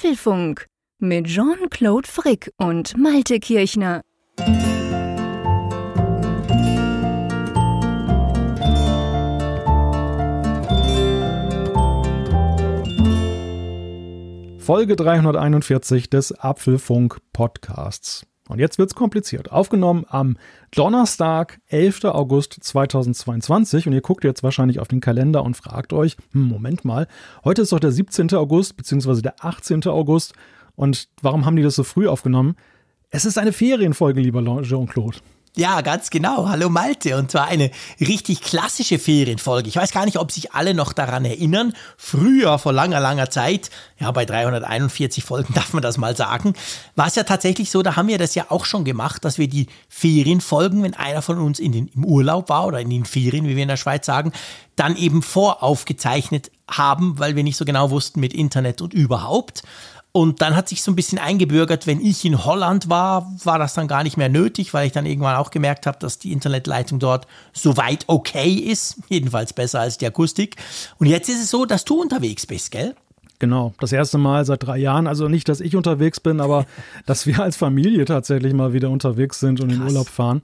Apfelfunk mit Jean-Claude Frick und Malte Kirchner. Folge 341 des Apfelfunk Podcasts. Und jetzt wird's kompliziert. Aufgenommen am Donnerstag, 11. August 2022. Und ihr guckt jetzt wahrscheinlich auf den Kalender und fragt euch, hm, Moment mal, heute ist doch der 17. August, beziehungsweise der 18. August. Und warum haben die das so früh aufgenommen? Es ist eine Ferienfolge, lieber Jean-Claude. Ja, ganz genau. Hallo Malte. Und zwar eine richtig klassische Ferienfolge. Ich weiß gar nicht, ob sich alle noch daran erinnern. Früher, vor langer, langer Zeit, ja, bei 341 Folgen darf man das mal sagen, war es ja tatsächlich so, da haben wir das ja auch schon gemacht, dass wir die Ferienfolgen, wenn einer von uns in den, im Urlaub war oder in den Ferien, wie wir in der Schweiz sagen, dann eben voraufgezeichnet haben, weil wir nicht so genau wussten mit Internet und überhaupt. Und dann hat sich so ein bisschen eingebürgert, wenn ich in Holland war, war das dann gar nicht mehr nötig, weil ich dann irgendwann auch gemerkt habe, dass die Internetleitung dort soweit okay ist, jedenfalls besser als die Akustik. Und jetzt ist es so, dass du unterwegs bist, gell? Genau, das erste Mal seit drei Jahren. Also nicht, dass ich unterwegs bin, aber dass wir als Familie tatsächlich mal wieder unterwegs sind und Krass. in Urlaub fahren.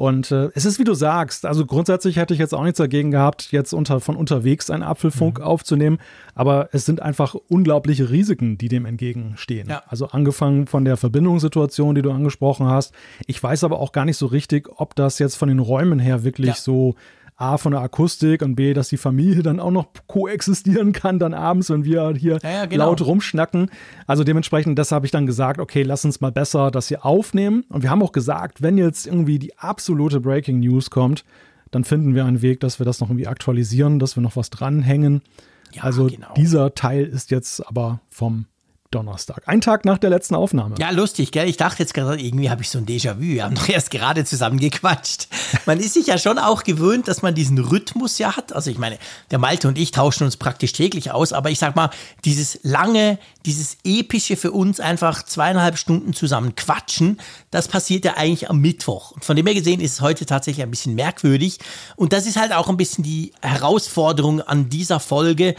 Und äh, es ist, wie du sagst, also grundsätzlich hätte ich jetzt auch nichts dagegen gehabt, jetzt unter, von unterwegs einen Apfelfunk mhm. aufzunehmen, aber es sind einfach unglaubliche Risiken, die dem entgegenstehen. Ja. Also angefangen von der Verbindungssituation, die du angesprochen hast. Ich weiß aber auch gar nicht so richtig, ob das jetzt von den Räumen her wirklich ja. so A, von der Akustik und B, dass die Familie dann auch noch koexistieren kann, dann abends, wenn wir hier ja, ja, genau. laut rumschnacken. Also dementsprechend, das habe ich dann gesagt, okay, lass uns mal besser das hier aufnehmen. Und wir haben auch gesagt, wenn jetzt irgendwie die absolute Breaking News kommt, dann finden wir einen Weg, dass wir das noch irgendwie aktualisieren, dass wir noch was dranhängen. Ja, also genau. dieser Teil ist jetzt aber vom Donnerstag. Ein Tag nach der letzten Aufnahme. Ja, lustig, gell? Ich dachte jetzt gerade, irgendwie habe ich so ein Déjà-vu. Wir haben doch erst gerade zusammen gequatscht. Man ist sich ja schon auch gewöhnt, dass man diesen Rhythmus ja hat. Also ich meine, der Malte und ich tauschen uns praktisch täglich aus, aber ich sag mal, dieses lange, dieses epische für uns einfach zweieinhalb Stunden zusammen quatschen, das passiert ja eigentlich am Mittwoch. Und von dem her gesehen ist es heute tatsächlich ein bisschen merkwürdig. Und das ist halt auch ein bisschen die Herausforderung an dieser Folge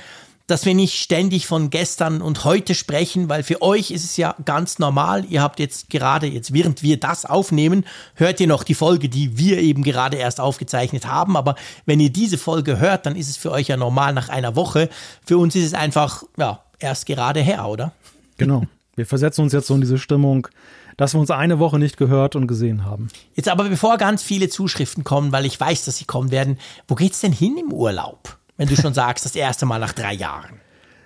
dass wir nicht ständig von gestern und heute sprechen, weil für euch ist es ja ganz normal. Ihr habt jetzt gerade, jetzt während wir das aufnehmen, hört ihr noch die Folge, die wir eben gerade erst aufgezeichnet haben. Aber wenn ihr diese Folge hört, dann ist es für euch ja normal nach einer Woche. Für uns ist es einfach, ja, erst gerade her, oder? Genau. Wir versetzen uns jetzt so in diese Stimmung, dass wir uns eine Woche nicht gehört und gesehen haben. Jetzt aber bevor ganz viele Zuschriften kommen, weil ich weiß, dass sie kommen werden, wo geht's denn hin im Urlaub? Wenn du schon sagst, das erste Mal nach drei Jahren.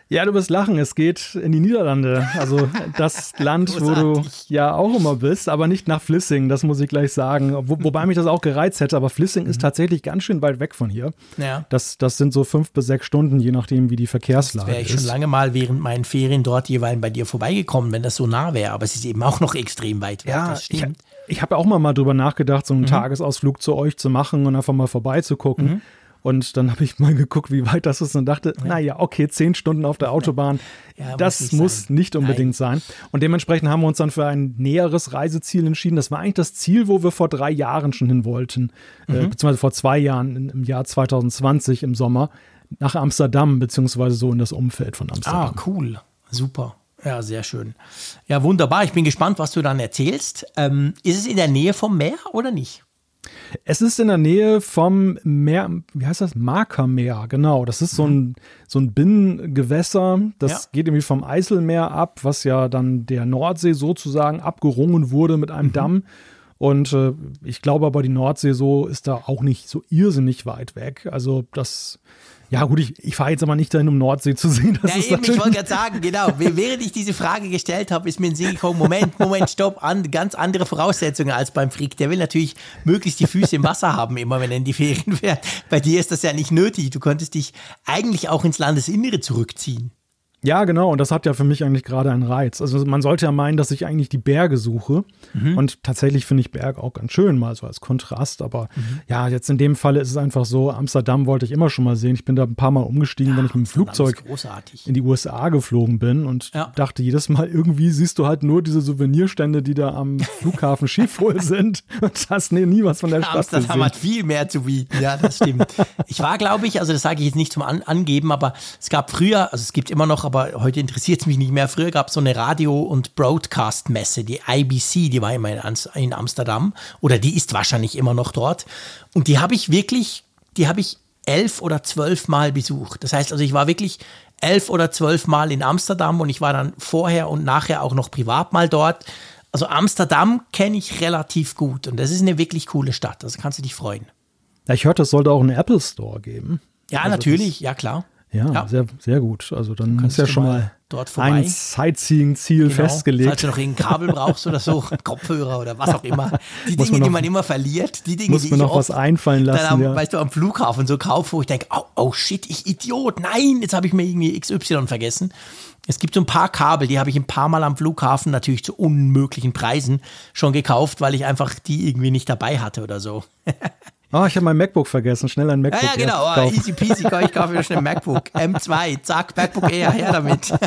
Ja, du wirst lachen. Es geht in die Niederlande. Also das Land, wo du ja auch immer bist, aber nicht nach Flissing, das muss ich gleich sagen. Wo, wobei mich das auch gereizt hätte, aber Flissing mhm. ist tatsächlich ganz schön weit weg von hier. Ja. Das, das sind so fünf bis sechs Stunden, je nachdem, wie die Verkehrslage ist. Wäre ich schon lange mal während meinen Ferien dort jeweils bei dir vorbeigekommen, wenn das so nah wäre. Aber es ist eben auch noch extrem weit weg. Ja, das stimmt. Ich, ich habe auch mal, mal drüber nachgedacht, so einen mhm. Tagesausflug zu euch zu machen und einfach mal vorbeizugucken. Mhm. Und dann habe ich mal geguckt, wie weit das ist und dachte, ja. naja, okay, zehn Stunden auf der Autobahn, ja, das muss, nicht, muss nicht unbedingt Nein. sein. Und dementsprechend haben wir uns dann für ein näheres Reiseziel entschieden. Das war eigentlich das Ziel, wo wir vor drei Jahren schon hin wollten, äh, mhm. äh, beziehungsweise vor zwei Jahren im Jahr 2020 im Sommer nach Amsterdam, beziehungsweise so in das Umfeld von Amsterdam. Ah, cool. Super. Ja, sehr schön. Ja, wunderbar. Ich bin gespannt, was du dann erzählst. Ähm, ist es in der Nähe vom Meer oder nicht? Es ist in der Nähe vom Meer, wie heißt das? Markermeer, genau. Das ist so ein, mhm. so ein Binnengewässer. Das ja. geht irgendwie vom Eiselmeer ab, was ja dann der Nordsee sozusagen abgerungen wurde mit einem mhm. Damm. Und äh, ich glaube aber, die Nordsee so ist da auch nicht so irrsinnig weit weg. Also das ja, gut, ich, ich fahre jetzt aber nicht dahin, um Nordsee zu sehen. Das ja, eben, ich wollte gerade sagen, genau. Während ich diese Frage gestellt habe, ist mir in den Sinn gekommen, Moment, Moment, stopp, an, ganz andere Voraussetzungen als beim Frick. Der will natürlich möglichst die Füße im Wasser haben, immer wenn er in die Ferien fährt. Bei dir ist das ja nicht nötig. Du könntest dich eigentlich auch ins Landesinnere zurückziehen. Ja, genau. Und das hat ja für mich eigentlich gerade einen Reiz. Also man sollte ja meinen, dass ich eigentlich die Berge suche. Mhm. Und tatsächlich finde ich Berge auch ganz schön, mal so als Kontrast. Aber mhm. ja, jetzt in dem Falle ist es einfach so, Amsterdam wollte ich immer schon mal sehen. Ich bin da ein paar Mal umgestiegen, ja, wenn ich mit dem Flugzeug in die USA geflogen bin und ja. dachte jedes Mal, irgendwie siehst du halt nur diese Souvenirstände, die da am Flughafen Schiphol sind und hast nie, nie was von der Stadt Amsterdam gesehen. hat viel mehr zu bieten. Ja, das stimmt. ich war, glaube ich, also das sage ich jetzt nicht zum An Angeben, aber es gab früher, also es gibt immer noch, aber aber heute interessiert es mich nicht mehr. Früher gab es so eine Radio- und Broadcast-Messe, die IBC, die war immer in Amsterdam oder die ist wahrscheinlich immer noch dort. Und die habe ich wirklich, die habe ich elf oder zwölf Mal besucht. Das heißt also, ich war wirklich elf oder zwölf Mal in Amsterdam und ich war dann vorher und nachher auch noch privat mal dort. Also Amsterdam kenne ich relativ gut und das ist eine wirklich coole Stadt. Also kannst du dich freuen. Ja, ich hörte, es sollte auch einen Apple Store geben. Ja, Also natürlich, ja klar. Ja, Ja. Sehr, sehr gut. Also dann Kannst ist ja schon mal mal dort vorbei. ein Sightseeing-Ziel Genau. Falls festgelegt. du noch irgendein Kabel brauchst oder so, Kopfhörer oder was auch immer. Die Muss Dinge, man die noch- man immer verliert, die Dinge, Muss die ich noch was einfallen dann lassen. am, Ja. weißt du, am Flughafen so kaufe, wo ich denke, oh, oh shit, ich Idiot, nein, jetzt habe ich mir irgendwie XY vergessen. Es gibt so ein paar Kabel, die habe ich ein paar Mal am Flughafen natürlich zu unmöglichen Preisen schon gekauft, weil ich einfach die irgendwie nicht dabei hatte oder so. Ah, ich habe mein MacBook vergessen. Schnell ein Ja, MacBook ja, genau. Air Ah, kaufen. easy peasy, ich kaufe mir schnell ein MacBook. M2, zack, MacBook Air, her damit.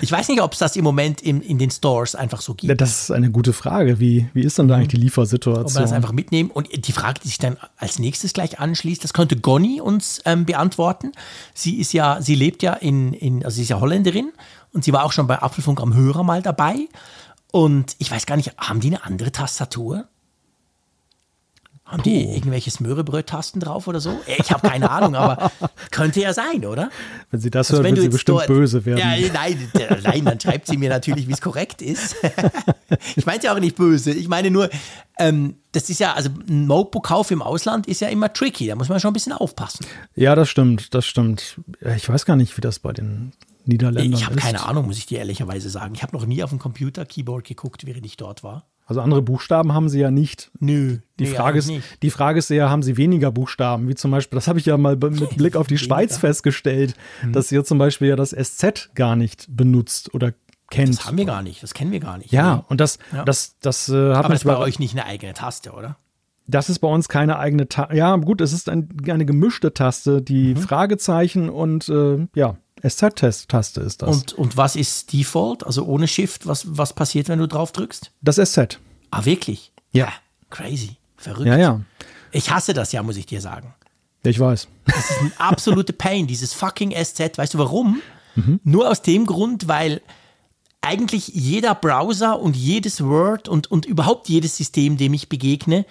Ich weiß nicht, ob es das im Moment in, in den Stores einfach so Ja, gibt. das ist eine gute Frage. Wie, wie ist denn da eigentlich die Ob Liefersituation? wir das einfach mitnehmen. Und die Frage, die sich dann als nächstes gleich anschließt, das könnte Gonny uns ähm, beantworten. Sie ist ja, sie lebt ja in, in, also sie ist ja Holländerin und sie war auch schon bei Apfelfunk am Hörer mal dabei. Und ich weiß gar nicht, haben die eine andere Tastatur? Haben die irgendwelche Smörebröt-Tasten drauf oder so? Ich habe keine Ahnung, aber könnte ja sein, oder? Wenn sie das Also hört, wenn wird sie bestimmt dort- böse werden. Ja, nein, nein, dann schreibt sie mir natürlich, wie es korrekt ist. ich meine ja auch nicht böse. Ich meine nur, ähm, das ist ja, also ein Notebook-Kauf im Ausland ist ja immer tricky. Da muss man schon ein bisschen aufpassen. Ja, das stimmt, das stimmt. Ich weiß gar nicht, wie das bei den Niederländern Ich habe ist. keine Ahnung, muss ich dir ehrlicherweise sagen. Ich habe noch nie auf dem Computer-Keyboard geguckt, während ich dort war. Also andere Buchstaben haben sie ja nicht. Nö. Die, nee, Frage ist, nicht. die Frage ist eher, haben sie weniger Buchstaben? Wie zum Beispiel, das habe ich ja mal mit Blick auf die Schweiz festgestellt, Mhm. dass ihr zum Beispiel ja das SZ gar nicht benutzt oder kennt. Das haben wir gar nicht. Das kennen wir gar nicht. ja, Nee. und das, Ja. das, das äh, hat Aber das bei- euch nicht eine eigene Taste, oder? Das ist bei uns keine eigene Taste. Ja, gut, es ist ein, eine gemischte Taste. Die Mhm. Fragezeichen und äh, ja, SZ-Taste ist das. Und, und was ist Default? Also ohne Shift, was, was passiert, wenn du drauf drückst? das SZ. Ah, wirklich? Ja. Crazy. Verrückt. Ja, ja. Ich hasse das ja, muss ich dir sagen. Ich weiß. Das ist ein absolute Pain, dieses fucking SZ. Weißt du warum? Nur aus dem Grund, weil eigentlich jeder Browser und jedes Word und, und überhaupt jedes System, dem ich begegne,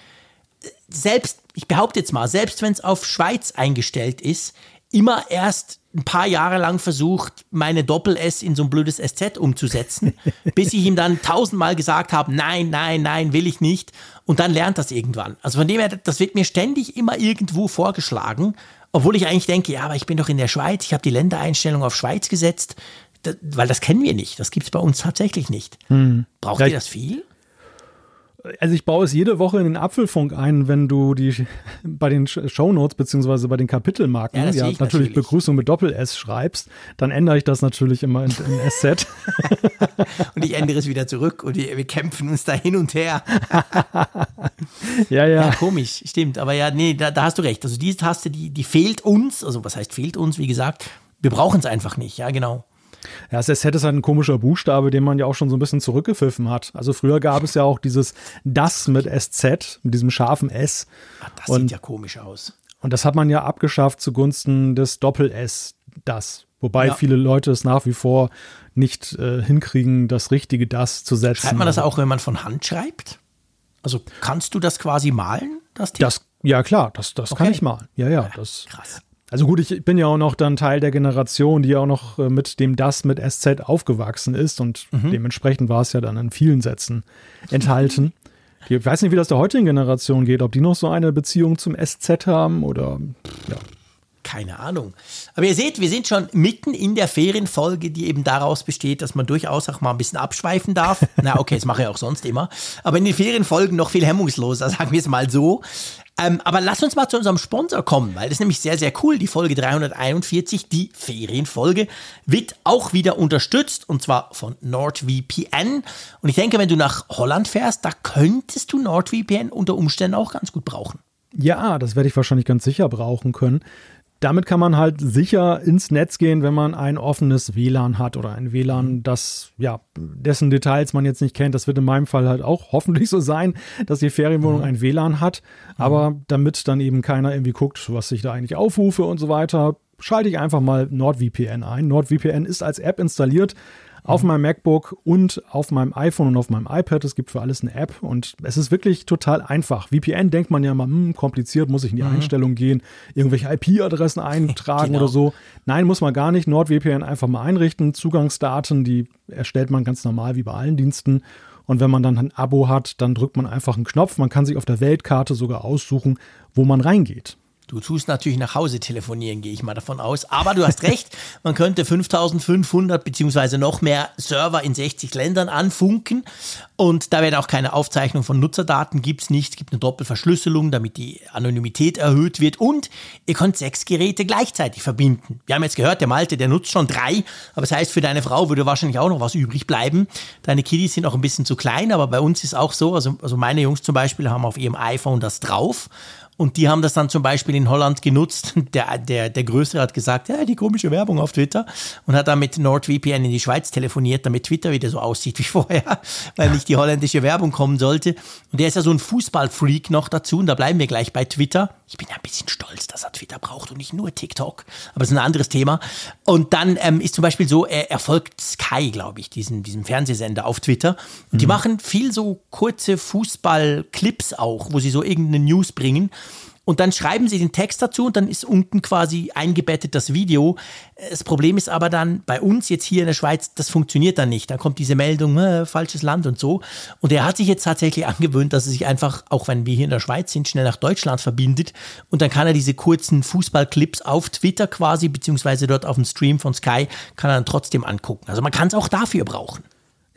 selbst, ich behaupte jetzt mal, selbst wenn es auf Schweiz eingestellt ist, immer erst ein paar Jahre lang versucht, meine Doppel-S in so ein blödes SZ umzusetzen, bis ich ihm dann tausendmal gesagt habe, nein, nein, nein, will ich nicht. Und dann lernt das irgendwann. Also von dem her, das wird mir ständig immer irgendwo vorgeschlagen, obwohl ich eigentlich denke, ja, aber ich bin doch in der Schweiz, ich habe die Ländereinstellung auf Schweiz gesetzt, da, weil das kennen wir nicht. Das gibt es bei uns tatsächlich nicht. Braucht Ja, ihr das viel? Also ich baue es jede Woche in den Apfelfunk ein, wenn du die bei den Sh- Shownotes beziehungsweise bei den Kapitelmarken Ja, ja, natürlich, natürlich. Begrüßung mit Doppel-S schreibst, dann ändere ich das natürlich immer in, in SZ. Und ich ändere es wieder zurück und wir, wir kämpfen uns da hin und her. ja, Ja, ja. komisch, stimmt. Aber ja, nee, da, da hast du recht. Also diese Taste, die, die fehlt uns. Also was heißt fehlt uns? Wie gesagt, wir brauchen es einfach nicht. Ja, genau. Ja, das SZ ist halt ein komischer Buchstabe, den man ja auch schon so ein bisschen zurückgepfiffen hat. Also früher gab es ja auch dieses Das mit SZ, mit diesem scharfen S. Ah, das Und- sieht ja komisch aus. Und das hat man ja abgeschafft zugunsten des Doppel-S, das. Wobei Ja. viele Leute es nach wie vor nicht äh, hinkriegen, das richtige Das zu setzen. Schreibt man das auch, wenn man von Hand schreibt? Also kannst du das quasi malen, das Ding? Das, ja klar, das, das kann Okay. ich mal. Ja, ja. Das, Krass. Also gut, ich bin ja auch noch dann Teil der Generation, die ja auch noch äh, mit dem Das mit SZ aufgewachsen ist und Mhm. dementsprechend war es ja dann in vielen Sätzen enthalten. Ich weiß nicht, wie das der heutigen Generation geht, ob die noch so eine Beziehung zum SZ haben oder ja. Keine Ahnung. Aber ihr seht, wir sind schon mitten in der Ferienfolge, die eben daraus besteht, dass man durchaus auch mal ein bisschen abschweifen darf. Na, okay, das mache ich auch sonst immer. Aber in den Ferienfolgen noch viel hemmungsloser, sagen wir es mal so. Ähm, aber lass uns mal zu unserem Sponsor kommen, weil das ist nämlich sehr, sehr cool. Die Folge 341, die Ferienfolge, wird auch wieder unterstützt und zwar von NordVPN. Und ich denke, wenn du nach Holland fährst, da könntest du NordVPN unter Umständen auch ganz gut brauchen. Ja, das werde ich wahrscheinlich ganz sicher brauchen können. Damit kann man halt sicher ins Netz gehen, wenn man ein offenes WLAN hat oder ein WLAN, das, ja, dessen Details man jetzt nicht kennt. Das wird in meinem Fall halt auch hoffentlich so sein, dass die Ferienwohnung ein WLAN hat. Aber damit dann eben keiner irgendwie guckt, was ich da eigentlich aufrufe und so weiter, schalte ich einfach mal NordVPN ein. NordVPN ist als App installiert auf meinem MacBook und auf meinem iPhone und auf meinem iPad. Es gibt für alles eine App und es ist wirklich total einfach. VPN denkt man ja mal, hm, kompliziert, muss ich in die mhm. Einstellung gehen, irgendwelche IP-Adressen eintragen genau. oder so. Nein, muss man gar nicht. NordVPN einfach mal einrichten. Zugangsdaten, die erstellt man ganz normal wie bei allen Diensten. Und wenn man dann ein Abo hat, dann drückt man einfach einen Knopf. Man kann sich auf der Weltkarte sogar aussuchen, wo man reingeht. Du tust natürlich nach Hause telefonieren, gehe ich mal davon aus. Aber du hast recht, man könnte 5500 beziehungsweise noch mehr Server in 60 Ländern anfunken. Und da werden auch keine Aufzeichnung von Nutzerdaten, gibt es nicht. Es gibt eine Doppelverschlüsselung, damit die Anonymität erhöht wird. Und ihr könnt sechs Geräte gleichzeitig verbinden. Wir haben jetzt gehört, der Malte, der nutzt schon drei. Aber das heißt, für deine Frau würde wahrscheinlich auch noch was übrig bleiben. Deine Kiddies sind auch ein bisschen zu klein, aber bei uns ist auch so. Also, also meine Jungs zum Beispiel haben auf ihrem iPhone das drauf. Und die haben das dann zum Beispiel in Holland genutzt. Der, der, der Größere hat gesagt, ja, die komische Werbung auf Twitter und hat dann mit NordVPN in die Schweiz telefoniert, damit Twitter wieder so aussieht wie vorher, weil nicht die holländische Werbung kommen sollte. Und der ist ja so ein Fußballfreak noch dazu und da bleiben wir gleich bei Twitter. Ich bin ja ein bisschen stolz, dass er Twitter braucht und nicht nur TikTok, aber das ist ein anderes Thema. Und dann ähm, ist zum Beispiel so, er, er folgt Sky, glaube ich, diesem, diesem Fernsehsender auf Twitter. Und mhm. die machen viel so kurze Fußballclips auch, wo sie so irgendeine News bringen. Und dann schreiben sie den Text dazu und dann ist unten quasi eingebettet das Video. Das Problem ist aber dann bei uns jetzt hier in der Schweiz, das funktioniert dann nicht. Da kommt diese Meldung, äh, falsches Land und so. Und er hat sich jetzt tatsächlich angewöhnt, dass er sich einfach, auch wenn wir hier in der Schweiz sind, schnell nach Deutschland verbindet. Und dann kann er diese kurzen Fußballclips auf Twitter quasi, beziehungsweise dort auf dem Stream von Sky, kann er dann trotzdem angucken. Also man kann es auch dafür brauchen.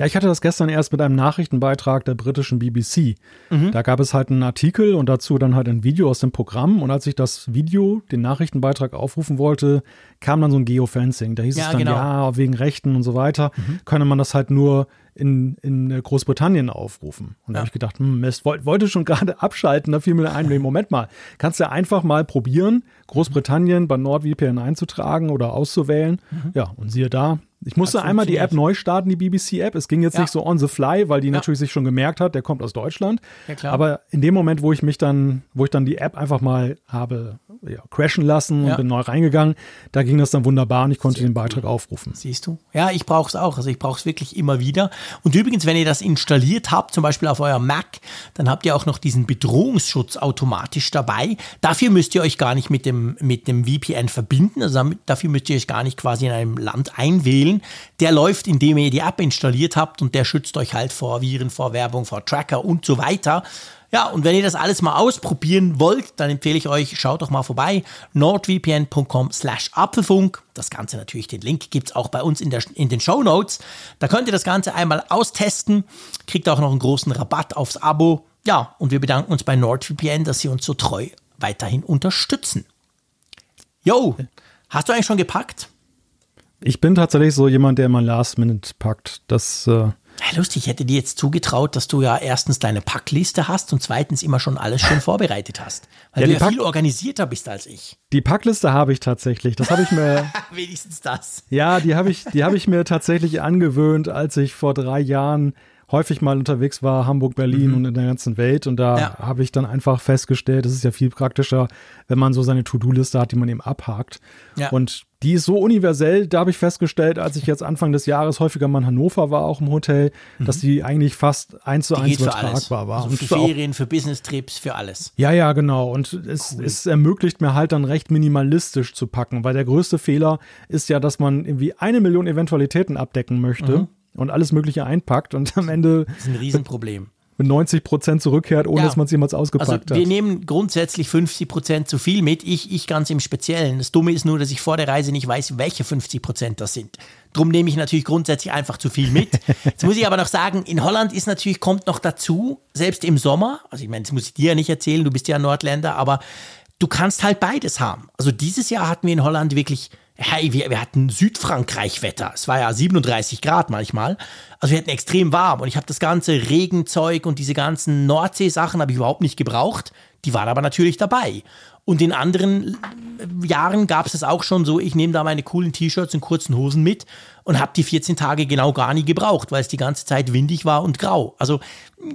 Ja, ich hatte das gestern erst mit einem Nachrichtenbeitrag der britischen BBC. Mhm. Da gab es halt einen Artikel und dazu dann halt ein Video aus dem Programm. Und als ich das Video, den Nachrichtenbeitrag aufrufen wollte, kam dann so ein Geofencing. Da hieß ja, es dann, genau. ja, wegen Rechten und so weiter, mhm. könne man das halt nur in, in Großbritannien aufrufen. Und da ja. habe ich gedacht, hm, Mist, wollte, schon gerade abschalten. Da fiel mir ein, Moment mal, kannst du ja einfach mal probieren, Großbritannien bei NordVPN einzutragen oder auszuwählen. Mhm. Ja, und siehe da, ich musste einmal die App neu starten, die BBC-App. Es ging jetzt ja. nicht so on the fly, weil die ja. natürlich sich schon gemerkt hat, der kommt aus Deutschland. Ja. Aber in dem Moment, wo ich mich dann, wo ich dann die App einfach mal habe crashen lassen und bin neu reingegangen, da ging das dann wunderbar und ich konnte Sehr den Beitrag cool. aufrufen. Siehst du? Ja, ich brauche es auch. Also ich brauche es wirklich immer wieder. Und übrigens, wenn ihr das installiert habt, zum Beispiel auf eurem Mac, dann habt ihr auch noch diesen Bedrohungsschutz automatisch dabei. Dafür müsst ihr euch gar nicht mit dem, mit dem VPN verbinden. Also dafür müsst ihr euch gar nicht quasi in einem Land einwählen der läuft, indem ihr die App installiert habt und der schützt euch halt vor Viren, vor Werbung, vor Tracker und so weiter. Ja, und wenn ihr das alles mal ausprobieren wollt, dann empfehle ich euch, schaut doch mal vorbei, nordvpn.com slash Apfelfunk. Das Ganze natürlich, den Link gibt es auch bei uns in, der, in den Show Notes. Da könnt ihr das Ganze einmal austesten, kriegt auch noch einen großen Rabatt aufs Abo. Ja, und wir bedanken uns bei NordVPN, dass sie uns so treu weiterhin unterstützen. Jo, hast du eigentlich schon gepackt? Ich bin tatsächlich so jemand, der immer Last Minute packt. Das. Äh ja, lustig, ich hätte dir jetzt zugetraut, dass du ja erstens deine Packliste hast und zweitens immer schon alles schön vorbereitet hast. Weil ja, du ja viel organisierter bist als ich. Die Packliste habe ich tatsächlich. Das habe ich mir. Wenigstens das. Ja, die habe ich, die ich mir tatsächlich angewöhnt, als ich vor drei Jahren häufig mal unterwegs war, Hamburg, Berlin mhm. und in der ganzen Welt. Und da ja. habe ich dann einfach festgestellt, es ist ja viel praktischer, wenn man so seine To-Do-Liste hat, die man eben abhakt. Ja. Und die ist so universell, da habe ich festgestellt, als ich jetzt Anfang des Jahres häufiger mal in Hannover war, auch im Hotel, mhm. dass die eigentlich fast eins zu eins übertragbar war. Also für Ferien, für Business-Trips, für alles. Ja, ja, genau. Und es, cool. es ermöglicht mir halt dann recht minimalistisch zu packen, weil der größte Fehler ist ja, dass man irgendwie eine Million Eventualitäten abdecken möchte. Mhm und alles Mögliche einpackt und am Ende. Das ist ein Riesenproblem. Mit 90 Prozent zurückkehrt, ohne ja. dass man es jemals ausgepackt also, hat. Wir nehmen grundsätzlich 50 Prozent zu viel mit. Ich, ich ganz im Speziellen. Das Dumme ist nur, dass ich vor der Reise nicht weiß, welche 50 Prozent das sind. Drum nehme ich natürlich grundsätzlich einfach zu viel mit. Jetzt muss ich aber noch sagen, in Holland ist natürlich, kommt noch dazu, selbst im Sommer, also ich meine, das muss ich dir ja nicht erzählen, du bist ja Nordländer, aber du kannst halt beides haben. Also dieses Jahr hatten wir in Holland wirklich hey, wir, wir hatten Südfrankreich-Wetter. Es war ja 37 Grad manchmal. Also wir hatten extrem warm und ich habe das ganze Regenzeug und diese ganzen Nordsee-Sachen habe ich überhaupt nicht gebraucht. Die waren aber natürlich dabei. Und in anderen Jahren gab es das auch schon so, ich nehme da meine coolen T-Shirts und kurzen Hosen mit und habe die 14 Tage genau gar nie gebraucht, weil es die ganze Zeit windig war und grau. Also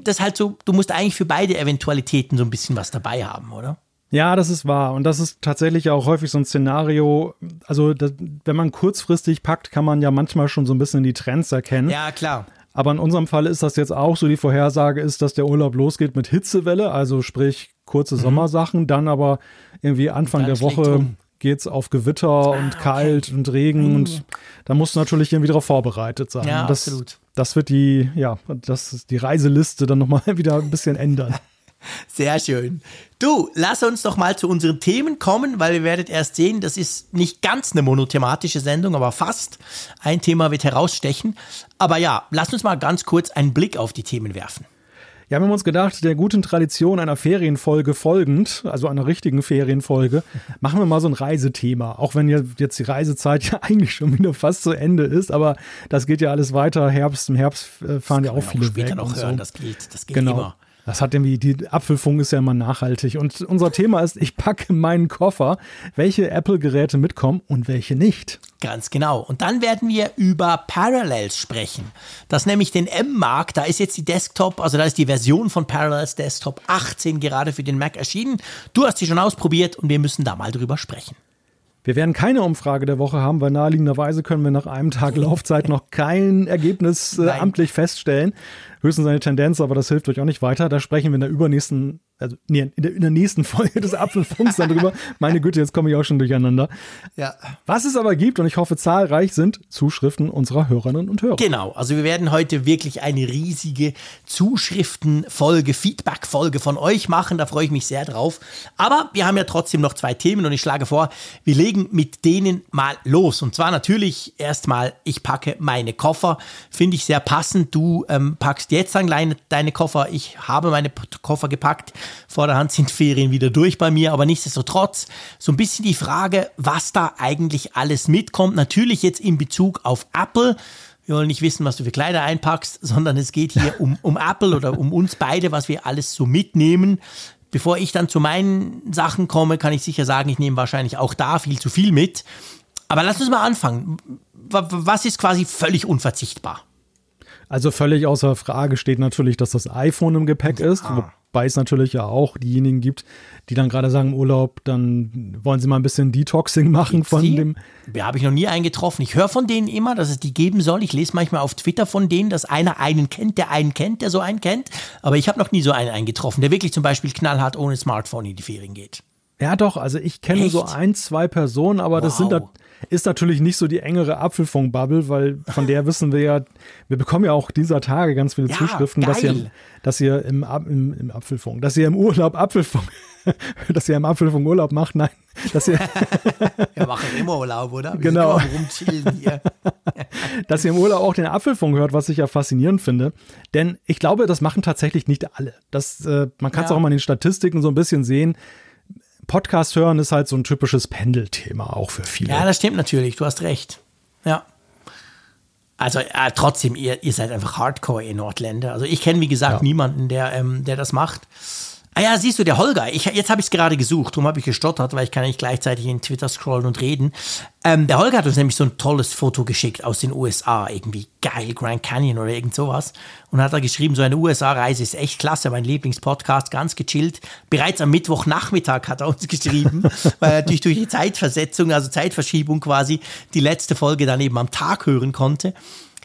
das ist halt so, du musst eigentlich für beide Eventualitäten so ein bisschen was dabei haben, oder? Ja, das ist wahr. Und das ist tatsächlich auch häufig so ein Szenario. Also, das, wenn man kurzfristig packt, kann man ja manchmal schon so ein bisschen die Trends erkennen. Ja, klar. Aber in unserem Fall ist das jetzt auch so. Die Vorhersage ist, dass der Urlaub losgeht mit Hitzewelle, also sprich kurze mhm. Sommersachen, dann aber irgendwie Anfang der Woche geht es auf Gewitter ah, und kalt und Regen mhm. und da musst du natürlich irgendwie darauf vorbereitet sein. Ja, das, absolut. Das wird die, ja, das ist die Reiseliste dann nochmal wieder ein bisschen ändern. Sehr schön. Du, lass uns doch mal zu unseren Themen kommen, weil ihr werdet erst sehen, das ist nicht ganz eine monothematische Sendung, aber fast. Ein Thema wird herausstechen. Aber ja, lass uns mal ganz kurz einen Blick auf die Themen werfen. Ja, wir haben uns gedacht, der guten Tradition einer Ferienfolge folgend, also einer richtigen Ferienfolge, machen wir mal so ein Reisethema. Auch wenn jetzt die Reisezeit ja eigentlich schon wieder fast zu Ende ist, aber das geht ja alles weiter. Herbst, im Herbst äh, fahren ja auch viele auch später weg. noch hören, so. das geht, das geht genau. immer. Das hat irgendwie, die Apfelfunk ist ja immer nachhaltig. Und unser Thema ist, ich packe meinen Koffer, welche Apple-Geräte mitkommen und welche nicht. Ganz genau. Und dann werden wir über Parallels sprechen. Das nämlich den M-Markt. Da ist jetzt die Desktop, also da ist die Version von Parallels Desktop 18 gerade für den Mac erschienen. Du hast sie schon ausprobiert und wir müssen da mal drüber sprechen. Wir werden keine Umfrage der Woche haben, weil naheliegenderweise können wir nach einem Tag Laufzeit noch kein Ergebnis äh, amtlich feststellen. Höchstens eine Tendenz, aber das hilft euch auch nicht weiter. Da sprechen wir in der übernächsten also nee, in, der, in der nächsten Folge des Apfelfunks dann drüber. Meine Güte, jetzt komme ich auch schon durcheinander. Ja. Was es aber gibt, und ich hoffe zahlreich, sind Zuschriften unserer Hörerinnen und Hörer. Genau, also wir werden heute wirklich eine riesige Zuschriftenfolge, Feedbackfolge von euch machen. Da freue ich mich sehr drauf. Aber wir haben ja trotzdem noch zwei Themen und ich schlage vor, wir legen mit denen mal los. Und zwar natürlich erstmal, ich packe meine Koffer. Finde ich sehr passend. Du ähm, packst jetzt dann deine Koffer. Ich habe meine Koffer gepackt. Vorderhand sind Ferien wieder durch bei mir, aber nichtsdestotrotz so ein bisschen die Frage, was da eigentlich alles mitkommt. Natürlich jetzt in Bezug auf Apple. Wir wollen nicht wissen, was du für Kleider einpackst, sondern es geht hier um, um Apple oder um uns beide, was wir alles so mitnehmen. Bevor ich dann zu meinen Sachen komme, kann ich sicher sagen, ich nehme wahrscheinlich auch da viel zu viel mit. Aber lass uns mal anfangen. Was ist quasi völlig unverzichtbar? Also völlig außer Frage steht natürlich, dass das iPhone im Gepäck ist, ah. Wobei es natürlich ja auch diejenigen gibt, die dann gerade sagen, Urlaub, dann wollen sie mal ein bisschen Detoxing machen Gibt's von die? dem. Ja, habe ich noch nie eingetroffen. Ich höre von denen immer, dass es die geben soll. Ich lese manchmal auf Twitter von denen, dass einer einen kennt, der einen kennt, der so einen kennt. Aber ich habe noch nie so einen eingetroffen, der wirklich zum Beispiel knallhart ohne Smartphone in die Ferien geht. Ja, doch. Also ich kenne Echt? so ein, zwei Personen, aber wow. das sind da ist natürlich nicht so die engere Apfelfunk-Bubble, weil von der wissen wir ja, wir bekommen ja auch dieser Tage ganz viele ja, Zuschriften, dass ihr, dass ihr im, im, im Apfelfunk, dass ihr im Urlaub Apfelfunk, dass ihr im Apfelfunk Urlaub macht, nein, dass ihr. ja, machen immer Urlaub, oder? Wir genau. hier. dass ihr im Urlaub auch den Apfelfunk hört, was ich ja faszinierend finde. Denn ich glaube, das machen tatsächlich nicht alle. Das, äh, man kann es ja. auch mal in den Statistiken so ein bisschen sehen Podcast hören ist halt so ein typisches Pendelthema auch für viele. Ja, das stimmt natürlich. Du hast recht. Ja. Also äh, trotzdem, ihr, ihr seid einfach Hardcore, ihr Nordländer. Also ich kenne, wie gesagt, ja. niemanden, der, ähm, der das macht. Ah ja, siehst du, der Holger, ich, jetzt habe ich es gerade gesucht, darum habe ich gestottert, weil ich kann nicht gleichzeitig in Twitter scrollen und reden. Ähm, der Holger hat uns nämlich so ein tolles Foto geschickt aus den USA, irgendwie geil, Grand Canyon oder irgend sowas. Und hat da geschrieben, so eine USA-Reise ist echt klasse, mein Lieblingspodcast, ganz gechillt. Bereits am Mittwochnachmittag hat er uns geschrieben, weil er natürlich durch die Zeitversetzung, also Zeitverschiebung quasi, die letzte Folge dann eben am Tag hören konnte.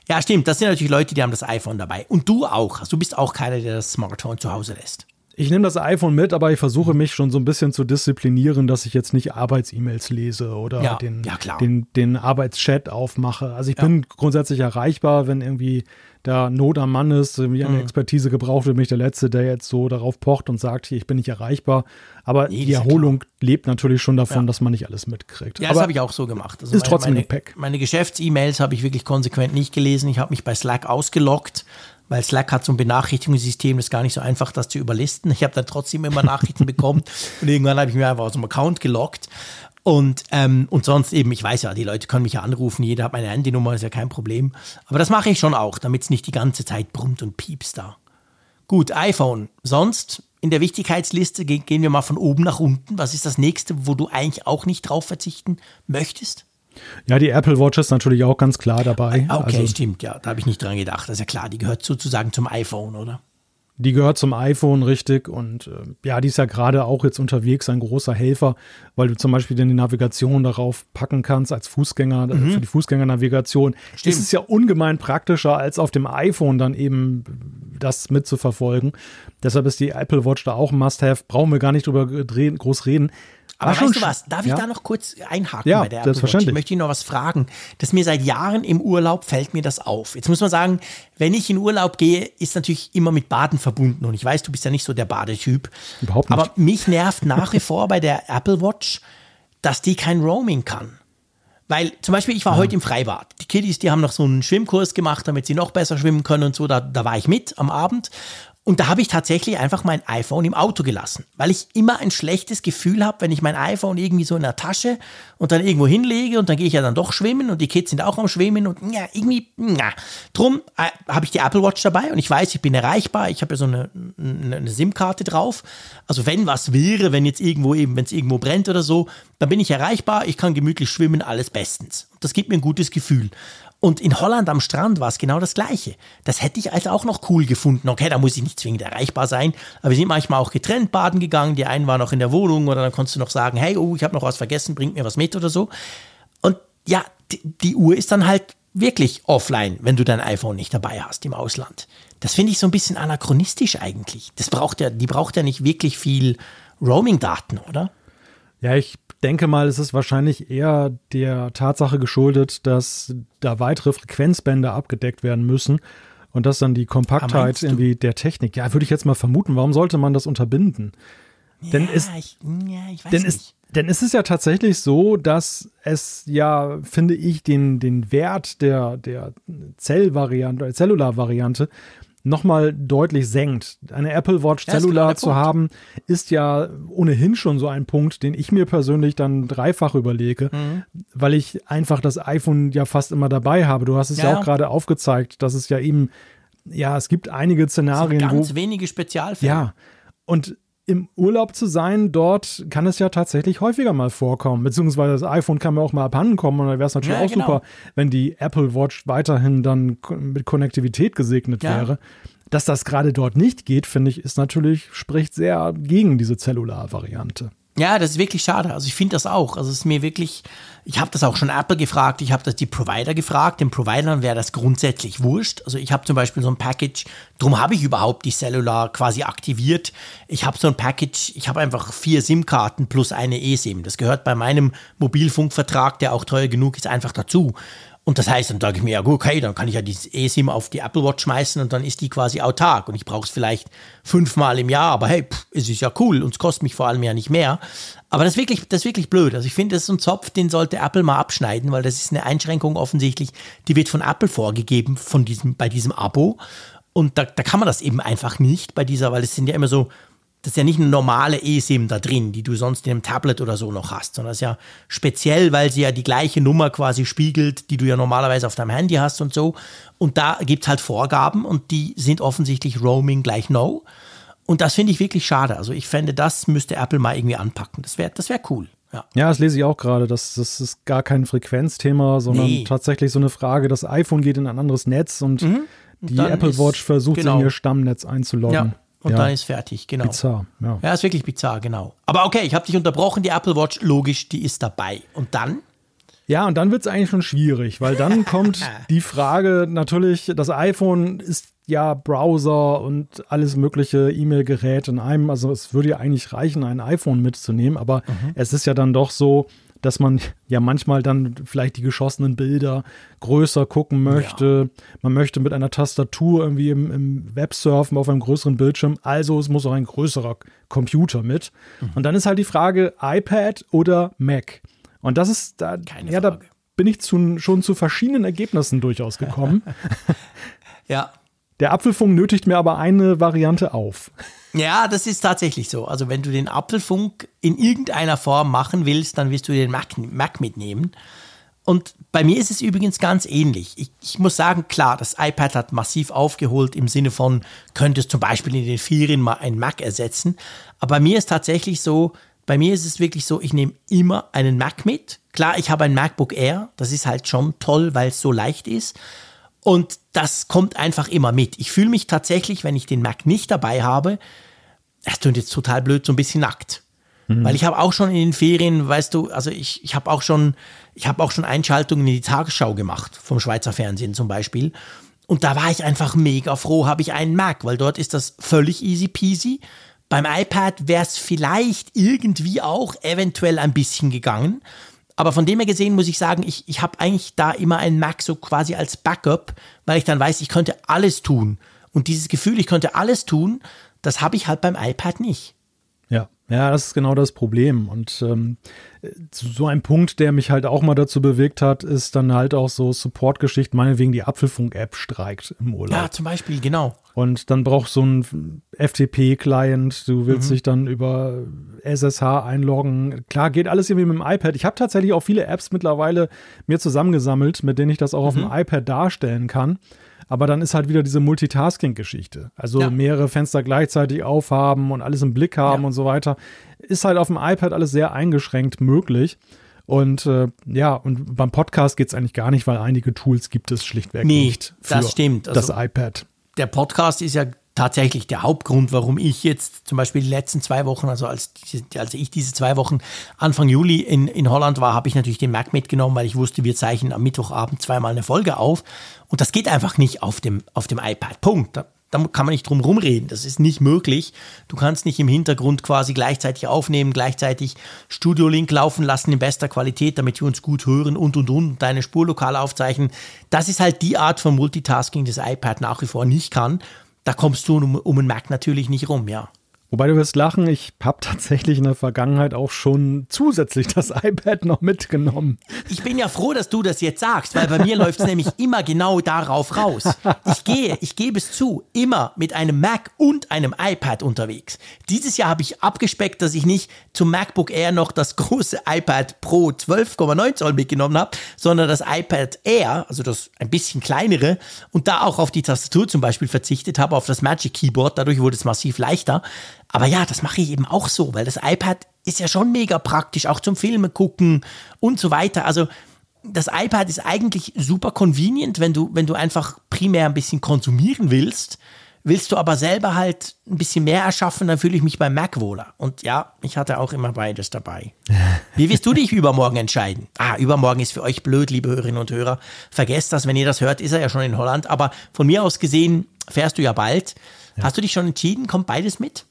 Ja, stimmt, das sind natürlich Leute, die haben das iPhone dabei. Und du auch. Also du bist auch keiner, der das Smartphone zu Hause lässt. Ich nehme das iPhone mit, aber ich versuche mich schon so ein bisschen zu disziplinieren, dass ich jetzt nicht Arbeits-E-Mails lese oder ja, den, ja, den, den Arbeitschat aufmache. Also ich ja. bin grundsätzlich erreichbar, wenn irgendwie da Not am Mann ist, irgendwie eine mhm. Expertise gebraucht wird, bin ich der Letzte, der jetzt so darauf pocht und sagt, hier, ich bin nicht erreichbar. Aber nee, die Erholung lebt natürlich schon davon, dass man nicht alles mitkriegt. Ja, aber das habe ich auch so gemacht. Also ist meine, trotzdem meine, Gepäck. Meine Geschäfts-E-Mails habe ich wirklich konsequent nicht gelesen. Ich habe mich bei Slack ausgeloggt weil Slack hat so ein Benachrichtigungssystem, das ist gar nicht so einfach, das zu überlisten. Ich habe dann trotzdem immer Nachrichten bekommen und irgendwann habe ich mir einfach aus dem Account gelockt. Und, ähm, und sonst eben, ich weiß ja, die Leute können mich ja anrufen, jeder hat meine Handynummer, ist ja kein Problem. Aber das mache ich schon auch, damit es nicht die ganze Zeit brummt und piepst da. Gut, iPhone. Sonst in der Wichtigkeitsliste gehen wir mal von oben nach unten. Was ist das nächste, wo du eigentlich auch nicht drauf verzichten möchtest? Ja, die Apple Watch ist natürlich auch ganz klar dabei. Ah, okay, also, stimmt, ja. Da habe ich nicht dran gedacht. Das ist ja klar, die gehört sozusagen zum iPhone, oder? Die gehört zum iPhone richtig und äh, ja, die ist ja gerade auch jetzt unterwegs ein großer Helfer, weil du zum Beispiel dann die Navigation darauf packen kannst als Fußgänger, äh, mhm. für die Fußgängernavigation. Stimmt. Ist es ja ungemein praktischer, als auf dem iPhone dann eben das mitzuverfolgen. Deshalb ist die Apple Watch da auch ein Must-Have. Brauchen wir gar nicht drüber groß reden. Aber weißt du was, darf ja? ich da noch kurz einhaken ja, bei der selbstverständlich. Ich möchte Ihnen noch was fragen. Das mir seit Jahren im Urlaub fällt mir das auf. Jetzt muss man sagen, wenn ich in Urlaub gehe, ist natürlich immer mit Baden verbunden. Und ich weiß, du bist ja nicht so der Badetyp. Überhaupt nicht. Aber mich nervt nach wie vor bei der Apple Watch, dass die kein Roaming kann. Weil zum Beispiel, ich war ja. heute im Freibad. Die Kiddies, die haben noch so einen Schwimmkurs gemacht, damit sie noch besser schwimmen können und so. Da, da war ich mit am Abend. Und da habe ich tatsächlich einfach mein iPhone im Auto gelassen, weil ich immer ein schlechtes Gefühl habe, wenn ich mein iPhone irgendwie so in der Tasche und dann irgendwo hinlege und dann gehe ich ja dann doch schwimmen und die Kids sind auch am Schwimmen und ja, irgendwie, ja. Drum äh, habe ich die Apple Watch dabei und ich weiß, ich bin erreichbar. Ich habe ja so eine, eine, eine SIM-Karte drauf. Also wenn was wäre, wenn jetzt irgendwo eben, wenn es irgendwo brennt oder so, dann bin ich erreichbar. Ich kann gemütlich schwimmen, alles bestens. Das gibt mir ein gutes Gefühl. Und in Holland am Strand war es genau das Gleiche. Das hätte ich also auch noch cool gefunden. Okay, da muss ich nicht zwingend erreichbar sein, aber wir sind manchmal auch getrennt baden gegangen. Die einen waren noch in der Wohnung oder dann konntest du noch sagen, hey, oh, ich habe noch was vergessen, bringt mir was mit oder so. Und ja, die, die Uhr ist dann halt wirklich offline, wenn du dein iPhone nicht dabei hast im Ausland. Das finde ich so ein bisschen anachronistisch eigentlich. Das braucht ja, die braucht ja nicht wirklich viel Roaming-Daten, oder? Ja, ich denke mal, es ist wahrscheinlich eher der Tatsache geschuldet, dass da weitere Frequenzbänder abgedeckt werden müssen und dass dann die Kompaktheit irgendwie der Technik. Ja, würde ich jetzt mal vermuten, warum sollte man das unterbinden? Ja, denn ist, ich, ja, ich weiß denn nicht. Ist, denn ist es ja tatsächlich so, dass es ja, finde ich, den, den Wert der, der Zellvariante, Cellular-Variante nochmal deutlich senkt. Eine Apple Watch ja, Cellular genau zu haben, ist ja ohnehin schon so ein Punkt, den ich mir persönlich dann dreifach überlege, mhm. weil ich einfach das iPhone ja fast immer dabei habe. Du hast es ja, ja auch gerade aufgezeigt, dass es ja eben, ja, es gibt einige Szenarien, ganz wo. Ganz wenige Spezialfälle. Ja. Und im Urlaub zu sein, dort kann es ja tatsächlich häufiger mal vorkommen. Beziehungsweise das iPhone kann mir auch mal abhanden kommen und dann wäre es natürlich ja, auch genau. super, wenn die Apple Watch weiterhin dann mit Konnektivität gesegnet ja. wäre. Dass das gerade dort nicht geht, finde ich, ist natürlich, spricht sehr gegen diese Cellular-Variante. Ja, das ist wirklich schade. Also ich finde das auch. Also es ist mir wirklich, ich habe das auch schon Apple gefragt, ich habe das die Provider gefragt. Den Providern wäre das grundsätzlich wurscht. Also ich habe zum Beispiel so ein Package, darum habe ich überhaupt die Cellular quasi aktiviert. Ich habe so ein Package, ich habe einfach vier SIM-Karten plus eine eSIM. Das gehört bei meinem Mobilfunkvertrag, der auch teuer genug ist, einfach dazu. Und das heißt, dann sage ich mir, ja gut, okay, dann kann ich ja dieses eSIM auf die Apple Watch schmeißen und dann ist die quasi autark und ich brauche es vielleicht fünfmal im Jahr, aber hey, pff, es ist ja cool und es kostet mich vor allem ja nicht mehr. Aber das ist wirklich, das ist wirklich blöd. Also ich finde, das ist ein Zopf, den sollte Apple mal abschneiden, weil das ist eine Einschränkung offensichtlich, die wird von Apple vorgegeben, von diesem, bei diesem Abo. Und da, da kann man das eben einfach nicht bei dieser, weil es sind ja immer so, das ist ja nicht eine normale eSIM da drin, die du sonst in einem Tablet oder so noch hast, sondern das ist ja speziell, weil sie ja die gleiche Nummer quasi spiegelt, die du ja normalerweise auf deinem Handy hast und so. Und da gibt es halt Vorgaben und die sind offensichtlich Roaming gleich No. Und das finde ich wirklich schade. Also ich fände, das müsste Apple mal irgendwie anpacken. Das wäre das wär cool. Ja. ja, das lese ich auch gerade. Das, das ist gar kein Frequenzthema, sondern nee. tatsächlich so eine Frage, das iPhone geht in ein anderes Netz und mhm. die Apple Watch versucht, genau. in ihr Stammnetz einzuloggen. Ja. Und ja. dann ist fertig, genau. Bizarr, ja. Ja, ist wirklich bizarr, genau. Aber okay, ich habe dich unterbrochen, die Apple Watch, logisch, die ist dabei. Und dann? Ja, und dann wird es eigentlich schon schwierig, weil dann kommt die Frage natürlich, das iPhone ist ja Browser und alles mögliche E-Mail-Gerät in einem. Also es würde ja eigentlich reichen, ein iPhone mitzunehmen, aber mhm. es ist ja dann doch so, dass man ja manchmal dann vielleicht die geschossenen Bilder größer gucken möchte. Ja. Man möchte mit einer Tastatur irgendwie im, im Web surfen auf einem größeren Bildschirm. Also es muss auch ein größerer Computer mit. Mhm. Und dann ist halt die Frage iPad oder Mac. Und das ist da, Keine ja, Frage. da bin ich zu, schon zu verschiedenen Ergebnissen durchaus gekommen. ja. Der Apfelfunk nötigt mir aber eine Variante auf. Ja, das ist tatsächlich so. Also wenn du den Apfelfunk in irgendeiner Form machen willst, dann wirst du den Mac, Mac mitnehmen. Und bei mir ist es übrigens ganz ähnlich. Ich, ich, muss sagen, klar, das iPad hat massiv aufgeholt im Sinne von, könntest zum Beispiel in den Ferien mal ein Mac ersetzen. Aber bei mir ist tatsächlich so, bei mir ist es wirklich so, ich nehme immer einen Mac mit. Klar, ich habe ein MacBook Air, das ist halt schon toll, weil es so leicht ist. Und das kommt einfach immer mit. Ich fühle mich tatsächlich, wenn ich den Mac nicht dabei habe, das klingt jetzt total blöd, so ein bisschen nackt. Mhm. Weil ich habe auch schon in den Ferien, weißt du, also ich, ich habe auch schon, ich habe auch schon Einschaltungen in die Tagesschau gemacht, vom Schweizer Fernsehen zum Beispiel. Und da war ich einfach mega froh, habe ich einen Mac, weil dort ist das völlig easy peasy. Beim iPad wäre es vielleicht irgendwie auch eventuell ein bisschen gegangen. Aber von dem her gesehen muss ich sagen, ich, ich habe eigentlich da immer einen Mac so quasi als Backup, weil ich dann weiß, ich könnte alles tun. Und dieses Gefühl, ich könnte alles tun, das habe ich halt beim iPad nicht. Ja, ja, das ist genau das Problem. Und ähm, so ein Punkt, der mich halt auch mal dazu bewegt hat, ist dann halt auch so Support-Geschichten, meinetwegen die Apfelfunk-App streikt im Urlaub. Ja, zum Beispiel, genau. Und dann braucht so ein FTP-Client, du willst mhm. dich dann über SSH einloggen. Klar, geht alles irgendwie mit dem iPad. Ich habe tatsächlich auch viele Apps mittlerweile mir zusammengesammelt, mit denen ich das auch mhm. auf dem mhm. iPad darstellen kann. Aber dann ist halt wieder diese Multitasking-Geschichte. Also ja. mehrere Fenster gleichzeitig aufhaben und alles im Blick haben ja. und so weiter. Ist halt auf dem iPad alles sehr eingeschränkt möglich. Und äh, ja, und beim Podcast geht es eigentlich gar nicht, weil einige Tools gibt es schlichtweg nee, nicht. Für das stimmt. Also, das iPad. Der Podcast ist ja tatsächlich der Hauptgrund, warum ich jetzt zum Beispiel die letzten zwei Wochen, also als, als ich diese zwei Wochen Anfang Juli in, in Holland war, habe ich natürlich den Mac mitgenommen, weil ich wusste, wir zeichnen am Mittwochabend zweimal eine Folge auf. Und das geht einfach nicht auf dem, auf dem iPad. Punkt. Da, da kann man nicht drum rumreden. Das ist nicht möglich. Du kannst nicht im Hintergrund quasi gleichzeitig aufnehmen, gleichzeitig Studio Link laufen lassen in bester Qualität, damit wir uns gut hören und und und deine Spur lokal aufzeichnen. Das ist halt die Art von Multitasking, das iPad nach wie vor nicht kann da kommst du um, um einen Mac natürlich nicht rum, ja. Wobei du wirst lachen, ich habe tatsächlich in der Vergangenheit auch schon zusätzlich das iPad noch mitgenommen. Ich bin ja froh, dass du das jetzt sagst, weil bei mir läuft es nämlich immer genau darauf raus. Ich gehe, ich gebe es zu, immer mit einem Mac und einem iPad unterwegs. Dieses Jahr habe ich abgespeckt, dass ich nicht zum MacBook Air noch das große iPad Pro 12,9 Zoll mitgenommen habe, sondern das iPad Air, also das ein bisschen kleinere, und da auch auf die Tastatur zum Beispiel verzichtet habe, auf das Magic Keyboard. Dadurch wurde es massiv leichter. Aber ja, das mache ich eben auch so, weil das iPad ist ja schon mega praktisch, auch zum Filme gucken und so weiter. Also das iPad ist eigentlich super convenient, wenn du, wenn du einfach primär ein bisschen konsumieren willst. Willst du aber selber halt ein bisschen mehr erschaffen, dann fühle ich mich beim Mac wohler. Und ja, ich hatte auch immer beides dabei. Wie wirst du dich übermorgen entscheiden? Ah, übermorgen ist für euch blöd, liebe Hörerinnen und Hörer. Vergesst das, wenn ihr das hört, ist er ja schon in Holland. Aber von mir aus gesehen fährst du ja bald. Ja. Hast du dich schon entschieden? Kommt beides mit?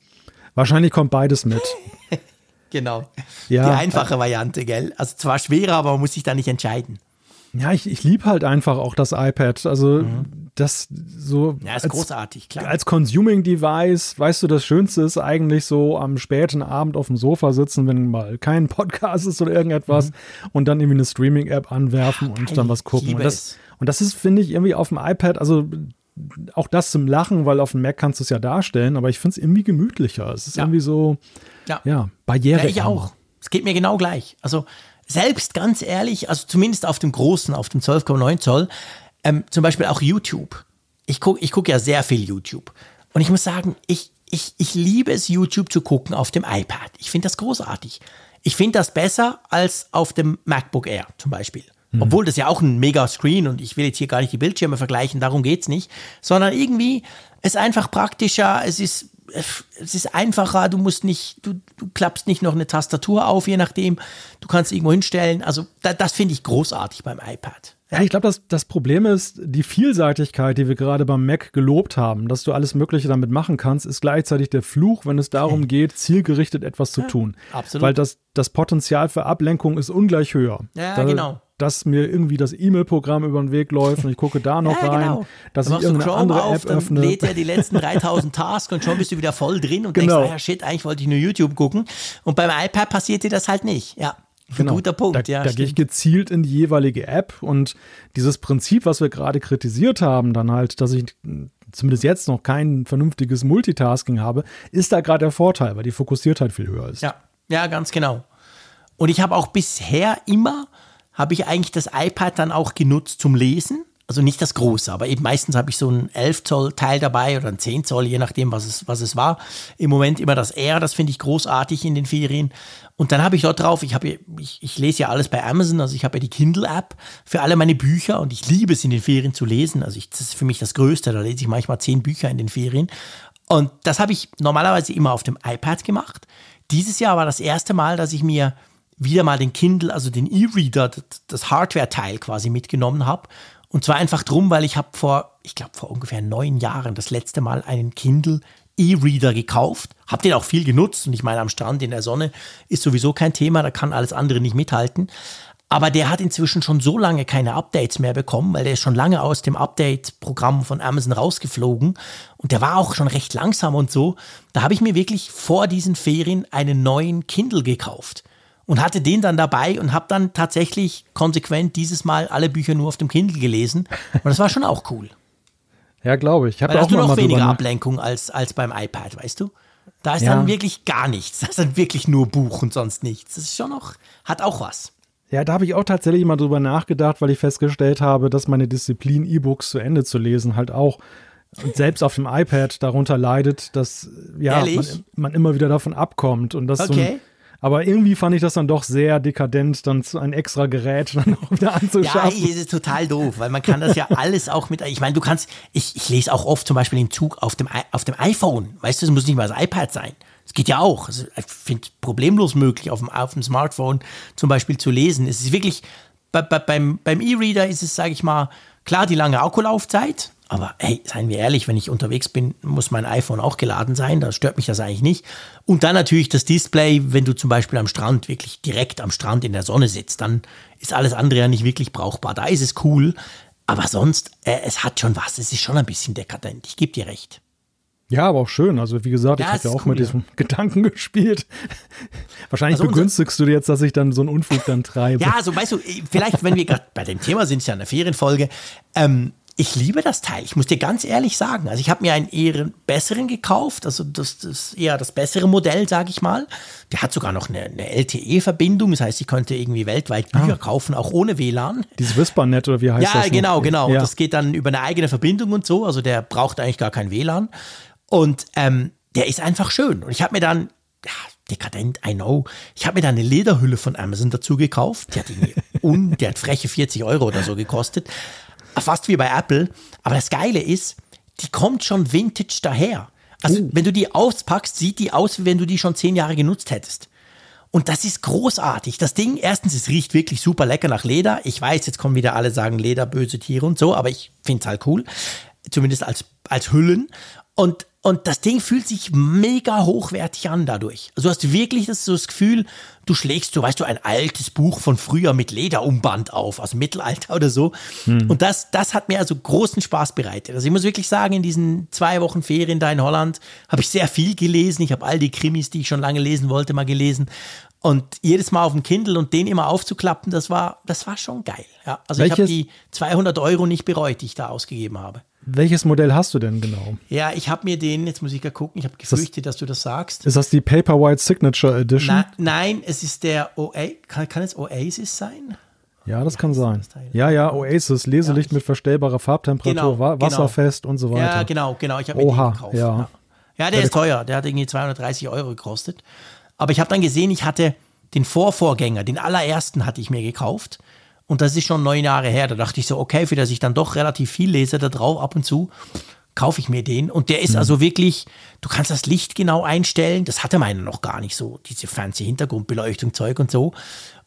Wahrscheinlich kommt beides mit. genau. Ja, Die einfache Variante, gell? Also zwar schwerer, aber man muss sich da nicht entscheiden. Ja, ich, ich liebe halt einfach auch das iPad. Also mhm. das so. Ja, ist als, großartig, klar. Als Consuming-Device, weißt du, das Schönste ist eigentlich so am späten Abend auf dem Sofa sitzen, wenn mal kein Podcast ist oder irgendetwas mhm. und dann irgendwie eine Streaming-App anwerfen ja, und dann was gucken. Und das, und das ist, finde ich, irgendwie auf dem iPad, also auch das zum Lachen, weil auf dem Mac kannst du es ja darstellen, aber ich finde es irgendwie gemütlicher. Es ist ja. irgendwie so, ja, ja Barriere. Ja, ich auch. Es geht mir genau gleich. Also selbst ganz ehrlich, also zumindest auf dem großen, auf dem 12,9 Zoll, ähm, zum Beispiel auch YouTube. Ich gucke ich guck ja sehr viel YouTube. Und ich muss sagen, ich, ich, ich liebe es, YouTube zu gucken auf dem iPad. Ich finde das großartig. Ich finde das besser als auf dem MacBook Air zum Beispiel. Mhm. Obwohl das ja auch ein Mega-Screen und ich will jetzt hier gar nicht die Bildschirme vergleichen, darum geht es nicht. Sondern irgendwie ist einfach praktischer, es ist, es ist einfacher, du musst nicht, du, du klappst nicht noch eine Tastatur auf, je nachdem. Du kannst irgendwo hinstellen. Also da, das finde ich großartig beim iPad. Ja, ich glaube, das, das Problem ist, die Vielseitigkeit, die wir gerade beim Mac gelobt haben, dass du alles Mögliche damit machen kannst, ist gleichzeitig der Fluch, wenn es darum geht, zielgerichtet etwas zu tun. absolut. Weil das, das Potenzial für Ablenkung ist ungleich höher. Ja, da, genau dass mir irgendwie das E-Mail-Programm über den Weg läuft und ich gucke da noch ja, rein, genau. dass ich irgendeine andere auf, App öffne. Dann lädt er die letzten 3000 Tasks und schon bist du wieder voll drin und genau. denkst, ah, shit, eigentlich wollte ich nur YouTube gucken. Und beim iPad passiert dir das halt nicht. Ja. Genau. Guter Punkt, da, ja. Da gehe ich gezielt in die jeweilige App und dieses Prinzip, was wir gerade kritisiert haben, dann halt, dass ich zumindest jetzt noch kein vernünftiges Multitasking habe, ist da gerade der Vorteil, weil die Fokussiertheit viel höher ist. Ja, ja, ganz genau. Und ich habe auch bisher immer habe ich eigentlich das iPad dann auch genutzt zum Lesen. Also nicht das große, aber eben meistens habe ich so ein 11 Zoll Teil dabei oder ein 10 Zoll, je nachdem, was es, was es war. Im Moment immer das R, das finde ich großartig in den Ferien. Und dann habe ich dort drauf, ich, habe, ich, ich lese ja alles bei Amazon, also ich habe ja die Kindle-App für alle meine Bücher und ich liebe es in den Ferien zu lesen. Also ich, das ist für mich das Größte, da lese ich manchmal zehn Bücher in den Ferien. Und das habe ich normalerweise immer auf dem iPad gemacht. Dieses Jahr war das erste Mal, dass ich mir wieder mal den Kindle, also den E-Reader, das Hardware-Teil quasi mitgenommen habe und zwar einfach drum, weil ich habe vor, ich glaube vor ungefähr neun Jahren das letzte Mal einen Kindle E-Reader gekauft. Habe den auch viel genutzt und ich meine, am Strand in der Sonne ist sowieso kein Thema, da kann alles andere nicht mithalten. Aber der hat inzwischen schon so lange keine Updates mehr bekommen, weil der ist schon lange aus dem Update-Programm von Amazon rausgeflogen und der war auch schon recht langsam und so. Da habe ich mir wirklich vor diesen Ferien einen neuen Kindle gekauft und hatte den dann dabei und habe dann tatsächlich konsequent dieses Mal alle Bücher nur auf dem Kindle gelesen. Und das war schon auch cool. Ja, glaube ich. ich hast du noch weniger Ablenkung als, als beim iPad, weißt du? Da ist ja. dann wirklich gar nichts. Da ist dann wirklich nur Buch und sonst nichts. Das ist schon noch, hat auch was. Ja, da habe ich auch tatsächlich mal drüber nachgedacht, weil ich festgestellt habe, dass meine Disziplin, E-Books zu Ende zu lesen, halt auch und selbst auf dem iPad darunter leidet, dass ja, man, man, immer wieder davon abkommt und das okay. so ein, aber irgendwie fand ich das dann doch sehr dekadent, dann ein extra Gerät dann auch wieder anzuschaffen. Ja, es ist total doof, weil man kann das ja alles auch mit, ich meine, du kannst, ich, ich lese auch oft zum Beispiel im Zug auf dem, auf dem iPhone, weißt du, es muss nicht mal das iPad sein. Es geht ja auch. Also ich finde problemlos möglich, auf dem, auf dem Smartphone zum Beispiel zu lesen. Es ist wirklich, bei, bei, beim, beim E-Reader ist es, sage ich mal, klar die lange Akkulaufzeit, aber hey, seien wir ehrlich, wenn ich unterwegs bin, muss mein iPhone auch geladen sein. Da stört mich das eigentlich nicht. Und dann natürlich das Display, wenn du zum Beispiel am Strand, wirklich direkt am Strand in der Sonne sitzt, dann ist alles andere ja nicht wirklich brauchbar. Da ist es cool. Aber sonst, äh, es hat schon was. Es ist schon ein bisschen dekadent. Ich gebe dir recht. Ja, aber auch schön. Also wie gesagt, ja, ich habe ja auch cool, mit diesem ja. Gedanken gespielt. Wahrscheinlich also begünstigst du dir jetzt, dass ich dann so einen Unfug dann treibe. Ja, also weißt du, vielleicht, wenn wir gerade bei dem Thema sind, ist ja eine Ferienfolge. Ähm, ich liebe das Teil. Ich muss dir ganz ehrlich sagen. Also ich habe mir einen eher besseren gekauft, also das, das eher das bessere Modell, sage ich mal. Der hat sogar noch eine, eine LTE-Verbindung, das heißt, ich könnte irgendwie weltweit Bücher ah. kaufen, auch ohne WLAN. Dieses Whispernet oder wie heißt ja, das? Ja, genau, genau. Ja. Das geht dann über eine eigene Verbindung und so. Also der braucht eigentlich gar kein WLAN. Und ähm, der ist einfach schön. Und ich habe mir dann, ja, dekadent, I know. Ich habe mir da eine Lederhülle von Amazon dazu gekauft. Die hat, un, die hat freche 40 Euro oder so gekostet fast wie bei Apple. Aber das Geile ist, die kommt schon vintage daher. Also, uh. wenn du die auspackst, sieht die aus, wie wenn du die schon zehn Jahre genutzt hättest. Und das ist großartig. Das Ding, erstens, es riecht wirklich super lecker nach Leder. Ich weiß, jetzt kommen wieder alle sagen Leder, böse Tiere und so, aber ich finde es halt cool. Zumindest als, als Hüllen. Und und das Ding fühlt sich mega hochwertig an dadurch. Also du hast wirklich das, so das Gefühl, du schlägst, du weißt du, ein altes Buch von früher mit Lederumband auf, aus dem Mittelalter oder so. Hm. Und das, das hat mir also großen Spaß bereitet. Also ich muss wirklich sagen, in diesen zwei Wochen Ferien da in Holland habe ich sehr viel gelesen. Ich habe all die Krimis, die ich schon lange lesen wollte, mal gelesen. Und jedes Mal auf dem Kindle und den immer aufzuklappen, das war, das war schon geil. Ja, also Welches? ich habe die 200 Euro nicht bereut, die ich da ausgegeben habe. Welches Modell hast du denn genau? Ja, ich habe mir den, jetzt muss ich gar gucken, ich habe gefürchtet, das, dass du das sagst. Ist das die Paperwhite Signature Edition? Na, nein, es ist der OA, kann, kann es Oasis sein? Ja, das kann sein. Das ja, ja, Oasis, Leselicht ja, mit verstellbarer Farbtemperatur, genau, genau. wasserfest genau. und so weiter. Ja, genau, genau. Ich habe mir Oha, den gekauft. Ja, ja. ja der ist teuer. Der hat irgendwie 230 Euro gekostet. Aber ich habe dann gesehen, ich hatte den Vorvorgänger, den allerersten hatte ich mir gekauft. Und das ist schon neun Jahre her. Da dachte ich so, okay, für das ich dann doch relativ viel lese da drauf ab und zu, kaufe ich mir den. Und der ist mhm. also wirklich, du kannst das Licht genau einstellen. Das hatte meine noch gar nicht so, diese fancy Hintergrundbeleuchtung, Zeug und so.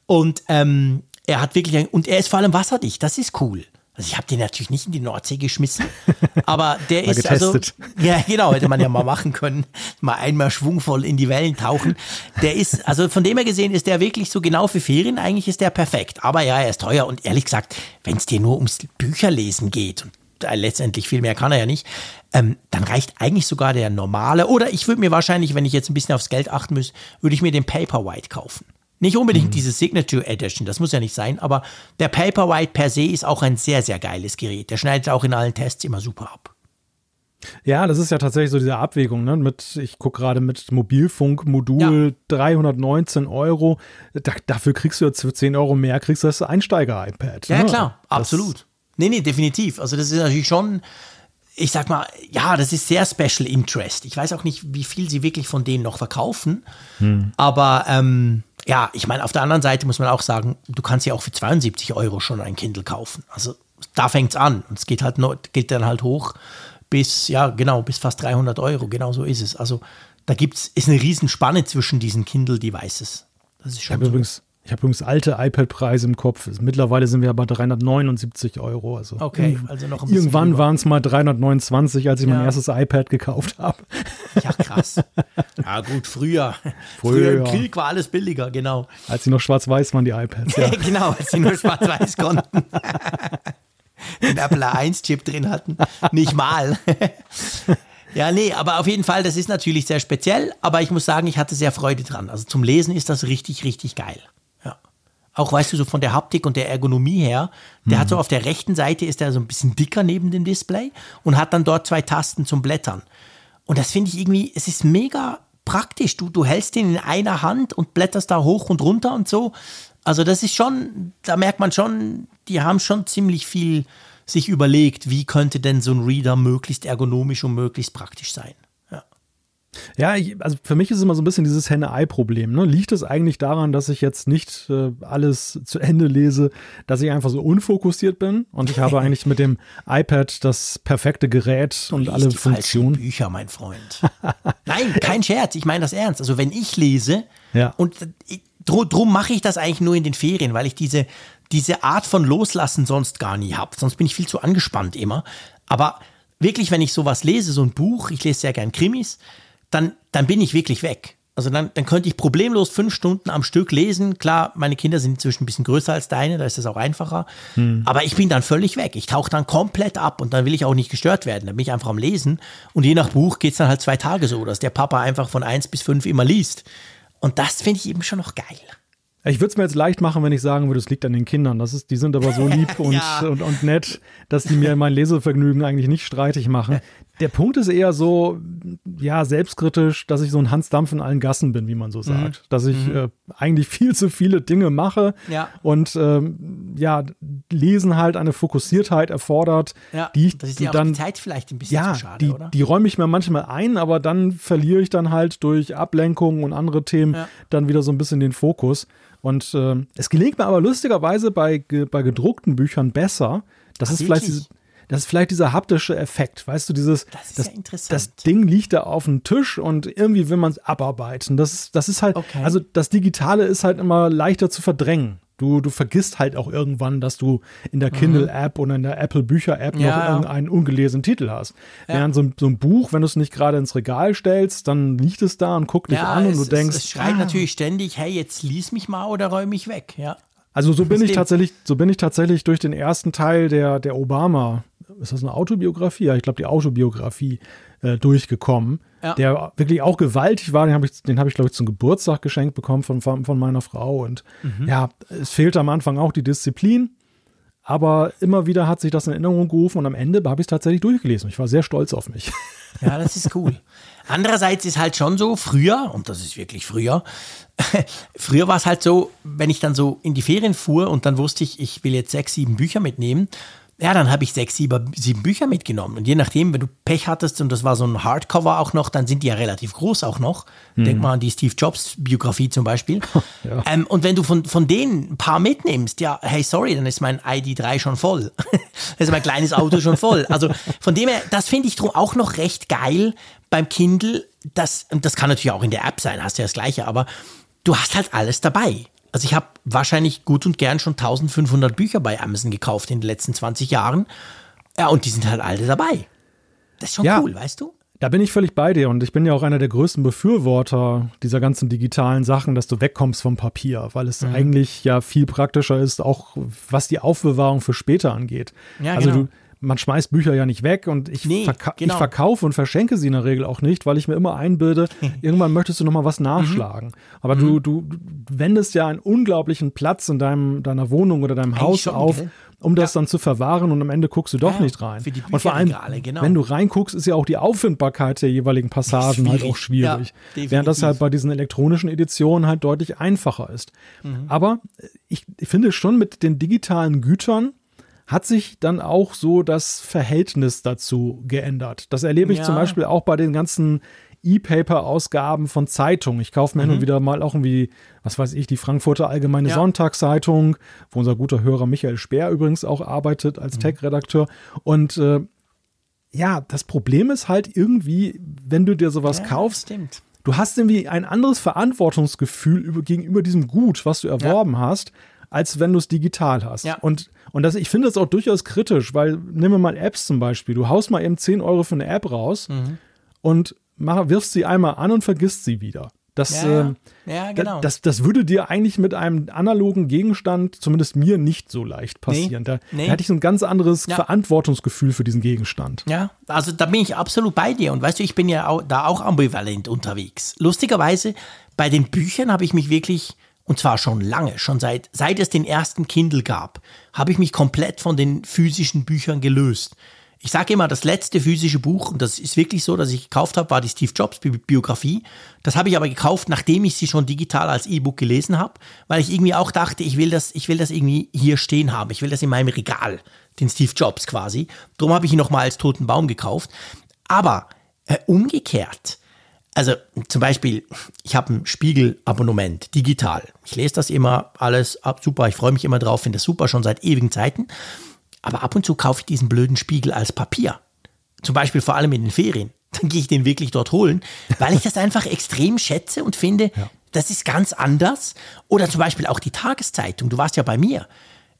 Und ähm, er hat wirklich, ein, und er ist vor allem wasserdicht. Das ist cool. Also ich habe den natürlich nicht in die Nordsee geschmissen, aber der ist also ja genau hätte man ja mal machen können, mal einmal schwungvoll in die Wellen tauchen. Der ist also von dem her gesehen ist der wirklich so genau für Ferien eigentlich ist der perfekt. Aber ja, er ist teuer und ehrlich gesagt, wenn es dir nur ums Bücherlesen geht und letztendlich viel mehr kann er ja nicht, ähm, dann reicht eigentlich sogar der normale. Oder ich würde mir wahrscheinlich, wenn ich jetzt ein bisschen aufs Geld achten müsste, würde ich mir den Paperwhite kaufen. Nicht unbedingt mhm. diese Signature Edition, das muss ja nicht sein, aber der Paperwhite per se ist auch ein sehr, sehr geiles Gerät. Der schneidet auch in allen Tests immer super ab. Ja, das ist ja tatsächlich so diese Abwägung, ne? Mit, ich gucke gerade mit Mobilfunkmodul ja. 319 Euro. Da, dafür kriegst du jetzt für 10 Euro mehr, kriegst du das Einsteiger-iPad. Ja, ne? klar, absolut. Nee, nee, definitiv. Also das ist natürlich schon, ich sag mal, ja, das ist sehr Special Interest. Ich weiß auch nicht, wie viel sie wirklich von denen noch verkaufen. Hm. Aber ähm, ja, ich meine, auf der anderen Seite muss man auch sagen, du kannst ja auch für 72 Euro schon ein Kindle kaufen. Also da fängt es an. Und es geht halt noch, geht dann halt hoch bis, ja, genau, bis fast 300 Euro. Genau so ist es. Also da gibt's, ist eine Riesenspanne zwischen diesen Kindle-Devices. Das ist schon. Ich habe so. übrigens, hab übrigens alte iPad-Preise im Kopf. Mittlerweile sind wir bei 379 Euro. Also okay, also noch ein bisschen Irgendwann waren es mal 329, als ich ja. mein erstes iPad gekauft habe. Ja, krass. ja, gut, früher. Früher, früher im Krieg war alles billiger, genau. Als sie noch schwarz-weiß waren, die iPads. Ja. genau, als sie nur schwarz-weiß konnten. Den Apple A1-Chip drin hatten. Nicht mal. Ja, nee, aber auf jeden Fall, das ist natürlich sehr speziell, aber ich muss sagen, ich hatte sehr Freude dran. Also zum Lesen ist das richtig, richtig geil. Auch weißt du, so von der Haptik und der Ergonomie her, der mhm. hat so auf der rechten Seite ist er so ein bisschen dicker neben dem Display und hat dann dort zwei Tasten zum Blättern. Und das finde ich irgendwie, es ist mega praktisch. Du, du hältst den in einer Hand und blätterst da hoch und runter und so. Also das ist schon, da merkt man schon, die haben schon ziemlich viel sich überlegt, wie könnte denn so ein Reader möglichst ergonomisch und möglichst praktisch sein. Ja, ich, also für mich ist es immer so ein bisschen dieses Henne-Ei-Problem. Ne? Liegt es eigentlich daran, dass ich jetzt nicht äh, alles zu Ende lese, dass ich einfach so unfokussiert bin und ich habe eigentlich mit dem iPad das perfekte Gerät und alle die Funktionen. Bücher, mein Freund. Nein, kein Scherz, ich meine das ernst. Also wenn ich lese ja. und ich, drum mache ich das eigentlich nur in den Ferien, weil ich diese diese Art von Loslassen sonst gar nie habe. Sonst bin ich viel zu angespannt immer. Aber wirklich, wenn ich sowas lese, so ein Buch, ich lese sehr gern Krimis, dann, dann bin ich wirklich weg. Also dann, dann könnte ich problemlos fünf Stunden am Stück lesen. Klar, meine Kinder sind inzwischen ein bisschen größer als deine, da ist das auch einfacher. Hm. Aber ich bin dann völlig weg. Ich tauche dann komplett ab und dann will ich auch nicht gestört werden. Dann bin ich einfach am Lesen. Und je nach Buch geht es dann halt zwei Tage so, dass der Papa einfach von eins bis fünf immer liest. Und das finde ich eben schon noch geil. Ich würde es mir jetzt leicht machen, wenn ich sagen würde, es liegt an den Kindern. Das ist, die sind aber so lieb und, ja. und, und, nett, dass die mir mein Lesevergnügen eigentlich nicht streitig machen. Der Punkt ist eher so, ja, selbstkritisch, dass ich so ein Hans Dampf in allen Gassen bin, wie man so mhm. sagt. Mhm. Dass ich mhm. äh, eigentlich viel zu viele Dinge mache ja. und ähm, ja, Lesen halt eine Fokussiertheit erfordert, ja, die ich die dann die Zeit vielleicht ein bisschen ja, zu schade, die, oder? Die räume ich mir manchmal ein, aber dann verliere ich dann halt durch Ablenkungen und andere Themen ja. dann wieder so ein bisschen den Fokus. Und äh, es gelingt mir aber lustigerweise bei, bei gedruckten Büchern besser. Das Ach, ist vielleicht diese, das ist vielleicht dieser haptische Effekt, weißt du, dieses, das, ist das, ja interessant. das Ding liegt da auf dem Tisch und irgendwie will man es abarbeiten. Das ist, das ist halt, okay. also das Digitale ist halt immer leichter zu verdrängen. Du, du vergisst halt auch irgendwann, dass du in der mhm. Kindle-App oder in der Apple-Bücher-App ja, noch irgendeinen ungelesenen Titel hast. Ja. Während so ein, so ein, Buch, wenn du es nicht gerade ins Regal stellst, dann liegt es da und guckt dich ja, an und du denkst. Es, es schreit ah. natürlich ständig, hey, jetzt lies mich mal oder räum mich weg, ja. Also so bin ich tatsächlich, so bin ich tatsächlich durch den ersten Teil der, der Obama ist das eine Autobiografie? Ja, ich glaube, die Autobiografie äh, durchgekommen, ja. der wirklich auch gewaltig war. Den habe ich, hab ich glaube ich, zum Geburtstag geschenkt bekommen von, von meiner Frau. Und mhm. ja, es fehlte am Anfang auch die Disziplin. Aber immer wieder hat sich das in Erinnerung gerufen und am Ende habe ich es tatsächlich durchgelesen. Ich war sehr stolz auf mich. Ja, das ist cool. Andererseits ist halt schon so, früher, und das ist wirklich früher, früher war es halt so, wenn ich dann so in die Ferien fuhr und dann wusste ich, ich will jetzt sechs, sieben Bücher mitnehmen ja, dann habe ich sechs, sieben, sieben Bücher mitgenommen. Und je nachdem, wenn du Pech hattest und das war so ein Hardcover auch noch, dann sind die ja relativ groß auch noch. Mhm. Denk mal an die Steve Jobs Biografie zum Beispiel. ja. ähm, und wenn du von, von denen ein paar mitnimmst, ja, hey, sorry, dann ist mein ID3 schon voll. dann ist mein kleines Auto schon voll. Also von dem her, das finde ich auch noch recht geil beim Kindle. Das, und das kann natürlich auch in der App sein, hast du ja das Gleiche, aber du hast halt alles dabei. Also ich habe wahrscheinlich gut und gern schon 1500 Bücher bei Amazon gekauft in den letzten 20 Jahren. Ja, und die sind halt alle dabei. Das ist schon ja, cool, weißt du? Da bin ich völlig bei dir und ich bin ja auch einer der größten Befürworter dieser ganzen digitalen Sachen, dass du wegkommst vom Papier, weil es mhm. eigentlich ja viel praktischer ist, auch was die Aufbewahrung für später angeht. Ja, also genau. du, man schmeißt Bücher ja nicht weg und ich, nee, verka genau. ich verkaufe und verschenke sie in der Regel auch nicht, weil ich mir immer einbilde, irgendwann möchtest du noch mal was mhm. nachschlagen. Mhm. Aber mhm. Du, du wendest ja einen unglaublichen Platz in deinem, deiner Wohnung oder deinem Eigentlich Haus schon, auf, gell? um das ja. dann zu verwahren und am Ende guckst du doch ja, nicht rein. und vor allem, genau. wenn du reinguckst, ist ja auch die Auffindbarkeit der jeweiligen Passagen halt auch schwierig. Ja, während das halt bei diesen elektronischen Editionen halt deutlich einfacher ist. Mhm. Aber ich, ich finde schon mit den digitalen Gütern, hat sich dann auch so das Verhältnis dazu geändert. Das erlebe ich Ja. zum Beispiel auch bei den ganzen E-Paper-Ausgaben von Zeitungen. Ich kaufe mir hin und wieder mal auch irgendwie, was weiß ich, die Frankfurter Allgemeine Ja. Sonntagszeitung, wo unser guter Hörer Michael Speer übrigens auch arbeitet als Tech-Redakteur. Und äh, ja, das Problem ist halt irgendwie, wenn du dir sowas Ja, kaufst, Stimmt. du hast irgendwie ein anderes Verantwortungsgefühl über, gegenüber diesem Gut, was du erworben hast, als wenn du es digital hast. Ja. Und, und das, ich finde das auch durchaus kritisch, weil nehmen wir mal Apps zum Beispiel. Du haust mal eben 10 Euro für eine App raus Mhm. und mach, wirfst sie einmal an und vergisst sie wieder. Das, Ja, ähm, ja, genau. das, das würde dir eigentlich mit einem analogen Gegenstand, zumindest mir, nicht so leicht passieren. da, nee. da hätte ich so ein ganz anderes Ja. Verantwortungsgefühl für diesen Gegenstand. Ja, also da bin ich absolut bei dir. Und weißt du, ich bin ja auch, da auch ambivalent unterwegs. Lustigerweise, bei den Büchern habe ich mich wirklich, und zwar schon lange, schon seit, seit es den ersten Kindle gab, habe ich mich komplett von den physischen Büchern gelöst. Ich sage immer, das letzte physische Buch, und das ist wirklich so, dass ich gekauft habe, war die Steve Jobs Bi- Biografie. Das habe ich aber gekauft, nachdem ich sie schon digital als E-Book gelesen habe, weil ich irgendwie auch dachte, ich will das, ich will das irgendwie hier stehen haben. Ich will das in meinem Regal, den Steve Jobs quasi. Darum habe ich ihn nochmal als toten Baum gekauft. Aber äh, umgekehrt, also zum Beispiel, ich habe ein Spiegel-Abonnement, digital. Ich lese das immer alles ab, super, ich freue mich immer drauf, finde das super, schon seit ewigen Zeiten. Aber ab und zu kaufe ich diesen blöden Spiegel als Papier. Zum Beispiel vor allem in den Ferien. Dann gehe ich den wirklich dort holen, weil ich das einfach extrem schätze und finde, das ist ganz anders. Oder zum Beispiel auch die Tageszeitung. Du warst ja bei mir.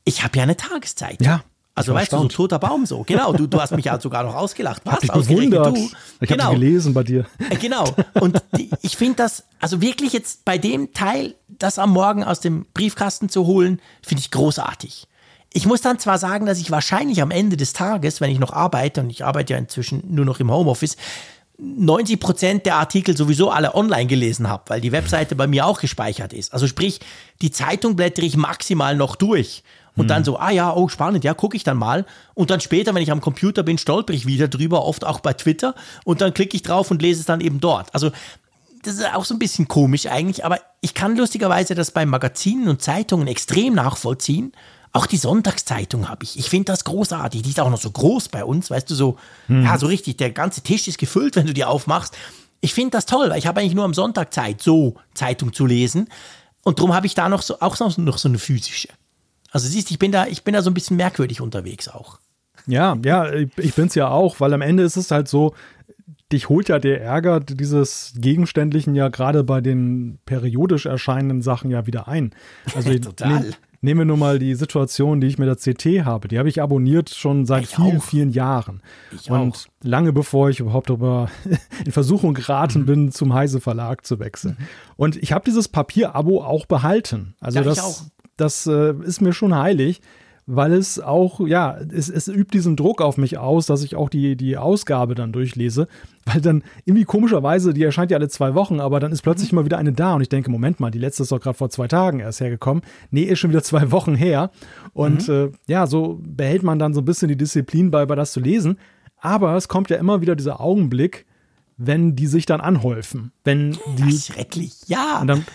Ich habe ja eine Tageszeitung. Ja, Also ich weißt du, so erstaunt. toter Baum so. Genau, du, du hast mich ja sogar noch ausgelacht. Was? Dich Ausgerechnet bewundert. du? Ich genau. habe gelesen bei dir. Äh, Genau. Und die, ich finde das, also wirklich jetzt bei dem Teil, das am Morgen aus dem Briefkasten zu holen, finde ich großartig. Ich muss dann zwar sagen, dass ich wahrscheinlich am Ende des Tages, wenn ich noch arbeite, und ich arbeite ja inzwischen nur noch im Homeoffice, 90 Prozent der Artikel sowieso alle online gelesen habe, weil die Webseite bei mir auch gespeichert ist. Also sprich, die Zeitung blättere ich maximal noch durch. Und dann so, ah ja, oh spannend, ja, gucke ich dann mal. Und dann später, wenn ich am Computer bin, stolper ich wieder drüber, oft auch bei Twitter. Und dann klicke ich drauf und lese es dann eben dort. Also das ist auch so ein bisschen komisch eigentlich, aber ich kann lustigerweise das bei Magazinen und Zeitungen extrem nachvollziehen. Auch die Sonntagszeitung habe ich. Ich finde das großartig. Die ist auch noch so groß bei uns, weißt du, so, ja, so richtig, der ganze Tisch ist gefüllt, wenn du die aufmachst. Ich finde das toll, weil ich habe eigentlich nur am Sonntag Zeit, so Zeitung zu lesen. Und darum habe ich da noch so, auch noch so eine physische. Also siehst, ich bin da, ich bin da so ein bisschen merkwürdig unterwegs auch. Ja, ja, ich, ich bin's ja auch, weil am Ende ist es halt so, dich holt ja der Ärger dieses Gegenständlichen ja gerade bei den periodisch erscheinenden Sachen ja wieder ein. Also Total. ne, nehmen wir nur mal die Situation, die ich mit der CT habe. Die habe ich abonniert schon seit Ich vielen, auch. vielen Jahren. Ich Und auch. lange bevor ich überhaupt darüber in Versuchung geraten Mhm. bin, zum Heise Verlag zu wechseln. Und ich habe dieses Papier-Abo auch behalten. Also Ja, das, auch. Das äh, ist mir schon heilig, weil es auch, ja, es, es übt diesen Druck auf mich aus, dass ich auch die, die Ausgabe dann durchlese, weil dann irgendwie komischerweise, die erscheint ja alle zwei Wochen, aber dann ist plötzlich Mhm. mal wieder eine da und ich denke, Moment mal, die letzte ist doch gerade vor zwei Tagen erst hergekommen. Nee, ist schon wieder zwei Wochen her. Und Mhm. äh, ja, so behält man dann so ein bisschen die Disziplin bei, bei das zu lesen. Aber es kommt ja immer wieder dieser Augenblick, wenn die sich dann anhäufen. Wenn die Schrecklich, ja. und, dann,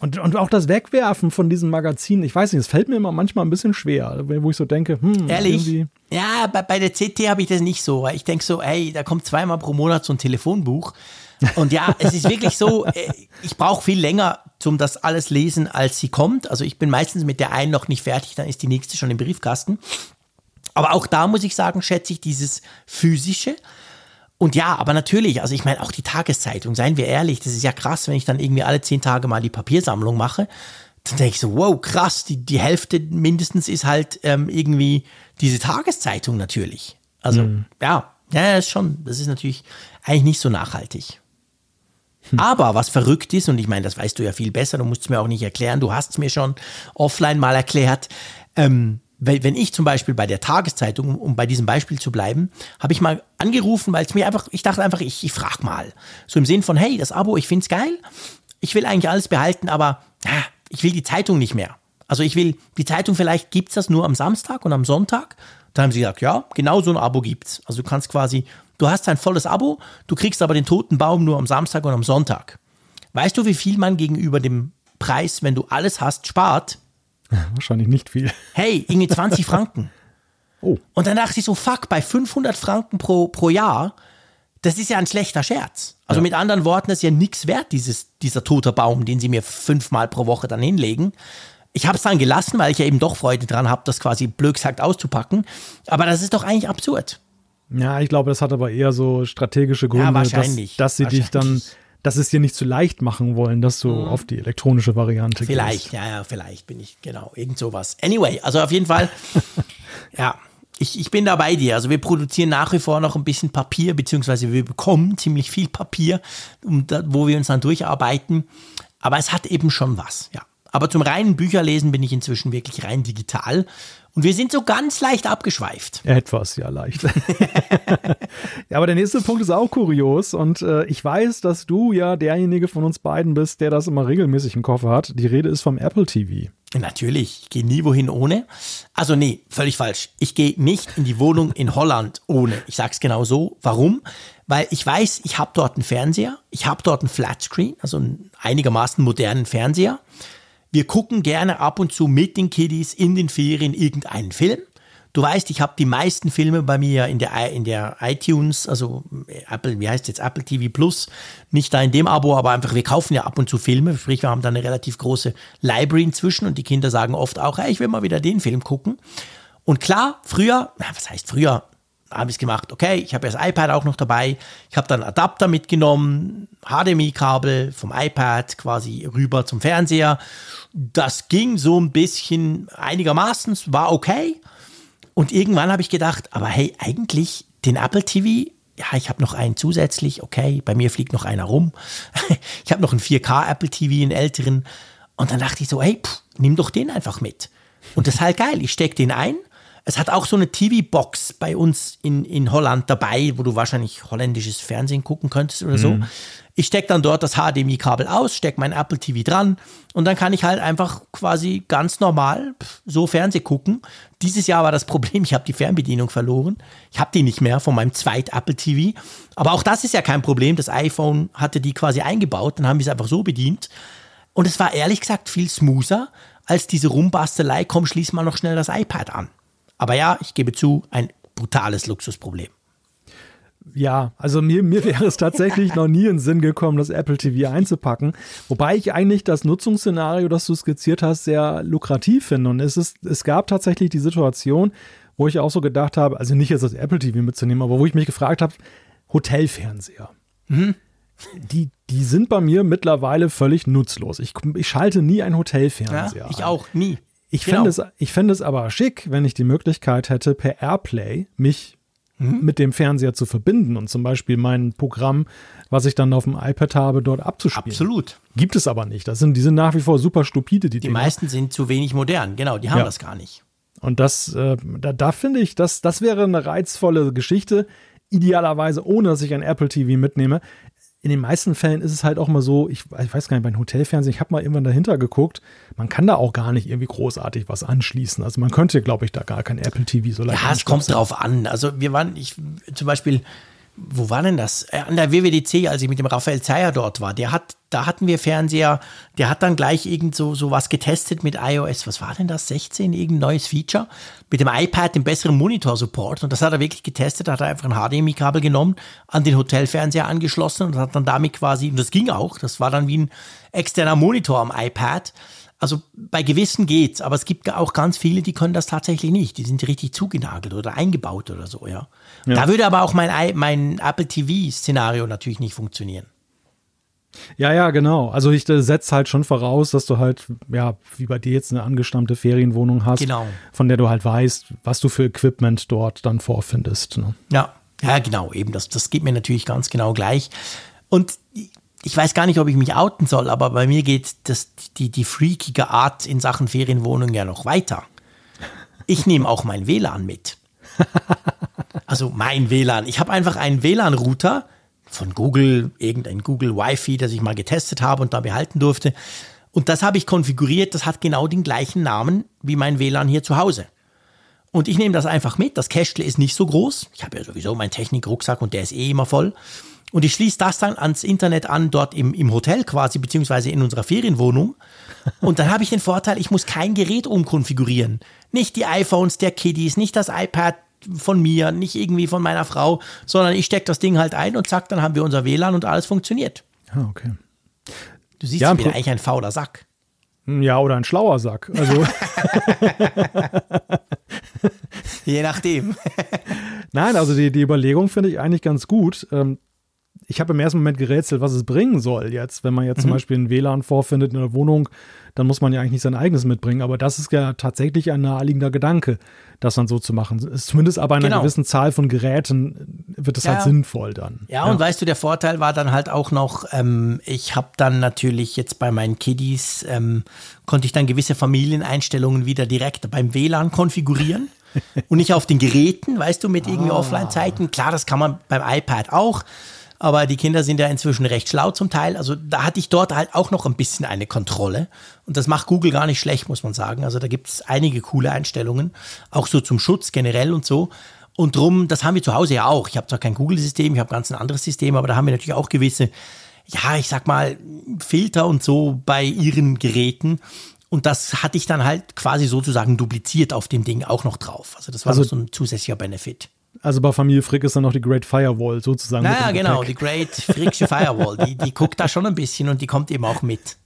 und, und auch das Wegwerfen von diesen Magazinen, ich weiß nicht, es fällt mir immer manchmal ein bisschen schwer, wo ich so denke, hm, Ehrlich? irgendwie. Ja, bei, bei der CT habe ich das nicht so, weil ich denke so, ey, da kommt zweimal pro Monat so ein Telefonbuch. Und ja, es ist wirklich so, äh, ich brauche viel länger zum das alles lesen, als sie kommt. Also ich bin meistens mit der einen noch nicht fertig, dann ist die nächste schon im Briefkasten. Aber auch da muss ich sagen, schätze ich dieses physische. Und ja, aber natürlich, also ich meine auch die Tageszeitung, seien wir ehrlich, das ist ja krass, wenn ich dann irgendwie alle zehn Tage mal die Papiersammlung mache. Dann denke ich so, wow, krass, die, die Hälfte mindestens ist halt ähm, irgendwie diese Tageszeitung natürlich. Also ja, ja, ist schon, das ist natürlich eigentlich nicht so nachhaltig. Aber was verrückt ist, und ich meine, das weißt du ja viel besser, du musst es mir auch nicht erklären, du hast es mir schon offline mal erklärt, ähm, wenn ich zum Beispiel bei der Tageszeitung, um bei diesem Beispiel zu bleiben, habe ich mal angerufen, weil es mir einfach, ich dachte einfach, ich, ich frage mal. So im Sinn von, hey, das Abo, ich find's geil, ich will eigentlich alles behalten, aber ah, ich will die Zeitung nicht mehr. Also ich will, die Zeitung vielleicht gibt's das nur am Samstag und am Sonntag. Dann haben sie gesagt, ja, genau so ein Abo gibt's. Also du kannst quasi, du hast ein volles Abo, du kriegst aber den toten Baum nur am Samstag und am Sonntag. Weißt du, wie viel man gegenüber dem Preis, wenn du alles hast, spart? Wahrscheinlich nicht viel. Hey, irgendwie 20 Franken. Oh. Und dann dachte ich so, fuck, bei 500 Franken pro, pro Jahr, das ist ja ein schlechter Scherz. Also Ja. mit anderen Worten, das ist ja nichts wert, dieses, dieser tote Baum, den sie mir fünfmal pro Woche dann hinlegen. Ich habe es dann gelassen, weil ich ja eben doch Freude dran habe, das quasi blöd gesagt auszupacken. Aber das ist doch eigentlich absurd. Ja, ich glaube, das hat aber eher so strategische Gründe, wahrscheinlich. Dass, dass sie dich dann. Dass es dir nicht zu leicht machen wollen, dass du auf die elektronische Variante Vielleicht, gehst. ja, ja, vielleicht bin ich, genau, irgend sowas. Anyway, also auf jeden Fall, ja, ich, ich bin da bei dir. Also wir produzieren nach wie vor noch ein bisschen Papier, beziehungsweise wir bekommen ziemlich viel Papier, um da, wo wir uns dann durcharbeiten. Aber es hat eben schon was, ja. Aber zum reinen Bücherlesen bin ich inzwischen wirklich rein digital. Und wir sind so ganz leicht abgeschweift. Etwas, ja, leicht. ja, aber der nächste Punkt ist auch kurios und äh, ich weiß, dass du ja derjenige von uns beiden bist, der das immer regelmäßig im Koffer hat. Die Rede ist vom Apple TV. Natürlich, ich gehe nie wohin ohne. Also nee, völlig falsch. Ich gehe nicht in die Wohnung in Holland ohne. Ich sag's genau so. Warum? Weil ich weiß, ich habe dort einen Fernseher, ich habe dort einen Flatscreen, also einen einigermaßen modernen Fernseher. Wir gucken gerne ab und zu mit den Kiddies in den Ferien irgendeinen Film. Du weißt, ich habe die meisten Filme bei mir in der, in der iTunes, also Apple, wie heißt jetzt Apple TV Plus, nicht da in dem Abo, aber einfach, wir kaufen ja ab und zu Filme, sprich, wir haben da eine relativ große Library inzwischen und die Kinder sagen oft auch, hey, ich will mal wieder den Film gucken. Und klar, früher, na, was heißt früher, habe ich es gemacht, okay, ich habe das iPad auch noch dabei, ich habe dann Adapter mitgenommen, HDMI-Kabel vom iPad quasi rüber zum Fernseher. Das ging so ein bisschen einigermaßen, war okay. Und irgendwann habe ich gedacht, aber hey, eigentlich den Apple TV, ja, ich habe noch einen zusätzlich, okay, bei mir fliegt noch einer rum. ich habe noch einen 4K Apple TV, einen älteren. Und dann dachte ich so, hey, pff, nimm doch den einfach mit. Und das ist halt geil. Ich stecke den ein. Es hat auch so eine TV-Box bei uns in, in Holland dabei, wo du wahrscheinlich holländisches Fernsehen gucken könntest oder so. Ich stecke dann dort das HDMI-Kabel aus, stecke mein Apple TV dran und dann kann ich halt einfach quasi ganz normal so Fernseh gucken. Dieses Jahr war das Problem, ich habe die Fernbedienung verloren. Ich habe die nicht mehr von meinem zweit Apple TV. Aber auch das ist ja kein Problem. Das iPhone hatte die quasi eingebaut, dann haben wir es einfach so bedient. Und es war ehrlich gesagt viel smoother als diese Rumbastelei, komm, schließ mal noch schnell das iPad an. Aber ja, ich gebe zu, ein brutales Luxusproblem. Ja, also mir, mir wäre es tatsächlich noch nie in den Sinn gekommen, das Apple TV einzupacken. Wobei ich eigentlich das Nutzungsszenario, das du skizziert hast, sehr lukrativ finde. Und es, ist, es gab tatsächlich die Situation, wo ich auch so gedacht habe, also nicht jetzt das Apple TV mitzunehmen, aber wo ich mich gefragt habe, Hotelfernseher. Die, die sind bei mir mittlerweile völlig nutzlos. Ich, ich schalte nie ein Ja, Hotelfernseher. ich ein. auch nie. Ich Genau. fände es, ich fände es aber schick, wenn ich die Möglichkeit hätte, per Airplay mich Mhm. mit dem Fernseher zu verbinden und zum Beispiel mein Programm, was ich dann auf dem iPad habe, dort abzuspielen. Absolut. Gibt es aber nicht. Das sind, die sind nach wie vor super stupide, die, Die Dinger. meisten sind zu wenig modern. Genau, die haben Ja. das gar nicht. Und das, äh, da, da finde ich, das, das wäre eine reizvolle Geschichte. Idealerweise, ohne dass ich ein Apple TV mitnehme. In den meisten Fällen ist es halt auch mal so, ich, ich weiß gar nicht, beim Hotelfernsehen, ich habe mal irgendwann dahinter geguckt, man kann da auch gar nicht irgendwie großartig was anschließen. Also man könnte, glaube ich, da gar kein Apple TV so leicht Ja, es kommt drauf an. Also wir waren, ich zum Beispiel, wo war denn das? Äh, An der WWDC, als ich mit dem Raphael Zeyer dort war, der hat, da hatten wir Fernseher, der hat dann gleich irgend so, so was getestet mit iOS, was war denn das? 16, irgendein neues Feature? Mit dem iPad, dem besseren Monitor-Support. Und das hat er wirklich getestet, hat er einfach ein HDMI-Kabel genommen, an den Hotelfernseher angeschlossen und hat dann damit quasi, und das ging auch, das war dann wie ein externer Monitor am iPad. Also bei gewissen geht's, aber es gibt auch ganz viele, die können das tatsächlich nicht. Die sind richtig zugenagelt oder eingebaut oder so, ja. Da würde aber auch mein, mein Apple TV-Szenario natürlich nicht funktionieren. Ja, ja, genau. Also ich setze halt schon voraus, dass du halt, ja, wie bei dir jetzt eine angestammte Ferienwohnung hast, Genau. von der du halt weißt, was du für Equipment dort dann vorfindest. Ne? Ja, ja, genau, eben. Das, das geht mir natürlich ganz genau gleich. Und ich weiß gar nicht, ob ich mich outen soll, aber bei mir geht das, die, die freakige Art in Sachen Ferienwohnung ja noch weiter. Ich nehme auch mein WLAN mit. Also mein WLAN. Ich habe einfach einen WLAN-Router von Google, irgendein Google Wi-Fi, das ich mal getestet habe und da behalten durfte. Und das habe ich konfiguriert. Das hat genau den gleichen Namen wie mein WLAN hier zu Hause. Und ich nehme das einfach mit. Das Kästle ist nicht so groß. Ich habe ja sowieso meinen Technikrucksack und der ist eh immer voll. Und ich schließe das dann ans Internet an, dort im, im Hotel quasi, beziehungsweise in unserer Ferienwohnung. Und dann habe ich den Vorteil, ich muss kein Gerät umkonfigurieren. Nicht die iPhones der Kiddies, nicht das iPad von mir, nicht irgendwie von meiner Frau, sondern ich stecke das Ding halt ein und zack, dann haben wir unser WLAN und alles funktioniert. Ah, okay. Du siehst, Ja, ich bin eigentlich ein fauler Sack. Ja, oder ein schlauer Sack. Also, Je nachdem. nein, also die, die Überlegung finde ich eigentlich ganz gut. Ähm, ich habe im ersten Moment gerätselt, was es bringen soll jetzt. Wenn man jetzt Mhm. zum Beispiel ein WLAN vorfindet in der Wohnung, dann muss man ja eigentlich nicht sein eigenes mitbringen. Aber das ist ja tatsächlich ein naheliegender Gedanke, das dann so zu machen. Ist Zumindest aber einer Genau. gewissen Zahl von Geräten wird es Ja. halt sinnvoll dann. Ja, und weißt du, der Vorteil war dann halt auch noch, ähm, ich habe dann natürlich jetzt bei meinen Kiddies, ähm, konnte ich dann gewisse Familieneinstellungen wieder direkt beim WLAN konfigurieren und nicht auf den Geräten, weißt du, mit irgendwie Offline-Zeiten. Klar, das kann man beim iPad auch, aber die Kinder sind ja inzwischen recht schlau zum Teil. Also da hatte ich dort halt auch noch ein bisschen eine Kontrolle. Und das macht Google gar nicht schlecht, muss man sagen. Also da gibt es einige coole Einstellungen, auch so zum Schutz generell und so. Und drum, das haben wir zu Hause ja auch. Ich habe zwar kein Google-System, ich habe ganz ein anderes System, aber da haben wir natürlich auch gewisse, ja, ich sag mal, Filter und so bei ihren Geräten. Und das hatte ich dann halt quasi sozusagen dupliziert auf dem Ding auch noch drauf. Also das war Also- so ein zusätzlicher Benefit. Also bei Familie Frick ist dann noch die Great Firewall sozusagen. Naja, genau, die Great Fricksche Firewall, die, die guckt da schon ein bisschen und die kommt eben auch mit.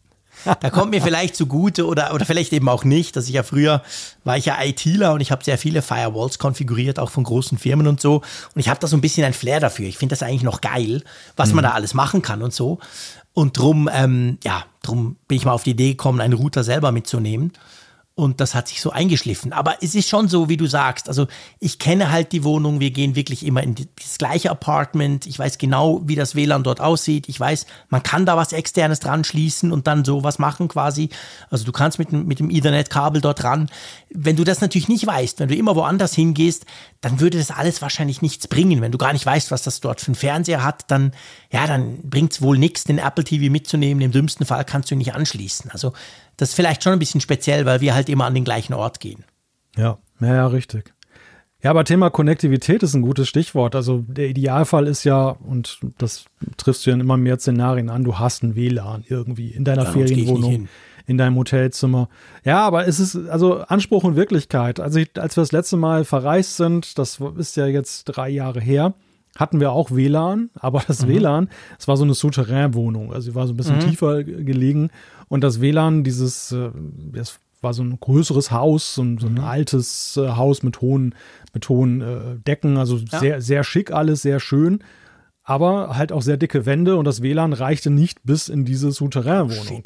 Da kommt mir vielleicht zugute oder, oder vielleicht eben auch nicht, dass ich ja früher war ich ja ITler und ich habe sehr viele Firewalls konfiguriert, auch von großen Firmen und so. Und ich habe da so ein bisschen ein Flair dafür. Ich finde das eigentlich noch geil, was man da alles machen kann und so. Und drum, ähm, ja, drum bin ich mal auf die Idee gekommen, einen Router selber mitzunehmen. Und das hat sich so eingeschliffen. Aber es ist schon so, wie du sagst. Also ich kenne halt die Wohnung. Wir gehen wirklich immer in das gleiche Apartment. Ich weiß genau, wie das WLAN dort aussieht. Ich weiß, man kann da was Externes dran schließen und dann sowas machen quasi. Also du kannst mit, mit dem Ethernet-Kabel dort ran. Wenn du das natürlich nicht weißt, wenn du immer woanders hingehst, dann würde das alles wahrscheinlich nichts bringen. Wenn du gar nicht weißt, was das dort für einen Fernseher hat, dann, ja, dann bringt es wohl nichts, den Apple TV mitzunehmen. Im dümmsten Fall kannst du ihn nicht anschließen. Also das ist vielleicht schon ein bisschen speziell, weil wir halt immer an den gleichen Ort gehen. Ja, ja, ja, richtig. Ja, aber Thema Konnektivität ist ein gutes Stichwort. Also der Idealfall ist ja, und das triffst du ja in immer mehr Szenarien an, du hast ein WLAN irgendwie in deiner Ja, Ferienwohnung. In deinem Hotelzimmer. Ja, aber es ist also Anspruch und Wirklichkeit. Also ich, als wir das letzte Mal verreist sind, das ist ja jetzt drei Jahre her, hatten wir auch WLAN, aber Mhm. das WLAN, es war so eine Souterrain-Wohnung, also sie war so ein bisschen tiefer g- gelegen und das WLAN, dieses, äh, das war so ein größeres Haus, so ein, so ein Mhm. altes äh, Haus mit hohen, mit hohen äh, Decken, also sehr, sehr schick alles, sehr schön, aber halt auch sehr dicke Wände und das WLAN reichte nicht bis in diese Souterrain-Wohnung.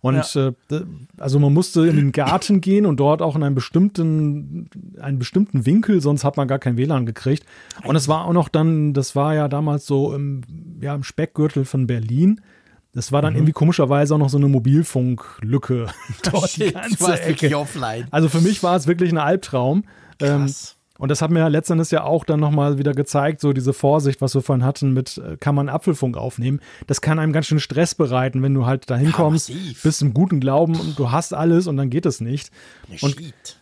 Und äh, d- also man musste in den Garten gehen und dort auch in einen bestimmten, einen bestimmten Winkel, sonst hat man gar kein WLAN gekriegt. Und es war auch noch dann, das war ja damals so im, ja, im Speckgürtel von Berlin. Das war dann Mhm. irgendwie komischerweise auch noch so eine Mobilfunklücke dort die Shit, du ganze Ecke. offline. Also für mich war es wirklich ein Albtraum. Ähm, Krass. Und das hat mir ja letztendlich ja auch dann nochmal wieder gezeigt, so diese Vorsicht, was wir vorhin hatten mit, äh, kann man Apfelfunk aufnehmen. Das kann einem ganz schön Stress bereiten, wenn du halt da hinkommst, massiv. bist im guten Glauben und du hast alles und dann geht es nicht. Und.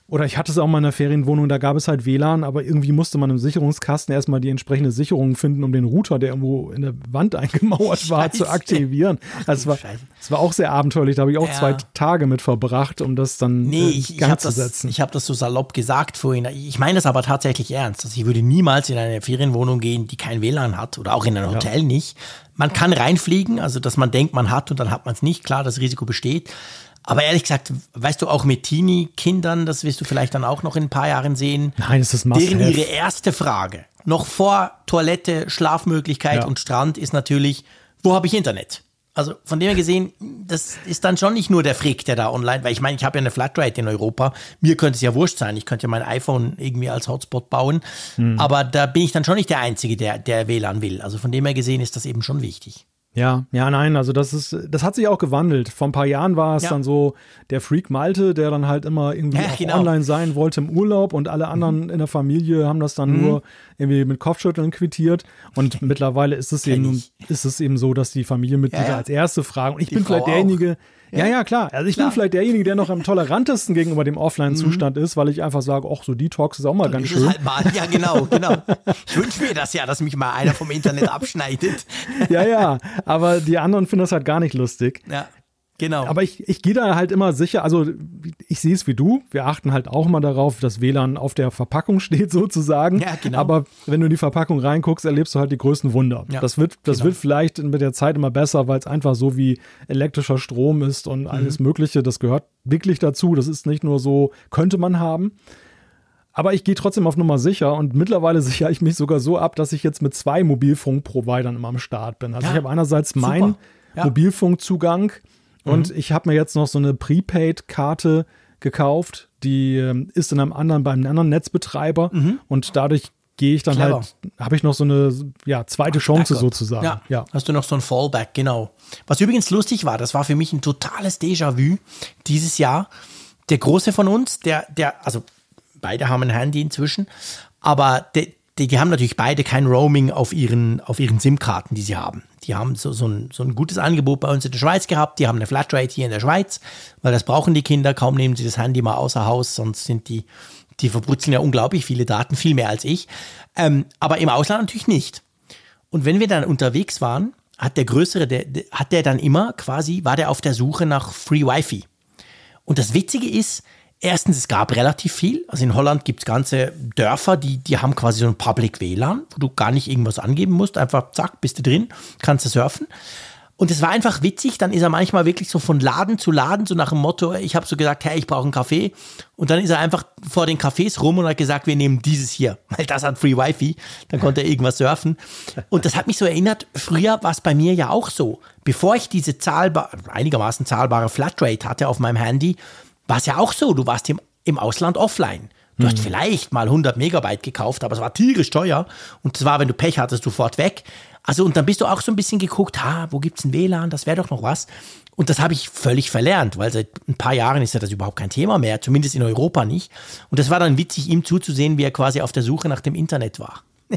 Oder ich hatte es auch mal in einer Ferienwohnung, da gab es halt WLAN, aber irgendwie musste man im Sicherungskasten erstmal die entsprechende Sicherung finden, um den Router, der irgendwo in der Wand eingemauert war, zu Scheiße. aktivieren. Also es war, Scheiße. es war auch sehr abenteuerlich, da habe ich auch Ja. zwei Tage mit verbracht, um das dann Nee, ich, ich habe zu das, setzen. ich hab das so salopp gesagt vorhin. Ich meine das aber tatsächlich ernst. Also ich würde niemals in eine Ferienwohnung gehen, die kein WLAN hat oder auch in ein Hotel nicht. Man kann reinfliegen, also dass man denkt, man hat und dann hat man es nicht. Klar, das Risiko besteht. Aber ehrlich gesagt, weißt du, auch mit Teenie-Kindern, das wirst du vielleicht dann auch noch in ein paar Jahren sehen, Nein, es ist deren must-have. ihre erste Frage, noch vor Toilette, Schlafmöglichkeit Ja. und Strand, ist natürlich, wo habe ich Internet? Also von dem her gesehen, das ist dann schon nicht nur der Frick, der da online, weil ich meine, ich habe ja eine Flatrate in Europa. Mir könnte es ja wurscht sein. Ich könnte ja mein iPhone irgendwie als Hotspot bauen. Hm. Aber da bin ich dann schon nicht der Einzige, der, der WLAN will. Also von dem her gesehen ist das eben schon wichtig. Ja, ja, nein, also das ist, das hat sich auch gewandelt. Vor ein paar Jahren war es ja. dann so der Freak Malte, der dann halt immer irgendwie ja, genau. online sein wollte im Urlaub und alle anderen mhm. in der Familie haben das dann mhm. nur irgendwie mit Kopfschütteln quittiert. Und mittlerweile ist es eben, ist es eben so, dass die Familienmitglieder ja, als erste fragen. Und ich die bin Frau vielleicht derjenige, ja, ja, klar. Also ich klar. bin vielleicht derjenige, der noch am tolerantesten gegenüber dem Offline-Zustand mhm. ist, weil ich einfach sage, ach, so Detox ist auch mal ganz schön. Halt mal. Ja, genau, genau. Ich wünsche mir das ja, dass mich mal einer vom Internet abschneidet. ja, ja. Aber die anderen finden das halt gar nicht lustig. Ja. Genau. Aber ich, ich gehe da halt immer sicher, also ich sehe es wie du, wir achten halt auch mal darauf, dass WLAN auf der Verpackung steht sozusagen. Ja, genau. Aber wenn du in die Verpackung reinguckst, erlebst du halt die größten Wunder. Ja, das wird, das genau. wird vielleicht mit der Zeit immer besser, weil es einfach so wie elektrischer Strom ist und mhm. alles Mögliche. Das gehört wirklich dazu. Das ist nicht nur so, könnte man haben. Aber ich gehe trotzdem auf Nummer sicher und mittlerweile sichere ich mich sogar so ab, dass ich jetzt mit zwei Mobilfunkprovidern immer am Start bin. Also ja, ich habe einerseits meinen Mobilfunkzugang und mhm. ich habe mir jetzt noch so eine Prepaid-Karte gekauft, die ähm, ist in einem anderen, bei einem anderen Netzbetreiber mhm. und dadurch gehe ich dann Clever. halt, habe ich noch so eine ja, zweite Ach, Chance Backup. sozusagen. Ja, ja, hast du noch so ein Fallback, genau. Was übrigens lustig war, das war für mich ein totales Déjà-vu dieses Jahr. Der Große von uns, der, der, also beide haben ein Handy inzwischen, aber der, die, die haben natürlich beide kein Roaming auf ihren, auf ihren SIM-Karten, die sie haben. Die haben so, so, ein, so ein gutes Angebot bei uns in der Schweiz gehabt. Die haben eine Flatrate hier in der Schweiz, weil das brauchen die Kinder. Kaum nehmen sie das Handy mal außer Haus, sonst sind die, die verbrutzeln ja unglaublich viele Daten, viel mehr als ich. Ähm, aber im Ausland natürlich nicht. Und wenn wir dann unterwegs waren, hat der Größere, der, hat der dann immer quasi, war der auf der Suche nach Free Wi-Fi. Und das Witzige ist, Erstens, es gab relativ viel. Also in Holland gibt es ganze Dörfer, die, die haben quasi so ein Public WLAN, wo du gar nicht irgendwas angeben musst. Einfach zack, bist du drin, kannst du surfen. Und es war einfach witzig, dann ist er manchmal wirklich so von Laden zu Laden, so nach dem Motto, ich habe so gesagt, hey, ich brauche einen Kaffee. Und dann ist er einfach vor den Cafés rum und hat gesagt, wir nehmen dieses hier, weil das hat Free Wi-Fi. Dann konnte er irgendwas surfen. Und das hat mich so erinnert, früher war es bei mir ja auch so. Bevor ich diese zahlbar, einigermaßen zahlbare Flatrate hatte auf meinem Handy, war es ja auch so, du warst im, im Ausland offline. Du mhm. hast vielleicht mal 100 Megabyte gekauft, aber es war tierisch teuer. Und zwar, wenn du Pech hattest, sofort weg. Also, und dann bist du auch so ein bisschen geguckt, ha, wo gibt's ein WLAN? Das wäre doch noch was. Und das habe ich völlig verlernt, weil seit ein paar Jahren ist ja das überhaupt kein Thema mehr, zumindest in Europa nicht. Und das war dann witzig, ihm zuzusehen, wie er quasi auf der Suche nach dem Internet war.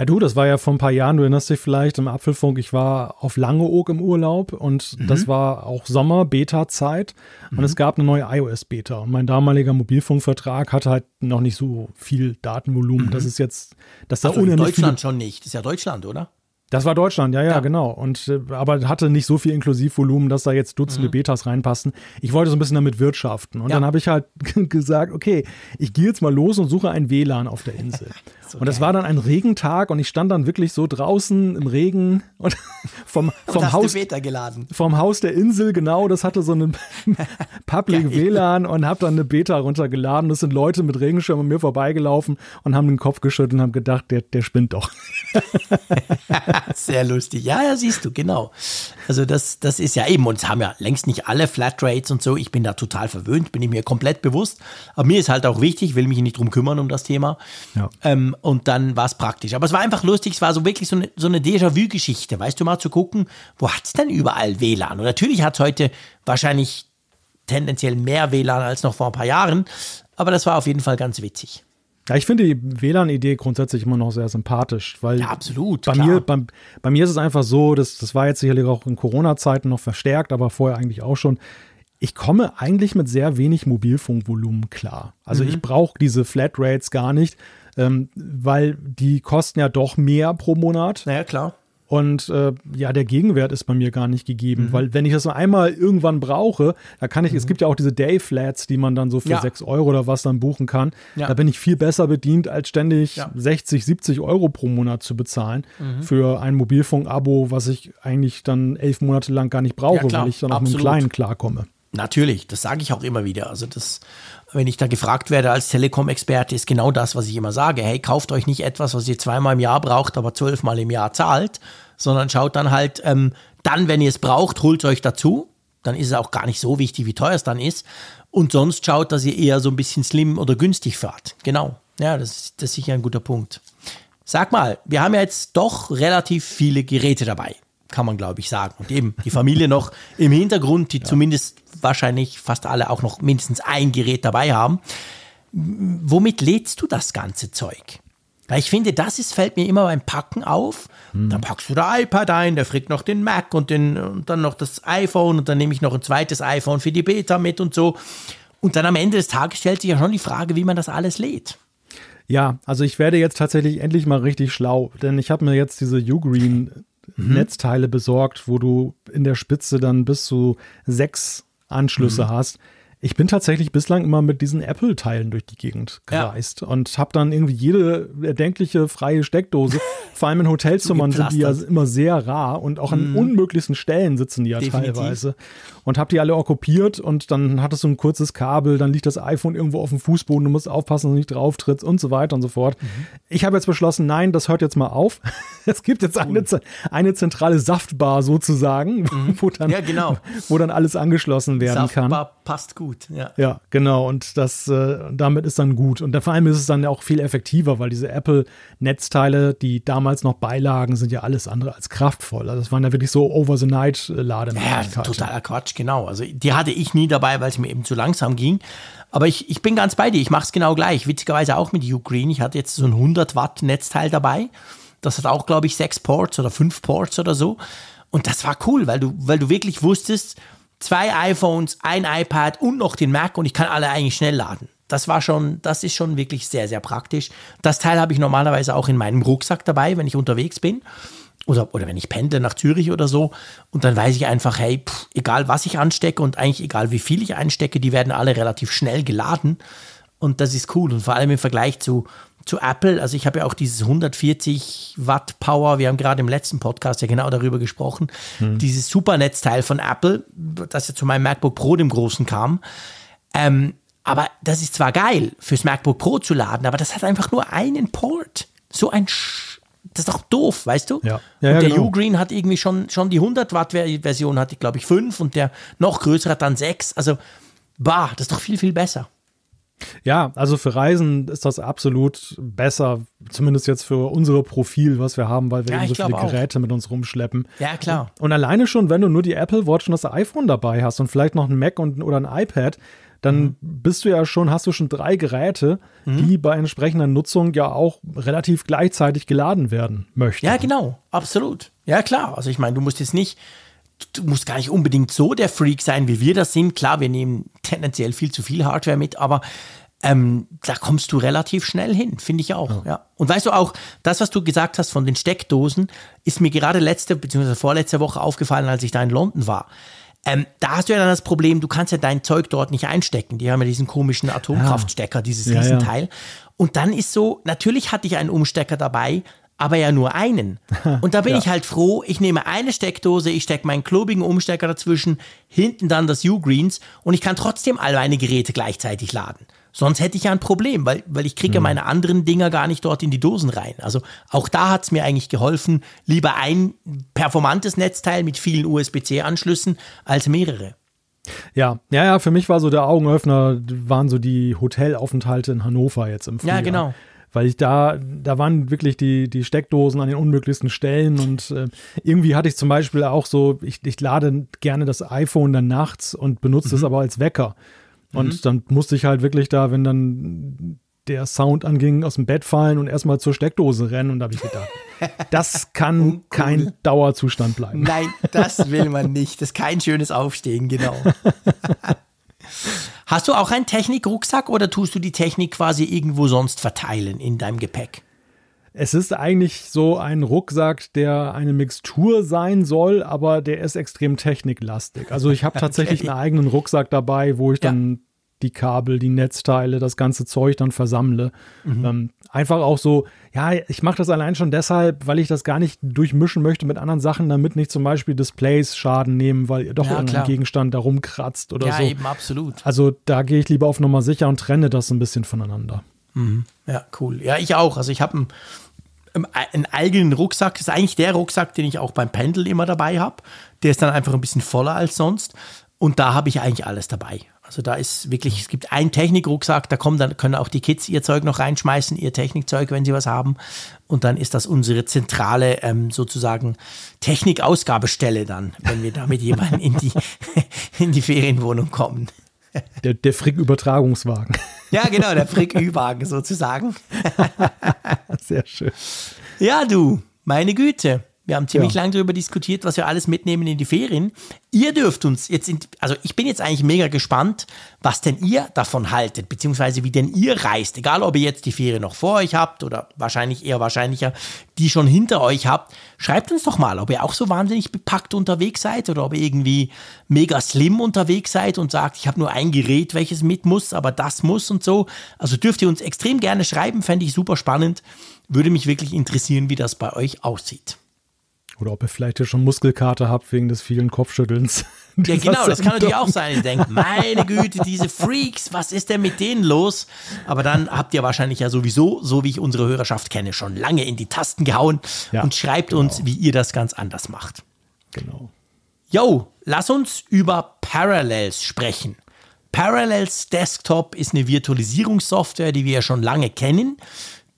Ja, du, das war ja vor ein paar Jahren, du erinnerst dich vielleicht im Apfelfunk, ich war auf Langeoog im Urlaub und mhm. das war auch Sommer, Beta-Zeit und mhm. es gab eine neue iOS-Beta und mein damaliger Mobilfunkvertrag hatte halt noch nicht so viel Datenvolumen. Mhm. Das ist jetzt, das da also in Deutschland schon nicht, das ist ja Deutschland, oder? Das war Deutschland, ja, ja, ja. genau. Und äh, aber hatte nicht so viel Inklusivvolumen, dass da jetzt Dutzende mhm. Betas reinpassen. Ich wollte so ein bisschen damit wirtschaften. Und ja. dann habe ich halt gesagt, okay, ich gehe jetzt mal los und suche ein WLAN auf der Insel. so und es war dann ein Regentag und ich stand dann wirklich so draußen im Regen und vom, vom und Haus vom Haus der Insel, genau, das hatte so einen Public WLAN und habe dann eine Beta runtergeladen. Das sind Leute mit Regenschirm an mir vorbeigelaufen und haben den Kopf geschüttelt und haben gedacht, der, der spinnt doch. Sehr lustig. Ja, ja, siehst du, genau. Also das, das ist ja eben, und es haben ja längst nicht alle Flatrates und so. Ich bin da total verwöhnt, bin ich mir komplett bewusst. Aber mir ist halt auch wichtig, will mich nicht drum kümmern um das Thema. Ja. Ähm, und dann war es praktisch. Aber es war einfach lustig, es war so wirklich so eine, so eine Déjà-vu-Geschichte, weißt du, mal zu gucken, wo hat es denn überall WLAN? Und natürlich hat es heute wahrscheinlich tendenziell mehr WLAN als noch vor ein paar Jahren. Aber das war auf jeden Fall ganz witzig. Ja, ich finde die WLAN-Idee grundsätzlich immer noch sehr sympathisch, weil ja, absolut, bei, mir, bei, bei, mir ist es einfach so, dass, das war jetzt sicherlich auch in Corona-Zeiten noch verstärkt, aber vorher eigentlich auch schon. Ich komme eigentlich mit sehr wenig Mobilfunkvolumen klar. Also mhm. ich brauche diese Flatrates gar nicht, ähm, weil die kosten ja doch mehr pro Monat. Naja, klar. Und äh, ja, der Gegenwert ist bei mir gar nicht gegeben, mhm. weil wenn ich das nur einmal irgendwann brauche, da kann ich, mhm. es gibt ja auch diese Day-Flats, die man dann so für ja. 6 Euro oder was dann buchen kann. Ja. Da bin ich viel besser bedient, als ständig ja. 60, 70 Euro pro Monat zu bezahlen mhm. für ein Mobilfunk-Abo, was ich eigentlich dann elf Monate lang gar nicht brauche, weil ich dann auch mit einem kleinen klarkomme. Natürlich, das sage ich auch immer wieder. Also das, wenn ich da gefragt werde als Telekom-Experte, ist genau das, was ich immer sage. Hey, kauft euch nicht etwas, was ihr zweimal im Jahr braucht, aber zwölfmal im Jahr zahlt, sondern schaut dann halt, ähm, dann, wenn ihr es braucht, holt es euch dazu. Dann ist es auch gar nicht so wichtig, wie teuer es dann ist. Und sonst schaut, dass ihr eher so ein bisschen slim oder günstig fahrt. Genau. Ja, das, das ist sicher ein guter Punkt. Sag mal, wir haben ja jetzt doch relativ viele Geräte dabei kann man glaube ich sagen. Und eben die Familie noch im Hintergrund, die ja. zumindest wahrscheinlich fast alle auch noch mindestens ein Gerät dabei haben. Womit lädst du das ganze Zeug? Weil ich finde, das ist, fällt mir immer beim Packen auf. Hm. Dann packst du das iPad ein, der fragt noch den Mac und, den, und dann noch das iPhone und dann nehme ich noch ein zweites iPhone für die Beta mit und so. Und dann am Ende des Tages stellt sich ja schon die Frage, wie man das alles lädt. Ja, also ich werde jetzt tatsächlich endlich mal richtig schlau, denn ich habe mir jetzt diese Ugreen mhm. Netzteile besorgt, wo du in der Spitze dann bis zu sechs Anschlüsse mhm. hast ich bin tatsächlich bislang immer mit diesen Apple-Teilen durch die Gegend gereist ja. und habe dann irgendwie jede erdenkliche freie Steckdose. Vor allem in Hotelzimmern sind die ja immer sehr rar und auch an mm. unmöglichsten Stellen sitzen die ja Definitiv. teilweise. Und habe die alle okkupiert und dann hattest du ein kurzes Kabel, dann liegt das iPhone irgendwo auf dem Fußboden, du musst aufpassen, dass du nicht drauf trittst und so weiter und so fort. Mhm. Ich habe jetzt beschlossen, nein, das hört jetzt mal auf. es gibt jetzt cool. eine, eine zentrale Saftbar sozusagen, mhm. wo, dann, ja, genau. wo dann alles angeschlossen werden Saftbar kann. Passt gut ja. Ja, genau. Und das, äh, damit ist dann gut. Und vor allem ist es dann auch viel effektiver, weil diese Apple-Netzteile, die damals noch beilagen, sind ja alles andere als kraftvoll. Also das waren ja wirklich so Over-the-Night-Lademöglichkeiten. Ja, totaler Quatsch, genau. Also die hatte ich nie dabei, weil es mir eben zu langsam ging. Aber ich, ich bin ganz bei dir. Ich mache es genau gleich. Witzigerweise auch mit Ugreen. Ich hatte jetzt so ein 100 Watt Netzteil dabei. Das hat auch, glaube ich, sechs Ports oder fünf Ports oder so. Und das war cool, weil du, weil du wirklich wusstest, zwei iPhones, ein iPad und noch den Mac und ich kann alle eigentlich schnell laden. Das war schon, das ist schon wirklich sehr, sehr praktisch. Das Teil habe ich normalerweise auch in meinem Rucksack dabei, wenn ich unterwegs bin. Oder, oder wenn ich pendle nach Zürich oder so. Und dann weiß ich einfach, hey, pff, egal was ich anstecke und eigentlich egal wie viel ich einstecke, die werden alle relativ schnell geladen. Und das ist cool. Und vor allem im Vergleich zu zu Apple. Also ich habe ja auch dieses 140 Watt Power, wir haben gerade im letzten Podcast ja genau darüber gesprochen, hm. dieses Supernetzteil von Apple, das ja zu meinem MacBook Pro, dem großen, kam. Ähm, aber das ist zwar geil, fürs MacBook Pro zu laden, aber das hat einfach nur einen Port. So ein Sch das ist doch doof, weißt du? Ja. ja und der genau. Ugreen hat irgendwie schon, schon die 100 Watt Version hatte, glaube ich, fünf und der noch größere hat dann sechs. Also, bah, das ist doch viel, viel besser. Ja, also für Reisen ist das absolut besser, zumindest jetzt für unser Profil, was wir haben, weil wir ja, eben so viele Geräte auch. mit uns rumschleppen. Ja, klar. Und, und, alleine schon, wenn du nur die Apple Watch und das iPhone dabei hast und vielleicht noch ein Mac und, oder ein iPad, dann mhm. bist du ja schon, hast du schon drei Geräte, mhm. die bei entsprechender Nutzung ja auch relativ gleichzeitig geladen werden möchten. Ja, genau, absolut. Ja, klar. Also ich meine, du musst jetzt nicht du musst gar nicht unbedingt so der Freak sein, wie wir das sind. Klar, wir nehmen tendenziell viel zu viel Hardware mit, aber ähm, da kommst du relativ schnell hin, finde ich auch. Ja. ja. Und weißt du auch, das, was du gesagt hast von den Steckdosen, ist mir gerade letzte bzw. vorletzte Woche aufgefallen, als ich da in London war. Ähm, da hast du ja dann das Problem, du kannst ja dein Zeug dort nicht einstecken. Die haben ja diesen komischen Atomkraftstecker, ja. dieses Riesenteil. Ja, Und dann ist so, natürlich hatte ich einen Umstecker dabei, aber ja nur einen. Und da bin ja. ich halt froh, ich nehme eine Steckdose, ich stecke meinen klobigen Umstecker dazwischen, hinten dann das U-Greens und ich kann trotzdem all meine Geräte gleichzeitig laden. Sonst hätte ich ja ein Problem, weil, weil ich kriege mhm. meine anderen Dinger gar nicht dort in die Dosen rein. Also auch da hat es mir eigentlich geholfen, lieber ein performantes Netzteil mit vielen USB-C-Anschlüssen als mehrere. Ja, ja, ja, für mich war so der Augenöffner, waren so die Hotelaufenthalte in Hannover jetzt im Frühjahr. Ja, genau weil ich da, da waren wirklich die, die Steckdosen an den unmöglichsten Stellen und äh, irgendwie hatte ich zum Beispiel auch so, ich, ich lade gerne das iPhone dann nachts und benutze es mhm. aber als Wecker. Und mhm. dann musste ich halt wirklich da, wenn dann der Sound anging, aus dem Bett fallen und erstmal zur Steckdose rennen. Und da habe ich gedacht, das kann kein Dauerzustand bleiben. Nein, das will man nicht. Das ist kein schönes Aufstehen, genau. Hast du auch einen Technik-Rucksack oder tust du die Technik quasi irgendwo sonst verteilen in deinem Gepäck? Es ist eigentlich so ein Rucksack, der eine Mixtur sein soll, aber der ist extrem techniklastig. Also ich habe tatsächlich okay. einen eigenen Rucksack dabei, wo ich ja. dann die Kabel, die Netzteile, das ganze Zeug dann versammle. Mhm. Ähm, einfach auch so, ja, ich mache das allein schon deshalb, weil ich das gar nicht durchmischen möchte mit anderen Sachen, damit nicht zum Beispiel Displays Schaden nehmen, weil doch ja, irgendein klar. Gegenstand da rumkratzt oder ja, so. Ja, eben, absolut. Also da gehe ich lieber auf Nummer sicher und trenne das ein bisschen voneinander. Mhm. Ja, cool. Ja, ich auch. Also ich habe einen, einen eigenen Rucksack. Das ist eigentlich der Rucksack, den ich auch beim Pendel immer dabei habe. Der ist dann einfach ein bisschen voller als sonst. Und da habe ich eigentlich alles dabei. Also da ist wirklich, es gibt einen Technikrucksack, da kommen dann können auch die Kids ihr Zeug noch reinschmeißen, ihr Technikzeug, wenn sie was haben. Und dann ist das unsere zentrale ähm, sozusagen Technikausgabestelle dann, wenn wir da mit jemandem in die, in die Ferienwohnung kommen. Der, der Frick-Übertragungswagen. Ja, genau, der Frick-Ü-Wagen sozusagen. Sehr schön. Ja, du, meine Güte. Wir haben ziemlich ja. lange darüber diskutiert, was wir alles mitnehmen in die Ferien. Ihr dürft uns jetzt, in, also ich bin jetzt eigentlich mega gespannt, was denn ihr davon haltet, beziehungsweise wie denn ihr reist. Egal, ob ihr jetzt die Ferien noch vor euch habt oder wahrscheinlich eher wahrscheinlicher, die schon hinter euch habt. Schreibt uns doch mal, ob ihr auch so wahnsinnig bepackt unterwegs seid oder ob ihr irgendwie mega slim unterwegs seid und sagt, ich habe nur ein Gerät, welches mit muss, aber das muss und so. Also dürft ihr uns extrem gerne schreiben, fände ich super spannend. Würde mich wirklich interessieren, wie das bei euch aussieht. Oder ob ihr vielleicht ja schon Muskelkater habt wegen des vielen Kopfschüttelns. Ja, genau, das kann natürlich auch sein. Ich denke, meine Güte, diese Freaks, was ist denn mit denen los? Aber dann habt ihr wahrscheinlich ja sowieso, so wie ich unsere Hörerschaft kenne, schon lange in die Tasten gehauen ja, und schreibt genau. uns, wie ihr das ganz anders macht. Genau. Yo, lass uns über Parallels sprechen. Parallels Desktop ist eine Virtualisierungssoftware, die wir ja schon lange kennen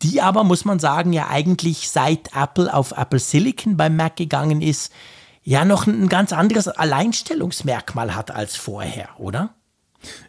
die aber, muss man sagen, ja eigentlich seit Apple auf Apple Silicon beim Mac gegangen ist, ja noch ein ganz anderes Alleinstellungsmerkmal hat als vorher, oder?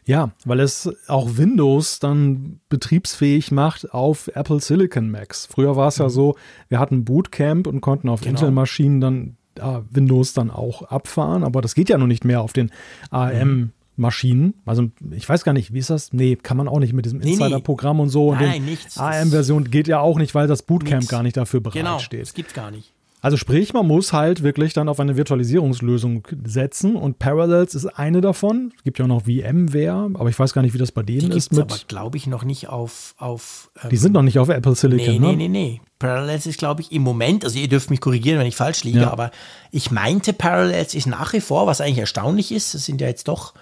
Ja, weil es auch Windows dann betriebsfähig macht auf Apple Silicon Macs. Früher war es mhm. ja so, wir hatten Bootcamp und konnten auf genau. Intel-Maschinen dann äh, Windows dann auch abfahren, aber das geht ja noch nicht mehr auf den ARM mhm. Maschinen. Also ich weiß gar nicht, wie ist das? Nee, kann man auch nicht mit diesem Insider-Programm und so. Nein, und nichts. AM-Version geht ja auch nicht, weil das Bootcamp nichts. gar nicht dafür bereitsteht. Genau, das gibt's gar nicht. Also sprich, man muss halt wirklich dann auf eine Virtualisierungslösung setzen und Parallels ist eine davon. Es gibt ja auch noch VMware, aber ich weiß gar nicht, wie das bei denen die ist. Mit aber glaube ich noch nicht auf. auf ähm, die sind noch nicht auf Apple Silicon, nee, ne? Nee, nee, nee. Parallels ist, glaube ich, im Moment, also ihr dürft mich korrigieren, wenn ich falsch liege, ja. aber ich meinte, Parallels ist nach wie vor, was eigentlich erstaunlich ist, es sind ja jetzt doch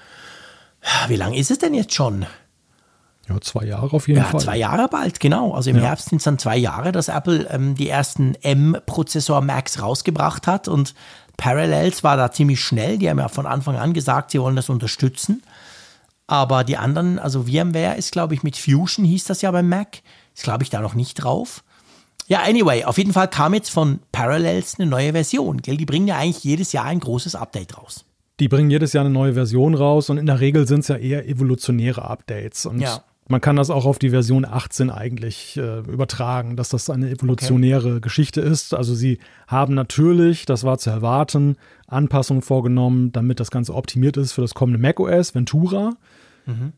wie lange ist es denn jetzt schon? Ja, zwei Jahre auf jeden ja, Fall. Zwei Jahre bald, genau. Also im ja. Herbst sind es dann zwei Jahre, dass Apple ähm, die ersten M-Prozessor Macs rausgebracht hat und Parallels war da ziemlich schnell. Die haben ja von Anfang an gesagt, sie wollen das unterstützen. Aber die anderen, also VMware ist, glaube ich, mit Fusion hieß das ja beim Mac, ist, glaube ich, da noch nicht drauf. Ja, anyway, auf jeden Fall kam jetzt von Parallels eine neue Version. Gell? Die bringen ja eigentlich jedes Jahr ein großes Update raus die bringen jedes Jahr eine neue Version raus und in der Regel sind es ja eher evolutionäre Updates. Und ja. man kann das auch auf die Version 18 eigentlich äh, übertragen, dass das eine evolutionäre okay. Geschichte ist. Also sie haben natürlich, das war zu erwarten, Anpassungen vorgenommen, damit das Ganze optimiert ist für das kommende macOS, Ventura. Mhm.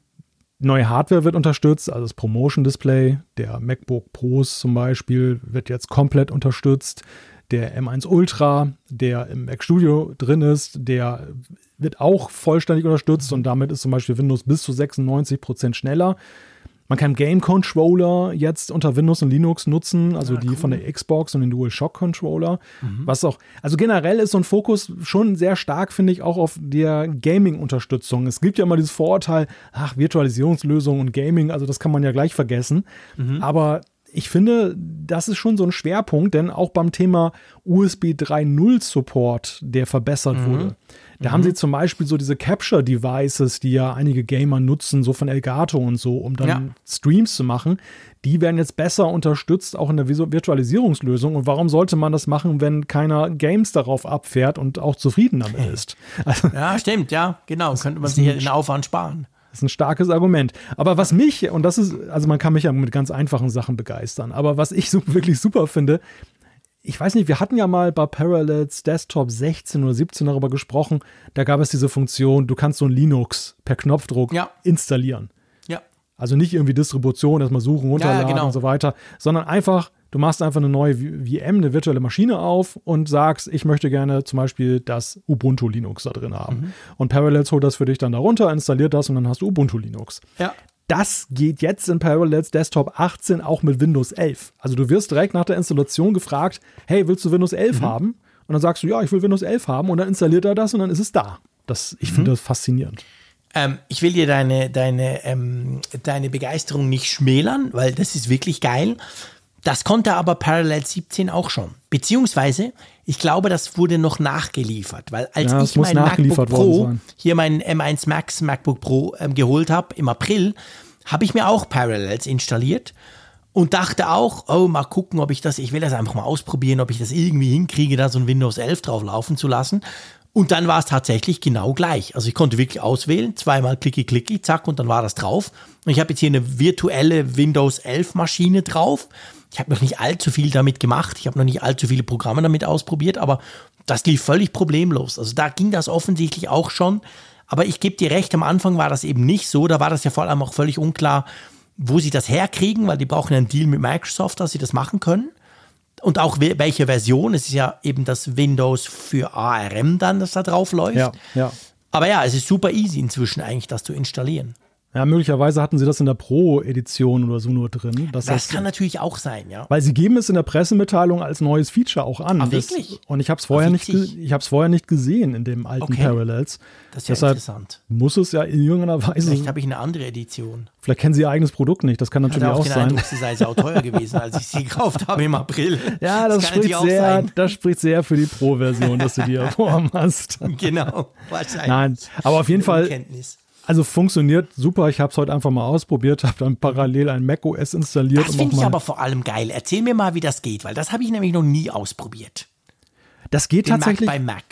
Neue Hardware wird unterstützt, also das Promotion Display der MacBook Pros zum Beispiel wird jetzt komplett unterstützt der M1 Ultra, der im Mac Studio drin ist, der wird auch vollständig unterstützt und damit ist zum Beispiel Windows bis zu 96 Prozent schneller. Man kann Game Controller jetzt unter Windows und Linux nutzen, also ah, die cool. von der Xbox und den DualShock Controller. Mhm. Was auch, also generell ist so ein Fokus schon sehr stark, finde ich, auch auf der Gaming-Unterstützung. Es gibt ja immer dieses Vorurteil, ach, Virtualisierungslösungen und Gaming, also das kann man ja gleich vergessen. Mhm. Aber ich finde, das ist schon so ein Schwerpunkt, denn auch beim Thema USB 3.0 Support, der verbessert mhm. wurde, da mhm. haben sie zum Beispiel so diese Capture-Devices, die ja einige Gamer nutzen, so von Elgato und so, um dann ja. Streams zu machen. Die werden jetzt besser unterstützt, auch in der Virtualisierungslösung. Und warum sollte man das machen, wenn keiner Games darauf abfährt und auch zufrieden damit ist? Also, ja, stimmt, ja, genau. Könnte man sich den Aufwand sparen. Das ist ein starkes Argument. Aber was mich, und das ist, also man kann mich ja mit ganz einfachen Sachen begeistern, aber was ich so wirklich super finde, ich weiß nicht, wir hatten ja mal bei Parallels Desktop 16 oder 17 darüber gesprochen, da gab es diese Funktion, du kannst so ein Linux per Knopfdruck ja. installieren. Ja. Also nicht irgendwie Distribution, erstmal suchen, runterladen ja, genau. und so weiter, sondern einfach Du machst einfach eine neue VM, eine virtuelle Maschine auf und sagst, ich möchte gerne zum Beispiel das Ubuntu Linux da drin haben. Mhm. Und Parallels holt das für dich dann darunter, installiert das und dann hast du Ubuntu Linux. Ja. Das geht jetzt in Parallels Desktop 18 auch mit Windows 11. Also du wirst direkt nach der Installation gefragt, hey, willst du Windows 11 mhm. haben? Und dann sagst du, ja, ich will Windows 11 haben und dann installiert er das und dann ist es da. Das, ich mhm. finde das faszinierend. Ähm, ich will dir deine, deine, ähm, deine Begeisterung nicht schmälern, weil das ist wirklich geil. Das konnte aber Parallel 17 auch schon. Beziehungsweise, ich glaube, das wurde noch nachgeliefert, weil als Ja, ich mein MacBook Pro, sein. hier mein M1 Max MacBook Pro ähm, geholt habe im April, habe ich mir auch Parallels installiert und dachte auch, oh, mal gucken, ob ich das, ich will das einfach mal ausprobieren, ob ich das irgendwie hinkriege, da so ein Windows 11 drauf laufen zu lassen. Und dann war es tatsächlich genau gleich. Also ich konnte wirklich auswählen, zweimal klicki klicki, zack, und dann war das drauf. Und ich habe jetzt hier eine virtuelle Windows 11 Maschine drauf. Ich habe noch nicht allzu viel damit gemacht. Ich habe noch nicht allzu viele Programme damit ausprobiert, aber das lief völlig problemlos. Also da ging das offensichtlich auch schon. Aber ich gebe dir recht, am Anfang war das eben nicht so. Da war das ja vor allem auch völlig unklar, wo sie das herkriegen, weil die brauchen einen Deal mit Microsoft, dass sie das machen können. Und auch we- welche Version. Es ist ja eben das Windows für ARM dann, das da drauf läuft. Ja, ja. Aber ja, es ist super easy inzwischen eigentlich, das zu installieren. Ja, möglicherweise hatten sie das in der Pro-Edition oder so nur drin. dass Das kann natürlich auch sein, ja. Weil sie geben es in der Pressemitteilung als neues Feature auch an. Ah, Das- wirklich? und ich habe es vorher, nicht ich hab's vorher nicht gesehen in dem alten Okay. Parallels. Das ist ja Deshalb interessant. muss es ja in irgendeiner Weise. Vielleicht habe ich eine andere Edition. Vielleicht kennen sie ihr eigenes Produkt nicht. Das kann Ich natürlich auch auch den sein. Eindruck, sie sei sau teuer gewesen, als ich sie gekauft habe im April. Ja, das, kann spricht sehr, das spricht sehr für die Pro-Version, dass du die erworben hast. Genau, wahrscheinlich. Nein, aber auf jeden Fall, Unkenntnis. Also funktioniert super. Ich habe es heute einfach mal ausprobiert, habe dann parallel ein macOS installiert. Das finde ich aber vor allem geil. Erzähl mir mal, wie das geht, weil das habe ich nämlich noch nie ausprobiert. das geht Den tatsächlich. Mac bei Mac.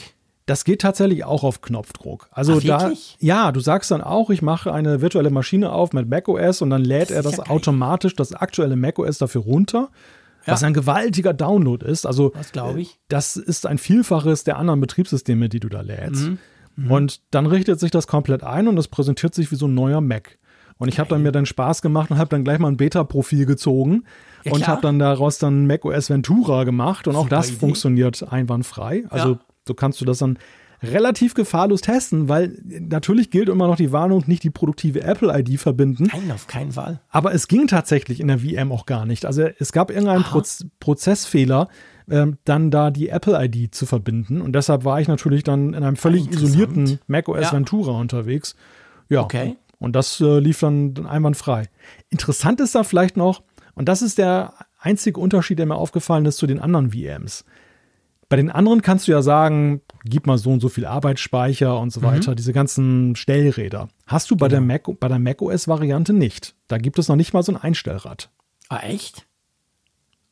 Das geht tatsächlich auch auf Knopfdruck. Also Ach, da, ja, du sagst dann auch, ich mache eine virtuelle Maschine auf mit macOS und dann lädt er ist das ja automatisch das aktuelle macOS dafür runter, Ja. was ein gewaltiger Download ist. Also Das glaube ich. das ist ein Vielfaches der anderen Betriebssysteme, die du da lädst. Mhm. Und dann richtet sich das komplett ein und es präsentiert sich wie so ein neuer Mac. Und ich habe dann mir dann Spaß gemacht und habe dann gleich mal ein Beta-Profil gezogen Ja, und habe dann daraus dann macOS Ventura gemacht und auch das Idee. funktioniert einwandfrei. Also Ja. so kannst du das dann relativ gefahrlos testen, weil natürlich gilt immer noch die Warnung, nicht die produktive Apple-ID verbinden. Nein, auf keinen Fall. Aber es ging tatsächlich in der VM auch gar nicht. Also es gab irgendeinen Proz Prozessfehler, ähm, dann da die Apple-ID zu verbinden. Und deshalb war ich natürlich dann in einem völlig isolierten macOS Ja. Ventura unterwegs. Ja. Okay. Und das äh, lief dann einwandfrei. Interessant ist da vielleicht noch, und das ist der einzige Unterschied, der mir aufgefallen ist zu den anderen VMs. Bei den anderen kannst du ja sagen, gib mal so und so viel Arbeitsspeicher und Mhm. so weiter, diese ganzen Stellräder. Hast du bei Genau. der Mac, bei der macOS-Variante nicht. Da gibt es noch nicht mal so ein Einstellrad. Ah, echt?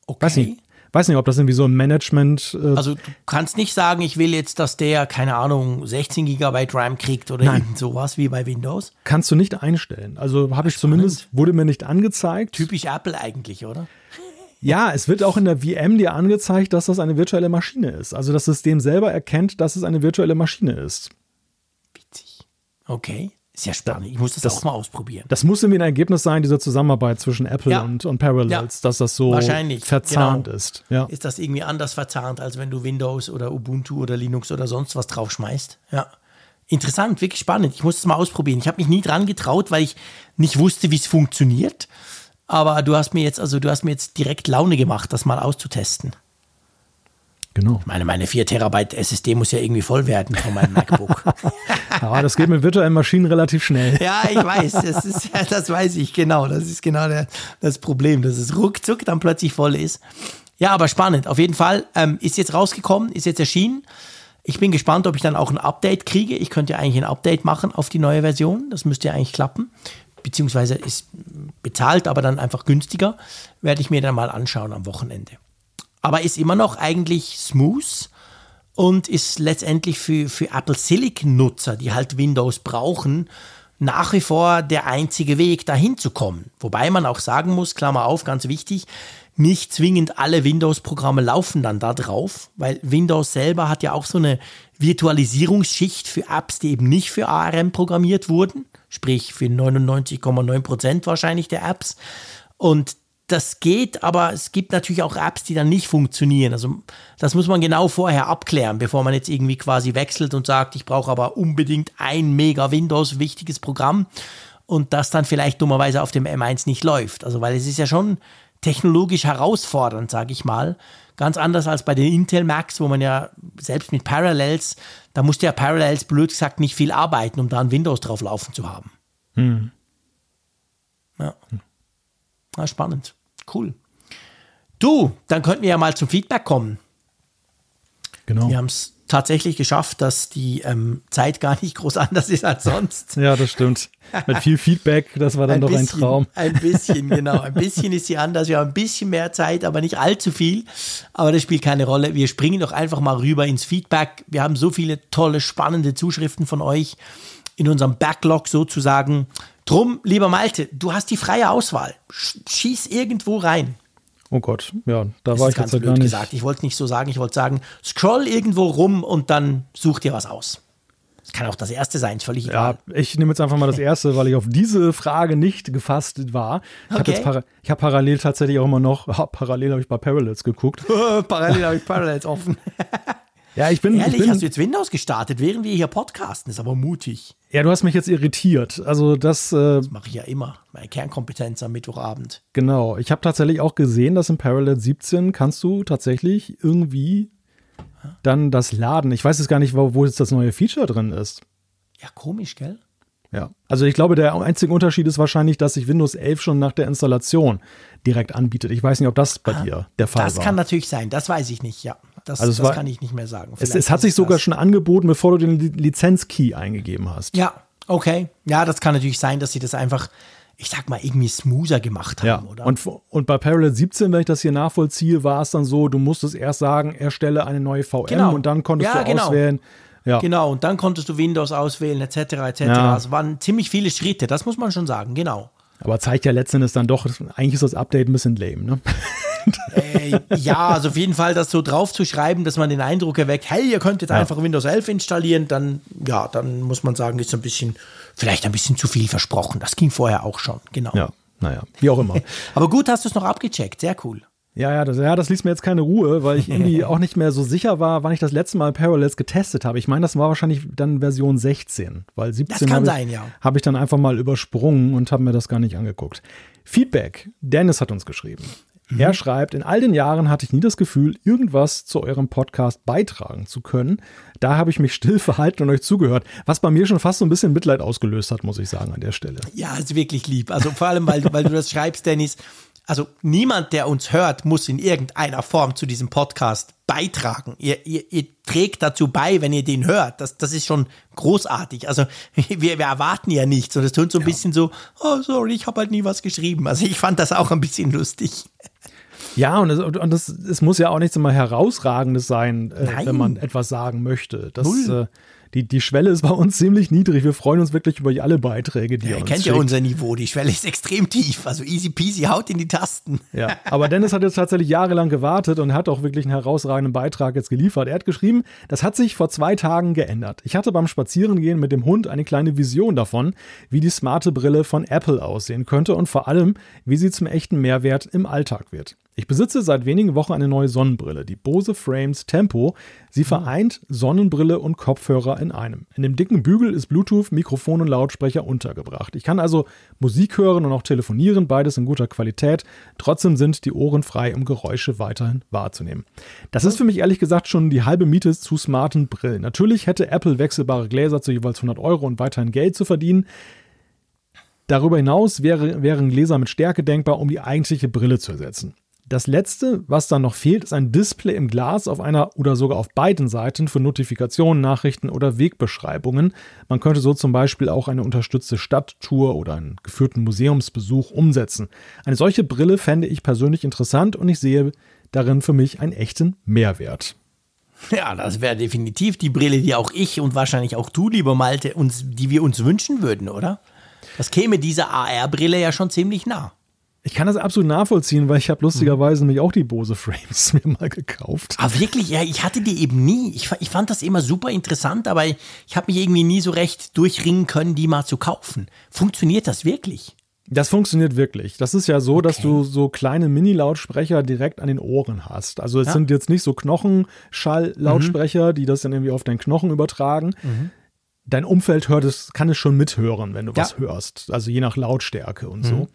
Okay. Weiß nicht, weiß nicht, ob das irgendwie so ein Management. Äh, Also du kannst nicht sagen, ich will jetzt, dass der, keine Ahnung, 16 Gigabyte RAM kriegt oder Nein. irgend sowas wie bei Windows. kannst du nicht einstellen. Also habe ich zumindest, wurde mir nicht angezeigt. Typisch Apple eigentlich, oder? Ja, es wird auch in der VM dir angezeigt, dass das eine virtuelle Maschine ist. Also das System selber erkennt, dass es eine virtuelle Maschine ist. Witzig. Okay. Ist ja spannend. Ich muss das, das- auch mal ausprobieren. Das muss irgendwie ein Ergebnis sein, dieser Zusammenarbeit zwischen Apple Ja. und, und Parallels, Ja. dass das so Wahrscheinlich, verzahnt genau. ist. Ja. Ist das irgendwie anders verzahnt, als wenn du Windows oder Ubuntu oder Linux oder sonst was draufschmeißt? Ja. Interessant, wirklich spannend. Ich muss es mal ausprobieren. Ich habe mich nie dran getraut, weil ich nicht wusste, wie es funktioniert. Aber du hast mir jetzt, also du hast mir jetzt direkt Laune gemacht, das mal auszutesten. Genau. Ich meine, meine 4 Terabyte SSD muss ja irgendwie voll werden von meinem MacBook. Aber das geht mit virtuellen Maschinen relativ schnell. ja, ich weiß, das, ist, das weiß ich, genau. Das ist genau der, das Problem, dass es ruckzuck dann plötzlich voll ist. Ja, aber spannend. Auf jeden Fall ähm, ist jetzt rausgekommen, ist jetzt erschienen. Ich bin gespannt, ob ich dann auch ein Update kriege. Ich könnte ja eigentlich ein Update machen auf die neue Version. Das müsste ja eigentlich klappen. Beziehungsweise ist bezahlt, aber dann einfach günstiger. Werde ich mir dann mal anschauen am Wochenende. Aber ist immer noch eigentlich smooth und ist letztendlich für, für Apple Silicon-Nutzer, die halt Windows brauchen, nach wie vor der einzige Weg, dahin zu kommen. Wobei man auch sagen muss, Klammer auf, ganz wichtig, nicht zwingend alle Windows-Programme laufen dann da drauf, weil Windows selber hat ja auch so eine Virtualisierungsschicht für Apps, die eben nicht für ARM programmiert wurden, sprich für 99,9 Prozent wahrscheinlich der Apps. Und das geht, aber es gibt natürlich auch Apps, die dann nicht funktionieren. Also das muss man genau vorher abklären, bevor man jetzt irgendwie quasi wechselt und sagt, ich brauche aber unbedingt ein mega Windows wichtiges Programm und das dann vielleicht dummerweise auf dem M1 nicht läuft. Also weil es ist ja schon technologisch herausfordernd, sage ich mal. Ganz anders als bei den Intel Macs, wo man ja selbst mit Parallels, da musste ja Parallels blöd gesagt nicht viel arbeiten, um da ein Windows drauf laufen zu haben. Ja. Ah, spannend. Cool. Du, dann könnten wir ja mal zum Feedback kommen. Genau. Wir haben es tatsächlich geschafft, dass die ähm, Zeit gar nicht groß anders ist als sonst. Ja, das stimmt. Mit viel Feedback, das war dann ein doch bisschen, ein Traum. Ein bisschen, genau. Ein bisschen ist sie anders. Wir haben ein bisschen mehr Zeit, aber nicht allzu viel. Aber das spielt keine Rolle. Wir springen doch einfach mal rüber ins Feedback. Wir haben so viele tolle, spannende Zuschriften von euch in unserem Backlog sozusagen. Drum, lieber Malte, du hast die freie Auswahl. Schieß irgendwo rein. Oh Gott, ja, da Das war ich ganz jetzt ja blöd gar nicht. gesagt. Ich wollte nicht so sagen. Ich wollte sagen, scroll irgendwo rum und dann such dir was aus. Das kann auch das erste sein, ist völlig Ja, egal. ich nehme jetzt einfach mal das erste, weil ich auf diese Frage nicht gefasst war. Ich habe Okay. jetzt para ich hab parallel tatsächlich auch immer noch, ha, parallel habe ich bei Parallels geguckt. Parallel habe ich Parallels offen. Ja, ich bin, ich Ehrlich, bin hast du jetzt Windows gestartet, während wir hier podcasten? Ist aber mutig. ja, du hast mich jetzt irritiert. Also das, äh, Mache ich ja immer. Meine Kernkompetenz am Mittwochabend. genau. Ich habe tatsächlich auch gesehen, dass in Parallel 17 kannst du tatsächlich irgendwie dann das laden. Ich weiß jetzt gar nicht, wo, wo jetzt das neue Feature drin ist. Ja, komisch, gell? Ja, also ich glaube, der einzige Unterschied ist wahrscheinlich, dass sich Windows 11 schon nach der Installation direkt anbietet. Ich weiß nicht, ob das bei dir der Fall Das war. kann natürlich sein. Das weiß ich nicht, ja. Das, Also das war- kann ich nicht mehr sagen. es, es hat sich sogar das. schon angeboten, bevor du den Li- Lizenz-Key eingegeben hast. Ja, okay. Ja, das kann natürlich sein, dass sie das einfach, ich sag mal, irgendwie smoother gemacht haben, Ja, oder? und, und bei Parallel 17, wenn ich das hier nachvollziehe, war es dann so, du musstest erst sagen, erstelle eine neue VM Genau. und dann konntest Ja, du genau. auswählen. Ja, Genau, und dann konntest du Windows auswählen, etc., etc. Ja. Es waren ziemlich viele Schritte, das muss man schon sagen, genau. aber zeigt ja letzten Endes dann doch, eigentlich ist das Update ein bisschen lame, ne? Äh, ja, also auf jeden Fall das so drauf zu schreiben, dass man den Eindruck erweckt, hey, ihr könnt jetzt Ja. einfach Windows 11 installieren, dann, ja, dann muss man sagen, ist ein bisschen, vielleicht ein bisschen zu viel versprochen. Das ging vorher auch schon, genau. Ja, naja, wie auch immer. Aber gut, hast du es noch abgecheckt, sehr cool. Ja, ja, das, ja, das ließ mir jetzt keine Ruhe, weil ich irgendwie auch nicht mehr so sicher war, wann ich das letzte Mal Parallels getestet habe. Ich meine, das war wahrscheinlich dann Version 16, weil 17 kann habe ich, sein, ja. habe ich dann einfach mal übersprungen und habe mir das gar nicht angeguckt. Feedback. Dennis hat uns geschrieben. Mhm. Er schreibt, in all den Jahren hatte ich nie das Gefühl, irgendwas zu eurem Podcast beitragen zu können. Da habe ich mich still verhalten und euch zugehört, was bei mir schon fast so ein bisschen Mitleid ausgelöst hat, muss ich sagen, an der Stelle. Ja, ist wirklich lieb. Also vor allem, weil, weil du das schreibst, Dennis. Also niemand, der uns hört, muss in irgendeiner Form zu diesem Podcast beitragen. Ihr, ihr, ihr trägt dazu bei, wenn ihr den hört. Das, das ist schon großartig. Also wir, wir erwarten ja nichts. Und es tut so ein bisschen so, oh sorry, ich habe halt nie was geschrieben. Also ich fand das auch ein bisschen lustig. Ja, und, es, und das, es muss ja auch nichts immer Herausragendes sein, äh, wenn man etwas sagen möchte. Das, Null. äh, die, die Schwelle ist bei uns ziemlich niedrig. Wir freuen uns wirklich über alle Beiträge, die ihr Ihr uns kennt ja unser Niveau. Die Schwelle ist extrem tief. Also easy peasy, haut in die Tasten. Ja, aber Dennis hat jetzt tatsächlich jahrelang gewartet und hat auch wirklich einen herausragenden Beitrag jetzt geliefert. Er hat geschrieben, das hat sich vor zwei Tagen geändert. Ich hatte beim Spazierengehen mit dem Hund eine kleine Vision davon, wie die smarte Brille von Apple aussehen könnte und vor allem, wie sie zum echten Mehrwert im Alltag wird. Ich besitze seit wenigen Wochen eine neue Sonnenbrille, die Bose Frames Tempo. Sie vereint Sonnenbrille und Kopfhörer in einem. In dem dicken Bügel ist Bluetooth, Mikrofon und Lautsprecher untergebracht. Ich kann also Musik hören und auch telefonieren, beides in guter Qualität. Trotzdem sind die Ohren frei, um Geräusche weiterhin wahrzunehmen. Das ist für mich ehrlich gesagt schon die halbe Miete zu smarten Brillen. Natürlich hätte Apple wechselbare Gläser zu jeweils 100 Euro und weiterhin Geld zu verdienen. Darüber hinaus wäre, wären Gläser mit Stärke denkbar, um die eigentliche Brille zu ersetzen. Das letzte, was dann noch fehlt, ist ein Display im Glas auf einer oder sogar auf beiden Seiten für Notifikationen, Nachrichten oder Wegbeschreibungen. Man könnte so zum Beispiel auch eine unterstützte Stadttour oder einen geführten Museumsbesuch umsetzen. Eine solche Brille fände ich persönlich interessant und ich sehe darin für mich einen echten Mehrwert. Ja, das wäre definitiv die Brille, die auch ich und wahrscheinlich auch du, lieber Malte, uns, die wir uns wünschen würden, oder? Das käme dieser AR-Brille ja schon ziemlich nah. Ich kann das absolut nachvollziehen, weil ich habe lustigerweise nämlich auch die Bose Frames mir mal gekauft. Aber wirklich, ja, ich hatte die eben nie. Ich, ich fand das immer super interessant, aber ich, habe mich irgendwie nie so recht durchringen können, die mal zu kaufen. Funktioniert das wirklich? Das funktioniert wirklich. Das ist ja so, dass Okay. du so kleine Mini-Lautsprecher direkt an den Ohren hast. Also es Ja. sind jetzt nicht so Knochenschall-Lautsprecher, die das dann irgendwie auf deinen Knochen übertragen. Dein Umfeld hört es, kann es schon mithören, wenn du Ja. was hörst. Also je nach Lautstärke und so.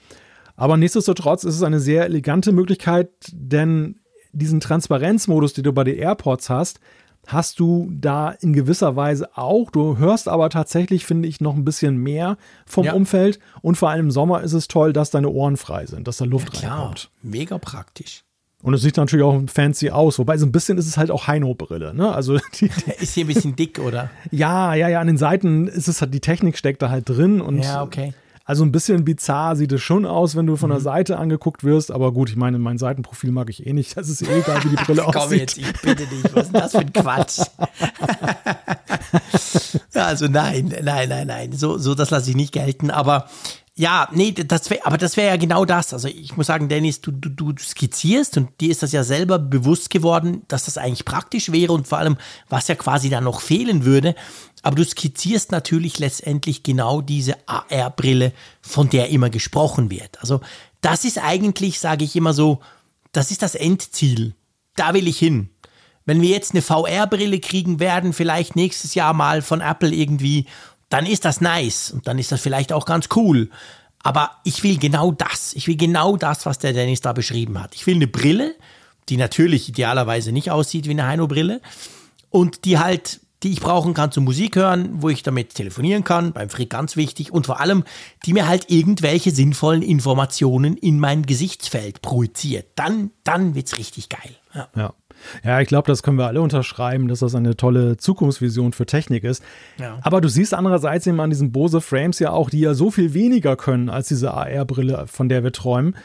Aber nichtsdestotrotz ist es eine sehr elegante Möglichkeit, denn diesen Transparenzmodus, den du bei den AirPods hast, hast du da in gewisser Weise auch. Du hörst aber tatsächlich, finde ich, noch ein bisschen mehr vom Ja. Umfeld. Und vor allem im Sommer ist es toll, dass deine Ohren frei sind, dass da Luft Klar, reinkommt. mega praktisch. Und es sieht natürlich auch fancy aus, wobei so ein bisschen ist es halt auch Heino-Brille. Ne? Also die, ist hier ein bisschen dick, oder? ja, ja, ja. An den Seiten ist es halt, die Technik steckt da halt drin. Und ja, okay. Also ein bisschen bizarr sieht es schon aus, wenn du von der mhm. Seite angeguckt wirst. Aber gut, ich meine, mein Seitenprofil mag ich eh nicht. Das ist eh egal, wie die Brille aussieht. Komm jetzt, ich bitte dich. Was ist das für ein Quatsch? also nein, nein, nein, nein. So, so das lasse ich nicht gelten. Aber ja, nee, das wär, aber das wäre ja genau das. Also ich muss sagen, Dennis, du, du, du skizzierst und dir ist das ja selber bewusst geworden, dass das eigentlich praktisch wäre und vor allem, was ja quasi da noch fehlen würde. Aber du skizzierst natürlich letztendlich genau diese AR-Brille, von der immer gesprochen wird. Also das ist eigentlich, sage ich immer so, das ist das Endziel. Da will ich hin. Wenn wir jetzt eine VR-Brille kriegen werden, vielleicht nächstes Jahr mal von Apple irgendwie dann ist das nice und dann ist das vielleicht auch ganz cool. Aber ich will genau das. Ich will genau das, was der Dennis da beschrieben hat. Ich will eine Brille, die natürlich idealerweise nicht aussieht wie eine Heino-Brille und die halt, die ich brauchen kann zum Musik hören, wo ich damit telefonieren kann, beim Frick ganz wichtig und vor allem, die mir halt irgendwelche sinnvollen Informationen in mein Gesichtsfeld projiziert. Dann, dann wird's richtig geil. Ja. ja. Ja, ich glaube, das können wir alle unterschreiben, dass das eine tolle Zukunftsvision für Technik ist. Ja. Aber du siehst andererseits eben an diesen Bose Frames ja auch, die ja so viel weniger können als diese AR-Brille, von der wir träumen,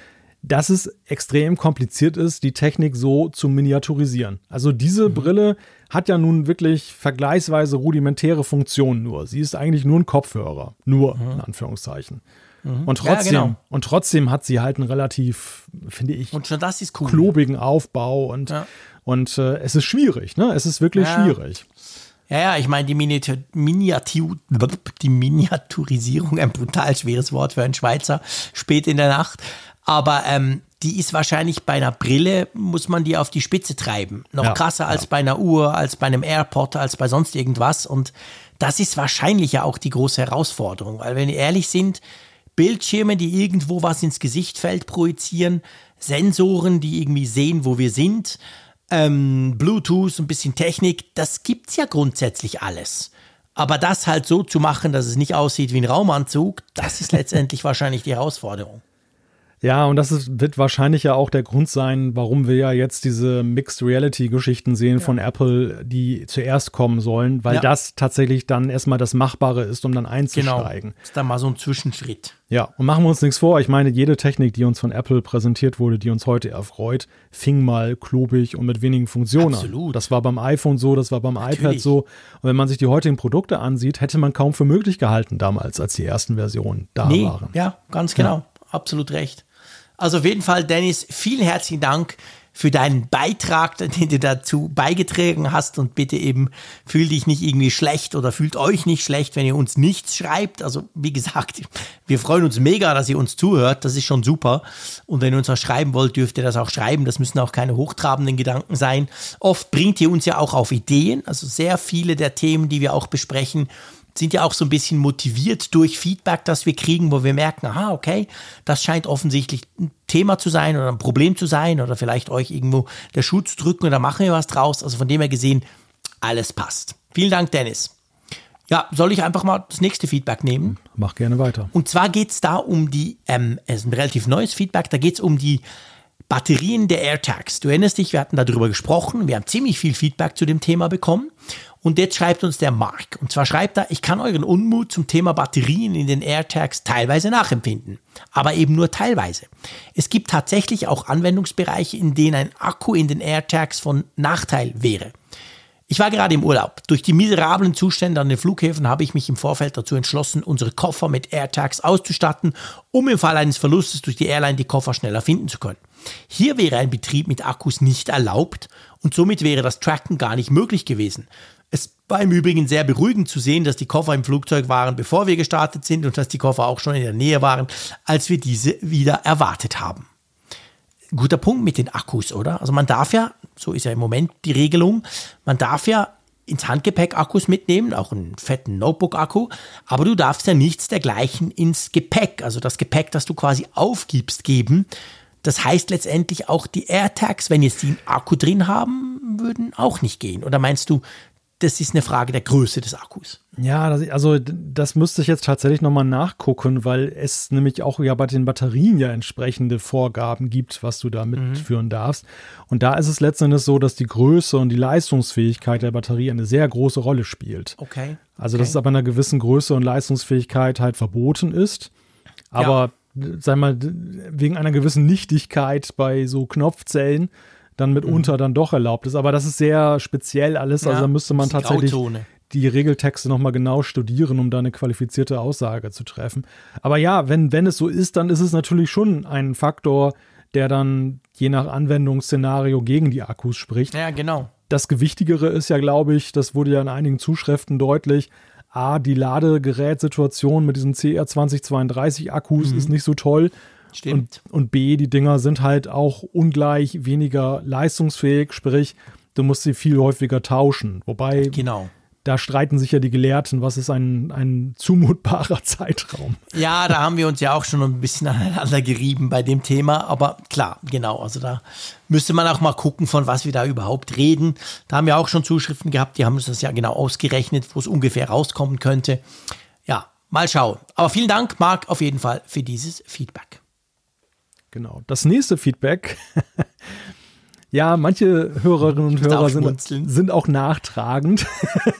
dass es extrem kompliziert ist, die Technik so zu miniaturisieren. Also diese mhm. Brille hat ja nun wirklich vergleichsweise rudimentäre Funktionen nur. Sie ist eigentlich nur ein Kopfhörer. Nur, mhm. in Anführungszeichen. Mhm. Und trotzdem, ja, genau. und trotzdem hat sie halt einen relativ, finde ich, und schon das ist cool. klobigen Aufbau und ja. Und äh, es ist schwierig, ne? Es ist wirklich ja. schwierig. Ja, ja, ich meine, die, Miniatur, Miniatur, die Miniaturisierung, ein brutal schweres Wort für einen Schweizer, spät in der Nacht. Aber ähm, die ist wahrscheinlich bei einer Brille, muss man die auf die Spitze treiben. Noch ja, krasser als ja. bei einer Uhr, als bei einem AirPod, als bei sonst irgendwas. Und das ist wahrscheinlich ja auch die große Herausforderung. Weil, wenn wir ehrlich sind, Bildschirme, die irgendwo was ins Gesichtfeld projizieren, Sensoren, die irgendwie sehen, wo wir sind, ähm, Bluetooth, ein bisschen Technik, das gibt's ja grundsätzlich alles. Aber das halt so zu machen, dass es nicht aussieht wie ein Raumanzug, das ist letztendlich wahrscheinlich die Herausforderung. Ja, und das ist, wird wahrscheinlich ja auch der Grund sein, warum wir ja jetzt diese Mixed Reality Geschichten sehen ja. von Apple, die zuerst kommen sollen, weil ja. das tatsächlich dann erstmal das Machbare ist, um dann einzusteigen. Genau. Ist dann mal so ein Zwischenschritt. Ja, und machen wir uns nichts vor. Ich meine, jede Technik, die uns von Apple präsentiert wurde, die uns heute erfreut, fing mal klobig und mit wenigen Funktionen Absolut. an. Das war beim iPhone so, das war beim Natürlich. iPad so. Und wenn man sich die heutigen Produkte ansieht, hätte man kaum für möglich gehalten damals, als die ersten Versionen da nee, waren. Ja, ganz genau. Ja. Absolut recht. Also auf jeden Fall, Dennis, vielen herzlichen Dank für deinen Beitrag, den du dazu beigetragen hast und bitte eben fühl dich nicht irgendwie schlecht oder fühlt euch nicht schlecht, wenn ihr uns nichts schreibt. Also wie gesagt, wir freuen uns mega, dass ihr uns zuhört. Das ist schon super. Und wenn ihr uns was schreiben wollt, dürft ihr das auch schreiben. Das müssen auch keine hochtrabenden Gedanken sein. Oft bringt ihr uns ja auch auf Ideen. Also sehr viele der Themen, die wir auch besprechen, sind ja auch so ein bisschen motiviert durch Feedback, das wir kriegen, wo wir merken, aha, okay, das scheint offensichtlich ein Thema zu sein oder ein Problem zu sein oder vielleicht euch irgendwo der Schuh zu drücken oder machen wir was draus. Also von dem her gesehen, alles passt. Vielen Dank, Dennis. Ja, soll ich einfach mal das nächste Feedback nehmen? Mach gerne weiter. Und zwar geht es da um die, ähm, es ist ein relativ neues Feedback, da geht es um die Batterien der AirTags. Du erinnerst dich, wir hatten darüber gesprochen, wir haben ziemlich viel Feedback zu dem Thema bekommen. Und jetzt schreibt uns der Mark. Und zwar schreibt er, ich kann euren Unmut zum Thema Batterien in den AirTags teilweise nachempfinden, aber eben nur teilweise. Es gibt tatsächlich auch Anwendungsbereiche, in denen ein Akku in den AirTags von Nachteil wäre. Ich war gerade im Urlaub. Durch die miserablen Zustände an den Flughäfen habe ich mich im Vorfeld dazu entschlossen, unsere Koffer mit AirTags auszustatten, um im Fall eines Verlustes durch die Airline die Koffer schneller finden zu können. Hier wäre ein Betrieb mit Akkus nicht erlaubt und somit wäre das Tracken gar nicht möglich gewesen. Es war im Übrigen sehr beruhigend zu sehen, dass die Koffer im Flugzeug waren, bevor wir gestartet sind und dass die Koffer auch schon in der Nähe waren, als wir diese wieder erwartet haben. Guter Punkt mit den Akkus, oder? Also man darf ja, so ist ja im Moment die Regelung, man darf ja ins Handgepäck Akkus mitnehmen, auch einen fetten Notebook-Akku, aber du darfst ja nichts dergleichen ins Gepäck, also das Gepäck, das du quasi aufgibst, geben. Das heißt letztendlich auch die AirTags, wenn jetzt die einen Akku drin haben, würden auch nicht gehen. Oder meinst du, das ist eine Frage der Größe des Akkus. Ja, das, also das müsste ich jetzt tatsächlich nochmal nachgucken, weil es nämlich auch ja bei den Batterien ja entsprechende Vorgaben gibt, was du da mitführen mhm. darfst. Und da ist es letztendlich so, dass die Größe und die Leistungsfähigkeit der Batterie eine sehr große Rolle spielt. Okay. Also okay. dass es aber einer gewissen Größe und Leistungsfähigkeit halt verboten ist. Aber ja. sag mal, wegen einer gewissen Nichtigkeit bei so Knopfzellen dann mitunter mhm. dann doch erlaubt ist. Aber das ist sehr speziell alles. Also ja, also da müsste man tatsächlich Grauzone. die Regeltexte nochmal genau studieren, um da eine qualifizierte Aussage zu treffen. Aber ja, wenn, wenn es so ist, dann ist es natürlich schon ein Faktor, der dann je nach Anwendungsszenario gegen die Akkus spricht. Ja, genau. Das Gewichtigere ist ja, glaube ich, das wurde ja in einigen Zuschriften deutlich, A, die Ladegerätsituation mit diesen CR2032 Akkus mhm. ist nicht so toll. Stimmt. Und, und B, die Dinger sind halt auch ungleich weniger leistungsfähig, sprich, du musst sie viel häufiger tauschen. Wobei, genau. da streiten sich ja die Gelehrten, was ist ein, ein zumutbarer Zeitraum. Ja, da haben wir uns ja auch schon ein bisschen aneinander gerieben bei dem Thema, aber klar, genau, also da müsste man auch mal gucken, von was wir da überhaupt reden. Da haben wir auch schon Zuschriften gehabt, die haben uns das ja genau ausgerechnet, wo es ungefähr rauskommen könnte. Ja, mal schauen. Aber vielen Dank, Marc, auf jeden Fall für dieses Feedback. Genau. Das nächste Feedback. ja, manche Hörerinnen und Hörer sind, sind, auch nachtragend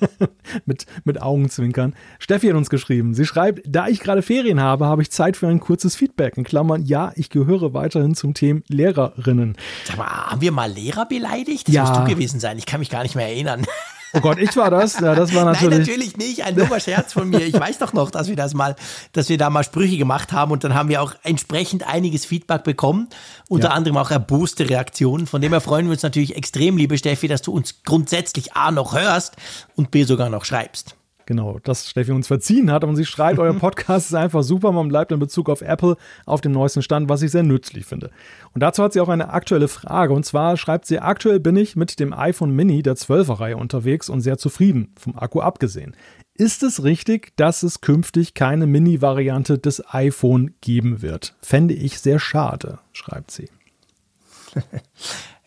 mit, mit Augenzwinkern. Steffi hat uns geschrieben. Sie schreibt, da ich gerade Ferien habe, habe ich Zeit für ein kurzes Feedback. In Klammern, ja, ich gehöre weiterhin zum Thema Lehrerinnen. Sag mal, haben wir mal Lehrer beleidigt? Das ja. musst du gewesen sein. Ich kann mich gar nicht mehr erinnern. Oh Gott, ich war das. Ja, das war natürlich. Nein, natürlich nicht. Ein dummer Scherz von mir. Ich weiß doch noch, dass wir das mal, dass wir da mal Sprüche gemacht haben und dann haben wir auch entsprechend einiges Feedback bekommen. Unter ja. anderem auch erboste Reaktionen. Von dem her freuen wir uns natürlich extrem, liebe Steffi, dass du uns grundsätzlich A noch hörst und B sogar noch schreibst. Genau, dass Steffi uns verziehen hat und sie schreibt, euer Podcast ist einfach super, man bleibt in Bezug auf Apple auf dem neuesten Stand, was ich sehr nützlich finde. Und dazu hat sie auch eine aktuelle Frage und zwar schreibt sie, aktuell bin ich mit dem iPhone Mini der 12er Reihe unterwegs und sehr zufrieden, vom Akku abgesehen. Ist es richtig, dass es künftig keine Mini-Variante des iPhone geben wird? Fände ich sehr schade, schreibt sie.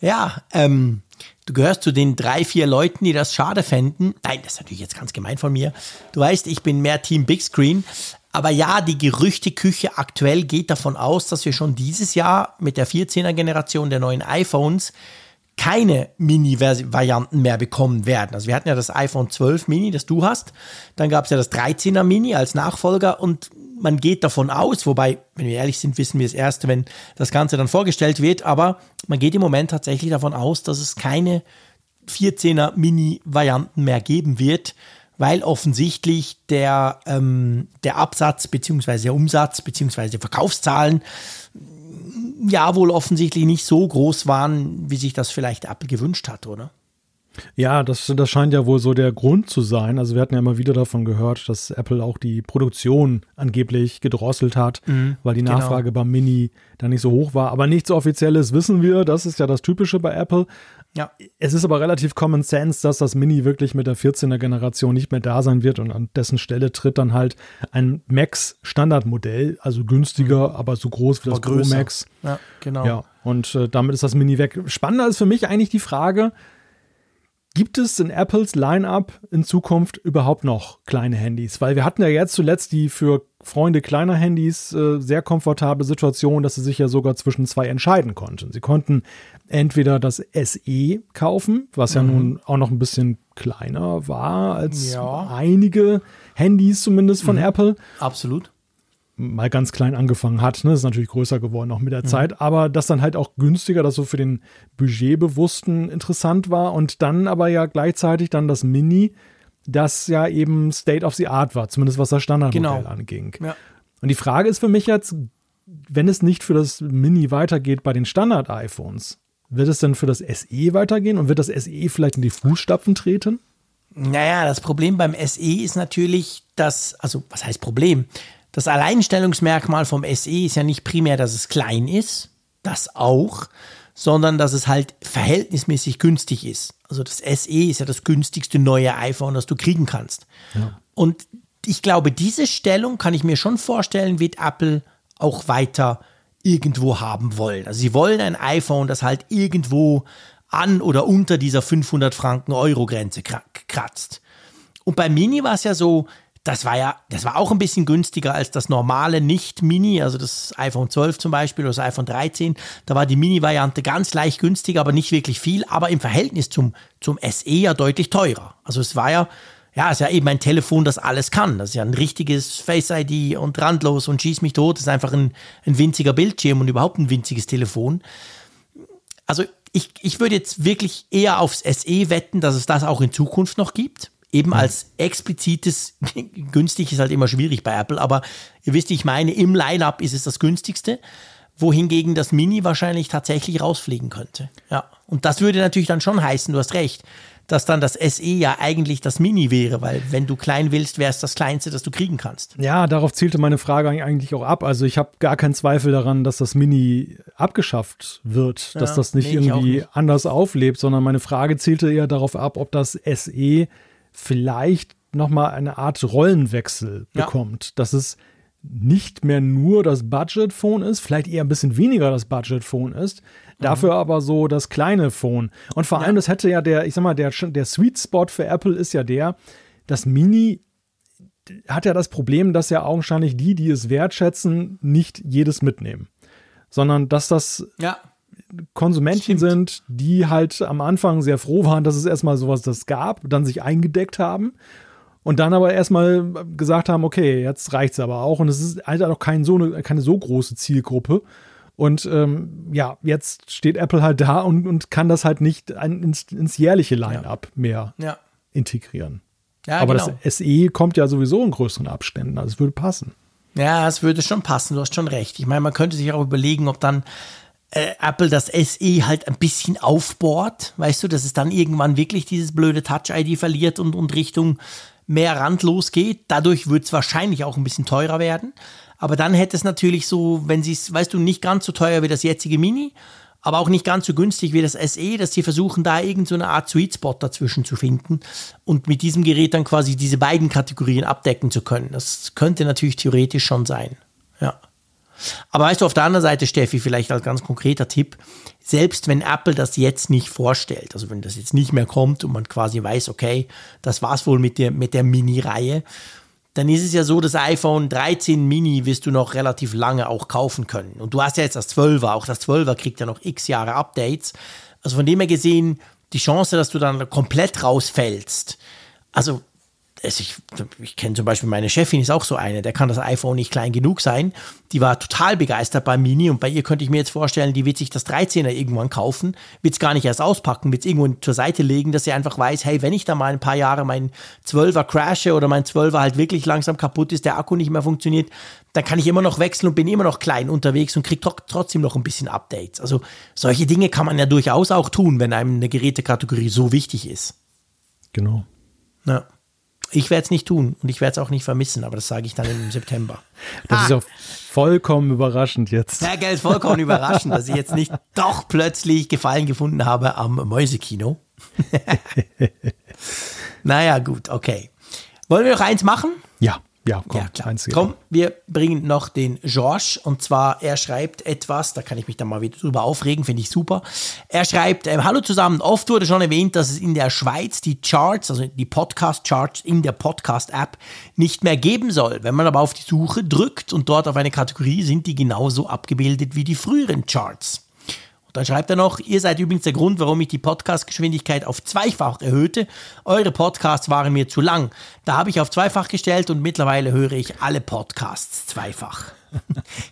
ja, ähm, Du gehörst zu den drei, vier Leuten, die das schade fänden. Nein, das ist natürlich jetzt ganz gemein von mir. Du weißt, ich bin mehr Team Big Screen. Aber ja, die Gerüchteküche aktuell geht davon aus, dass wir schon dieses Jahr mit der 14er Generation der neuen iPhones keine Mini-Varianten mehr bekommen werden. Also wir hatten ja das iPhone 12 Mini, das du hast. Dann gab es ja das 13er Mini als Nachfolger und man geht davon aus, wobei, wenn wir ehrlich sind, wissen wir es erst, wenn das Ganze dann vorgestellt wird, aber man geht im Moment tatsächlich davon aus, dass es keine 14er Mini-Varianten mehr geben wird, weil offensichtlich der, ähm, der Absatz bzw. der Umsatz bzw. Verkaufszahlen ja wohl offensichtlich nicht so groß waren, wie sich das vielleicht Apple gewünscht hat, oder? Ja, das, das scheint ja wohl so der Grund zu sein. Also wir hatten ja immer wieder davon gehört, dass Apple auch die Produktion angeblich gedrosselt hat, mhm, weil die genau. Nachfrage genau. beim Mini da nicht so hoch war. Aber nichts Offizielles wissen wir. Das ist ja das Typische bei Apple. Ja. Es ist aber relativ Common Sense, dass das Mini wirklich mit der 14er Generation nicht mehr da sein wird und an dessen Stelle tritt dann halt ein Max Standardmodell, also günstiger, mhm. aber so groß wie das Pro Max. Ja, genau. Ja, und äh, damit ist das Mini weg. Spannender ist für mich eigentlich die Frage, Gibt es in Apples Line-up in Zukunft überhaupt noch kleine Handys? Weil wir hatten ja jetzt zuletzt die für Freunde kleiner Handys äh, sehr komfortable Situation, dass sie sich ja sogar zwischen zwei entscheiden konnten. Sie konnten entweder das SE kaufen, was ja mhm. nun auch noch ein bisschen kleiner war als ja. einige Handys zumindest von mhm. Apple. Absolut mal ganz klein angefangen hat. Ne? Ist natürlich größer geworden auch mit der mhm. Zeit, aber das dann halt auch günstiger, das so für den Budgetbewussten interessant war und dann aber ja gleichzeitig dann das Mini, das ja eben State of the Art war, zumindest was das Standardmodell genau. anging. Ja. Und die Frage ist für mich jetzt, wenn es nicht für das Mini weitergeht bei den Standard-iPhones, wird es denn für das SE weitergehen und wird das SE vielleicht in die Fußstapfen treten? Naja, das Problem beim SE ist natürlich, dass, also was heißt Problem? Das Alleinstellungsmerkmal vom SE ist ja nicht primär, dass es klein ist, das auch, sondern dass es halt verhältnismäßig günstig ist. Also das SE ist ja das günstigste neue iPhone, das du kriegen kannst. Ja. Und ich glaube, diese Stellung kann ich mir schon vorstellen, wird Apple auch weiter irgendwo haben wollen. Also sie wollen ein iPhone, das halt irgendwo an oder unter dieser 500 Franken Euro Grenze kratzt. Und bei Mini war es ja so, das war ja, das war auch ein bisschen günstiger als das normale Nicht-Mini, also das iPhone 12 zum Beispiel oder das iPhone 13. Da war die Mini-Variante ganz leicht günstiger, aber nicht wirklich viel, aber im Verhältnis zum, zum SE ja deutlich teurer. Also es war ja, ja, es ist ja eben ein Telefon, das alles kann. Das ist ja ein richtiges Face ID und randlos und schieß mich tot. Das ist einfach ein, ein winziger Bildschirm und überhaupt ein winziges Telefon. Also ich, ich würde jetzt wirklich eher aufs SE wetten, dass es das auch in Zukunft noch gibt eben als explizites, günstig ist halt immer schwierig bei Apple, aber ihr wisst, ich meine, im Line-up ist es das günstigste, wohingegen das Mini wahrscheinlich tatsächlich rausfliegen könnte. Ja. Und das würde natürlich dann schon heißen, du hast recht, dass dann das SE ja eigentlich das Mini wäre, weil wenn du klein willst, wäre es das kleinste, das du kriegen kannst. Ja, darauf zielte meine Frage eigentlich auch ab. Also ich habe gar keinen Zweifel daran, dass das Mini abgeschafft wird, dass ja, das nicht nee, irgendwie nicht. anders auflebt, sondern meine Frage zielte eher darauf ab, ob das SE vielleicht nochmal eine Art Rollenwechsel ja. bekommt, dass es nicht mehr nur das Budget-Phone ist, vielleicht eher ein bisschen weniger das Budget-Phone ist, dafür mhm. aber so das kleine Phone. Und vor ja. allem, das hätte ja der, ich sag mal, der, der Sweet Spot für Apple ist ja der, das Mini hat ja das Problem, dass ja augenscheinlich die, die es wertschätzen, nicht jedes mitnehmen. Sondern dass das ja. Konsumentchen sind, die halt am Anfang sehr froh waren, dass es erstmal sowas das gab, dann sich eingedeckt haben und dann aber erstmal gesagt haben, okay, jetzt reicht es aber auch und es ist halt auch kein so eine, keine so große Zielgruppe. Und ähm, ja, jetzt steht Apple halt da und, und kann das halt nicht ins, ins jährliche Line-up ja. mehr ja. integrieren. Ja, aber genau. das SE kommt ja sowieso in größeren Abständen, also es würde passen. Ja, es würde schon passen, du hast schon recht. Ich meine, man könnte sich auch überlegen, ob dann äh, Apple das SE halt ein bisschen aufbohrt, weißt du, dass es dann irgendwann wirklich dieses blöde Touch-ID verliert und, und Richtung mehr randlos geht. Dadurch wird es wahrscheinlich auch ein bisschen teurer werden. Aber dann hätte es natürlich so, wenn sie es, weißt du, nicht ganz so teuer wie das jetzige Mini, aber auch nicht ganz so günstig wie das SE, dass sie versuchen, da irgendeine so Art Sweet Spot dazwischen zu finden und mit diesem Gerät dann quasi diese beiden Kategorien abdecken zu können. Das könnte natürlich theoretisch schon sein. Ja. Aber weißt du, auf der anderen Seite, Steffi, vielleicht als ganz konkreter Tipp, selbst wenn Apple das jetzt nicht vorstellt, also wenn das jetzt nicht mehr kommt und man quasi weiß, okay, das war's wohl mit der, mit der Mini-Reihe, dann ist es ja so, das iPhone 13 Mini wirst du noch relativ lange auch kaufen können. Und du hast ja jetzt das 12er, auch das 12er kriegt ja noch x Jahre Updates. Also von dem her gesehen, die Chance, dass du dann komplett rausfällst, also ich, ich kenne zum Beispiel meine Chefin, ist auch so eine, der kann das iPhone nicht klein genug sein. Die war total begeistert beim Mini und bei ihr könnte ich mir jetzt vorstellen, die wird sich das 13er irgendwann kaufen, wird es gar nicht erst auspacken, wird es irgendwo zur Seite legen, dass sie einfach weiß, hey, wenn ich da mal ein paar Jahre mein 12er crashe oder mein 12er halt wirklich langsam kaputt ist, der Akku nicht mehr funktioniert, dann kann ich immer noch wechseln und bin immer noch klein unterwegs und kriege trotzdem noch ein bisschen Updates. Also solche Dinge kann man ja durchaus auch tun, wenn einem eine Gerätekategorie so wichtig ist. Genau. Ja. Ich werde es nicht tun und ich werde es auch nicht vermissen, aber das sage ich dann im September. Das ah. ist auch vollkommen überraschend jetzt. Ja, Geld vollkommen überraschend, dass ich jetzt nicht doch plötzlich Gefallen gefunden habe am Mäusekino. naja, gut, okay. Wollen wir noch eins machen? Ja. Ja, komm, ja, klar. komm, wir bringen noch den George und zwar, er schreibt etwas, da kann ich mich dann mal wieder drüber aufregen, finde ich super. Er schreibt, äh, hallo zusammen, oft wurde schon erwähnt, dass es in der Schweiz die Charts, also die Podcast-Charts in der Podcast-App nicht mehr geben soll. Wenn man aber auf die Suche drückt und dort auf eine Kategorie, sind die genauso abgebildet wie die früheren Charts. Dann schreibt er noch, ihr seid übrigens der Grund, warum ich die Podcast-Geschwindigkeit auf zweifach erhöhte. Eure Podcasts waren mir zu lang. Da habe ich auf zweifach gestellt und mittlerweile höre ich alle Podcasts zweifach.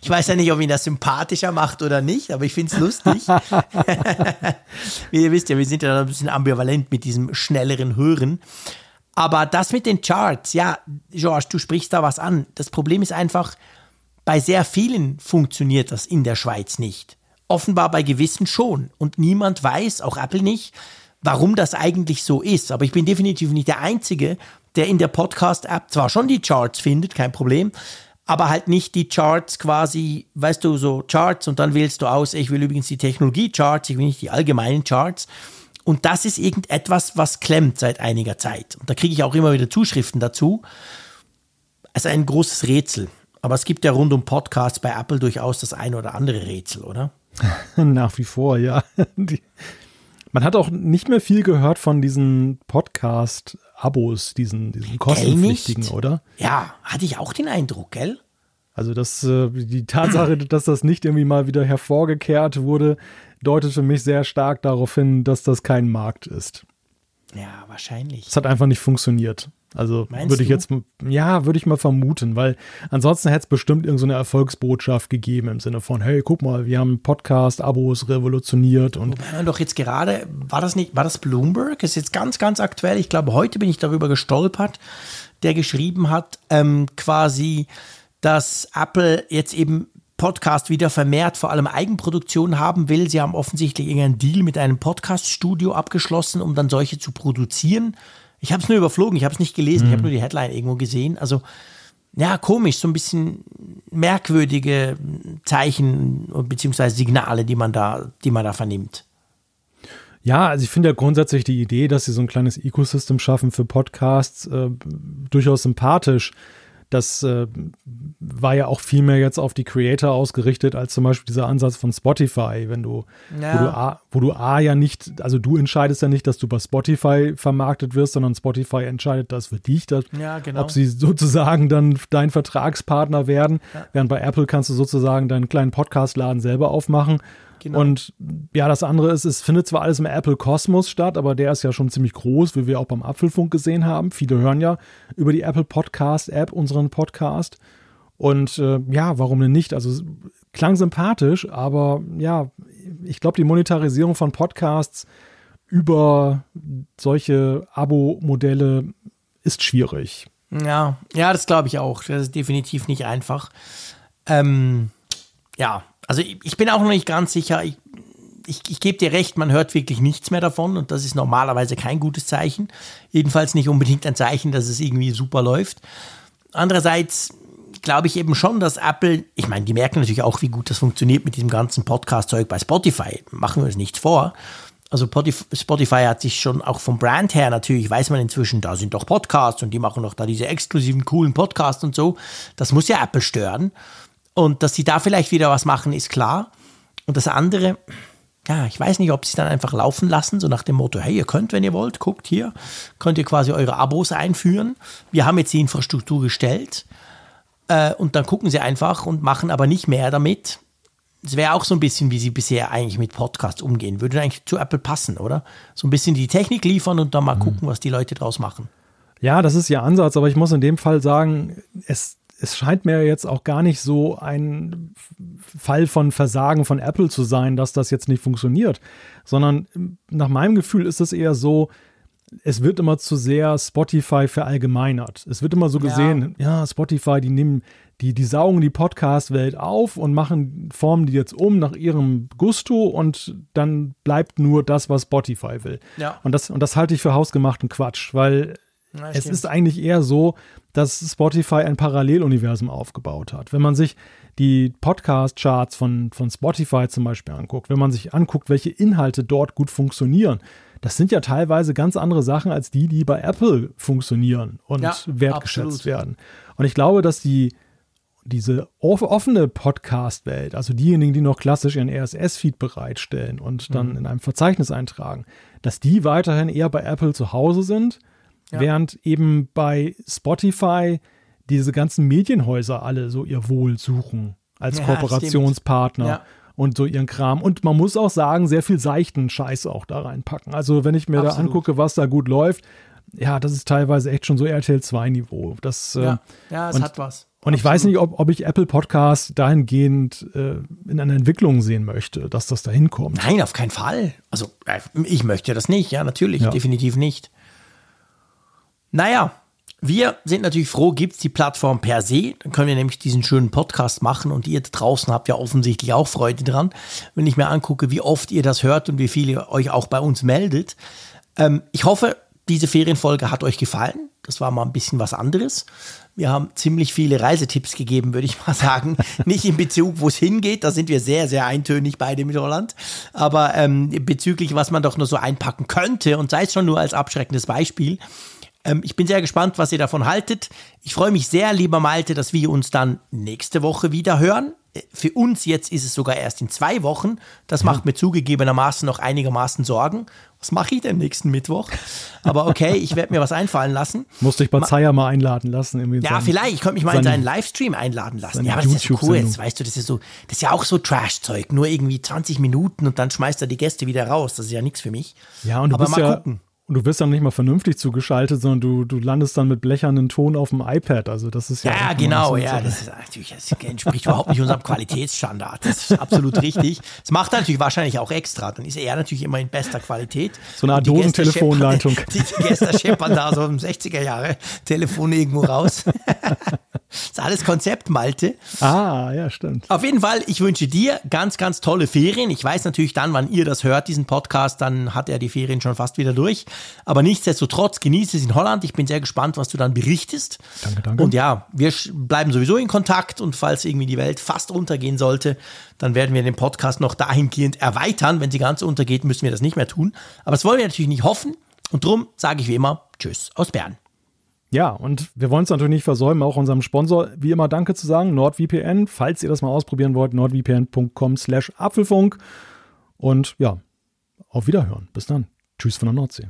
Ich weiß ja nicht, ob ihn das sympathischer macht oder nicht, aber ich finde es lustig. Wie ihr wisst ja, wir sind ja ein bisschen ambivalent mit diesem schnelleren Hören. Aber das mit den Charts, ja, George, du sprichst da was an. Das Problem ist einfach, bei sehr vielen funktioniert das in der Schweiz nicht offenbar bei gewissen schon. Und niemand weiß, auch Apple nicht, warum das eigentlich so ist. Aber ich bin definitiv nicht der Einzige, der in der Podcast-App zwar schon die Charts findet, kein Problem, aber halt nicht die Charts quasi, weißt du, so Charts und dann wählst du aus, ich will übrigens die Technologie-Charts, ich will nicht die allgemeinen Charts. Und das ist irgendetwas, was klemmt seit einiger Zeit. Und da kriege ich auch immer wieder Zuschriften dazu. Also ein großes Rätsel. Aber es gibt ja rund um Podcasts bei Apple durchaus das ein oder andere Rätsel, oder? Nach wie vor, ja. Die, Man hat auch nicht mehr viel gehört von diesen Podcast-Abos, diesen, diesen kostenpflichtigen, oder? Ja, hatte ich auch den Eindruck, gell? Also das, äh, die Tatsache, dass das nicht irgendwie mal wieder hervorgekehrt wurde, deutet für mich sehr stark darauf hin, dass das kein Markt ist. Ja, wahrscheinlich. Es hat einfach nicht funktioniert. Also würde ich jetzt, ja, würde ich mal vermuten, weil ansonsten hätte es bestimmt irgendeine so Erfolgsbotschaft gegeben im Sinne von, hey, guck mal, wir haben Podcast-Abos revolutioniert und. Wobei man doch jetzt gerade, war das nicht, war das Bloomberg? Ist jetzt ganz, ganz aktuell. Ich glaube, heute bin ich darüber gestolpert, der geschrieben hat, ähm, quasi, dass Apple jetzt eben Podcast wieder vermehrt vor allem Eigenproduktion haben will. Sie haben offensichtlich irgendeinen Deal mit einem Podcast-Studio abgeschlossen, um dann solche zu produzieren. Ich habe es nur überflogen, ich habe es nicht gelesen, mhm. ich habe nur die Headline irgendwo gesehen. Also ja, komisch, so ein bisschen merkwürdige Zeichen bzw. Signale, die man da, die man da vernimmt. Ja, also ich finde ja grundsätzlich die Idee, dass sie so ein kleines Ecosystem schaffen für Podcasts, äh, durchaus sympathisch das äh, war ja auch viel mehr jetzt auf die Creator ausgerichtet, als zum Beispiel dieser Ansatz von Spotify, wenn du, ja. wo, du A, wo du A ja nicht, also du entscheidest ja nicht, dass du bei Spotify vermarktet wirst, sondern Spotify entscheidet das für dich, dass, ja, genau. ob sie sozusagen dann dein Vertragspartner werden. Ja. Während bei Apple kannst du sozusagen deinen kleinen Podcast-Laden selber aufmachen Genau. Und ja, das andere ist, es findet zwar alles im Apple Kosmos statt, aber der ist ja schon ziemlich groß, wie wir auch beim Apfelfunk gesehen haben. Viele hören ja über die Apple Podcast App unseren Podcast. Und äh, ja, warum denn nicht? Also klang sympathisch, aber ja, ich glaube, die Monetarisierung von Podcasts über solche Abo-Modelle ist schwierig. Ja, ja, das glaube ich auch. Das ist definitiv nicht einfach. Ähm, ja, also ich, bin auch noch nicht ganz sicher. Ich, ich, ich gebe dir recht, man hört wirklich nichts mehr davon und das ist normalerweise kein gutes Zeichen. Jedenfalls nicht unbedingt ein Zeichen, dass es irgendwie super läuft. Andererseits glaube ich eben schon, dass Apple, ich meine, die merken natürlich auch, wie gut das funktioniert mit diesem ganzen Podcast-Zeug bei Spotify. Machen wir uns nichts vor. Also Spotify hat sich schon auch vom Brand her natürlich, weiß man inzwischen, da sind doch Podcasts und die machen doch da diese exklusiven, coolen Podcasts und so. Das muss ja Apple stören. Und dass sie da vielleicht wieder was machen, ist klar. Und das andere, ja, ich weiß nicht, ob sie es dann einfach laufen lassen, so nach dem Motto, hey, ihr könnt, wenn ihr wollt, guckt hier, könnt ihr quasi eure Abos einführen. Wir haben jetzt die Infrastruktur gestellt. Äh, und dann gucken sie einfach und machen aber nicht mehr damit. Es wäre auch so ein bisschen, wie sie bisher eigentlich mit Podcasts umgehen. Würde eigentlich zu Apple passen, oder? So ein bisschen die Technik liefern und dann mal mhm. gucken, was die Leute draus machen. Ja, das ist ihr Ansatz, aber ich muss in dem Fall sagen, es es scheint mir jetzt auch gar nicht so ein Fall von Versagen von Apple zu sein, dass das jetzt nicht funktioniert, sondern nach meinem Gefühl ist es eher so, es wird immer zu sehr Spotify verallgemeinert. Es wird immer so gesehen, ja, ja Spotify, die nehmen, die, die saugen die Podcast-Welt auf und machen, formen die jetzt um nach ihrem Gusto und dann bleibt nur das, was Spotify will. Ja. Und das, und das halte ich für hausgemachten Quatsch, weil na, es ist eigentlich eher so, dass Spotify ein Paralleluniversum aufgebaut hat. Wenn man sich die Podcast-Charts von, von Spotify zum Beispiel anguckt, wenn man sich anguckt, welche Inhalte dort gut funktionieren, das sind ja teilweise ganz andere Sachen als die, die bei Apple funktionieren und ja, wertgeschätzt absolut. werden. Und ich glaube, dass die diese offene Podcast-Welt, also diejenigen, die noch klassisch ihren RSS-Feed bereitstellen und dann mhm. in einem Verzeichnis eintragen, dass die weiterhin eher bei Apple zu Hause sind ja. Während eben bei Spotify diese ganzen Medienhäuser alle so ihr Wohl suchen als ja, Kooperationspartner. Ja. Und so ihren Kram. Und man muss auch sagen, sehr viel seichten Scheiß auch da reinpacken. Also, wenn ich mir Absolut. da angucke, was da gut läuft, ja, das ist teilweise echt schon so RTL 2 Niveau. Das, ja, äh, ja es und, hat was. Und ich weiß nicht, ob, ob ich Apple Podcast dahingehend äh, in einer Entwicklung sehen möchte, dass das dahin kommt. Nein, auf keinen Fall. Also äh, ich möchte das nicht, ja, natürlich, ja. definitiv nicht. Naja, wir sind natürlich froh, gibt es die Plattform per se. Dann können wir nämlich diesen schönen Podcast machen und ihr da draußen habt ja offensichtlich auch Freude dran. Wenn ich mir angucke, wie oft ihr das hört und wie viel ihr euch auch bei uns meldet. Ähm, ich hoffe, diese Ferienfolge hat euch gefallen. Das war mal ein bisschen was anderes. Wir haben ziemlich viele Reisetipps gegeben, würde ich mal sagen. Nicht in Bezug, wo es hingeht, da sind wir sehr, sehr eintönig beide mit Holland. Aber ähm, bezüglich, was man doch nur so einpacken könnte und sei es schon nur als abschreckendes Beispiel, ähm, ich bin sehr gespannt, was ihr davon haltet. Ich freue mich sehr, lieber Malte, dass wir uns dann nächste Woche wieder hören. Für uns jetzt ist es sogar erst in zwei Wochen. Das macht mir zugegebenermaßen noch einigermaßen Sorgen. Was mache ich denn nächsten Mittwoch? Aber okay, ich werde mir was einfallen lassen. Musste ich bei Zaya mal einladen lassen. Ja, seinen, vielleicht. Ich könnte mich mal in seinen Livestream einladen lassen. Ja, aber das ist so cool. Jetzt weißt du, das ist so, das ist ja auch so Trash-Zeug. Nur irgendwie 20 Minuten und dann schmeißt er die Gäste wieder raus. Das ist ja nichts für mich. Ja, und du aber bist mal ja, gucken. Und du wirst dann nicht mal vernünftig zugeschaltet, sondern du, du landest dann mit blechernen Ton auf dem iPad. Also das ist ja. Ja, genau, ja. Das, ist natürlich, das entspricht überhaupt nicht unserem Qualitätsstandard. Das ist absolut richtig. Das macht er natürlich wahrscheinlich auch extra. Dann ist er natürlich immer in bester Qualität. So eine Art Dosentelefonleitung. Die, die Gäste scheppern da so im 60er Jahre Telefon irgendwo raus. Das ist alles Konzept, Malte. Ah, ja, stimmt. Auf jeden Fall, ich wünsche dir ganz, ganz tolle Ferien. Ich weiß natürlich dann, wann ihr das hört, diesen Podcast, dann hat er die Ferien schon fast wieder durch. Aber nichtsdestotrotz, genieße es in Holland. Ich bin sehr gespannt, was du dann berichtest. Danke, danke. Und ja, wir bleiben sowieso in Kontakt und falls irgendwie die Welt fast untergehen sollte, dann werden wir den Podcast noch dahingehend erweitern. Wenn sie ganz untergeht, müssen wir das nicht mehr tun. Aber das wollen wir natürlich nicht hoffen. Und darum sage ich wie immer Tschüss aus Bern. Ja, und wir wollen es natürlich nicht versäumen, auch unserem Sponsor wie immer Danke zu sagen, NordVPN. Falls ihr das mal ausprobieren wollt, nordvpn.com slash Apfelfunk. Und ja, auf Wiederhören. Bis dann. Tschüss von der Nordsee.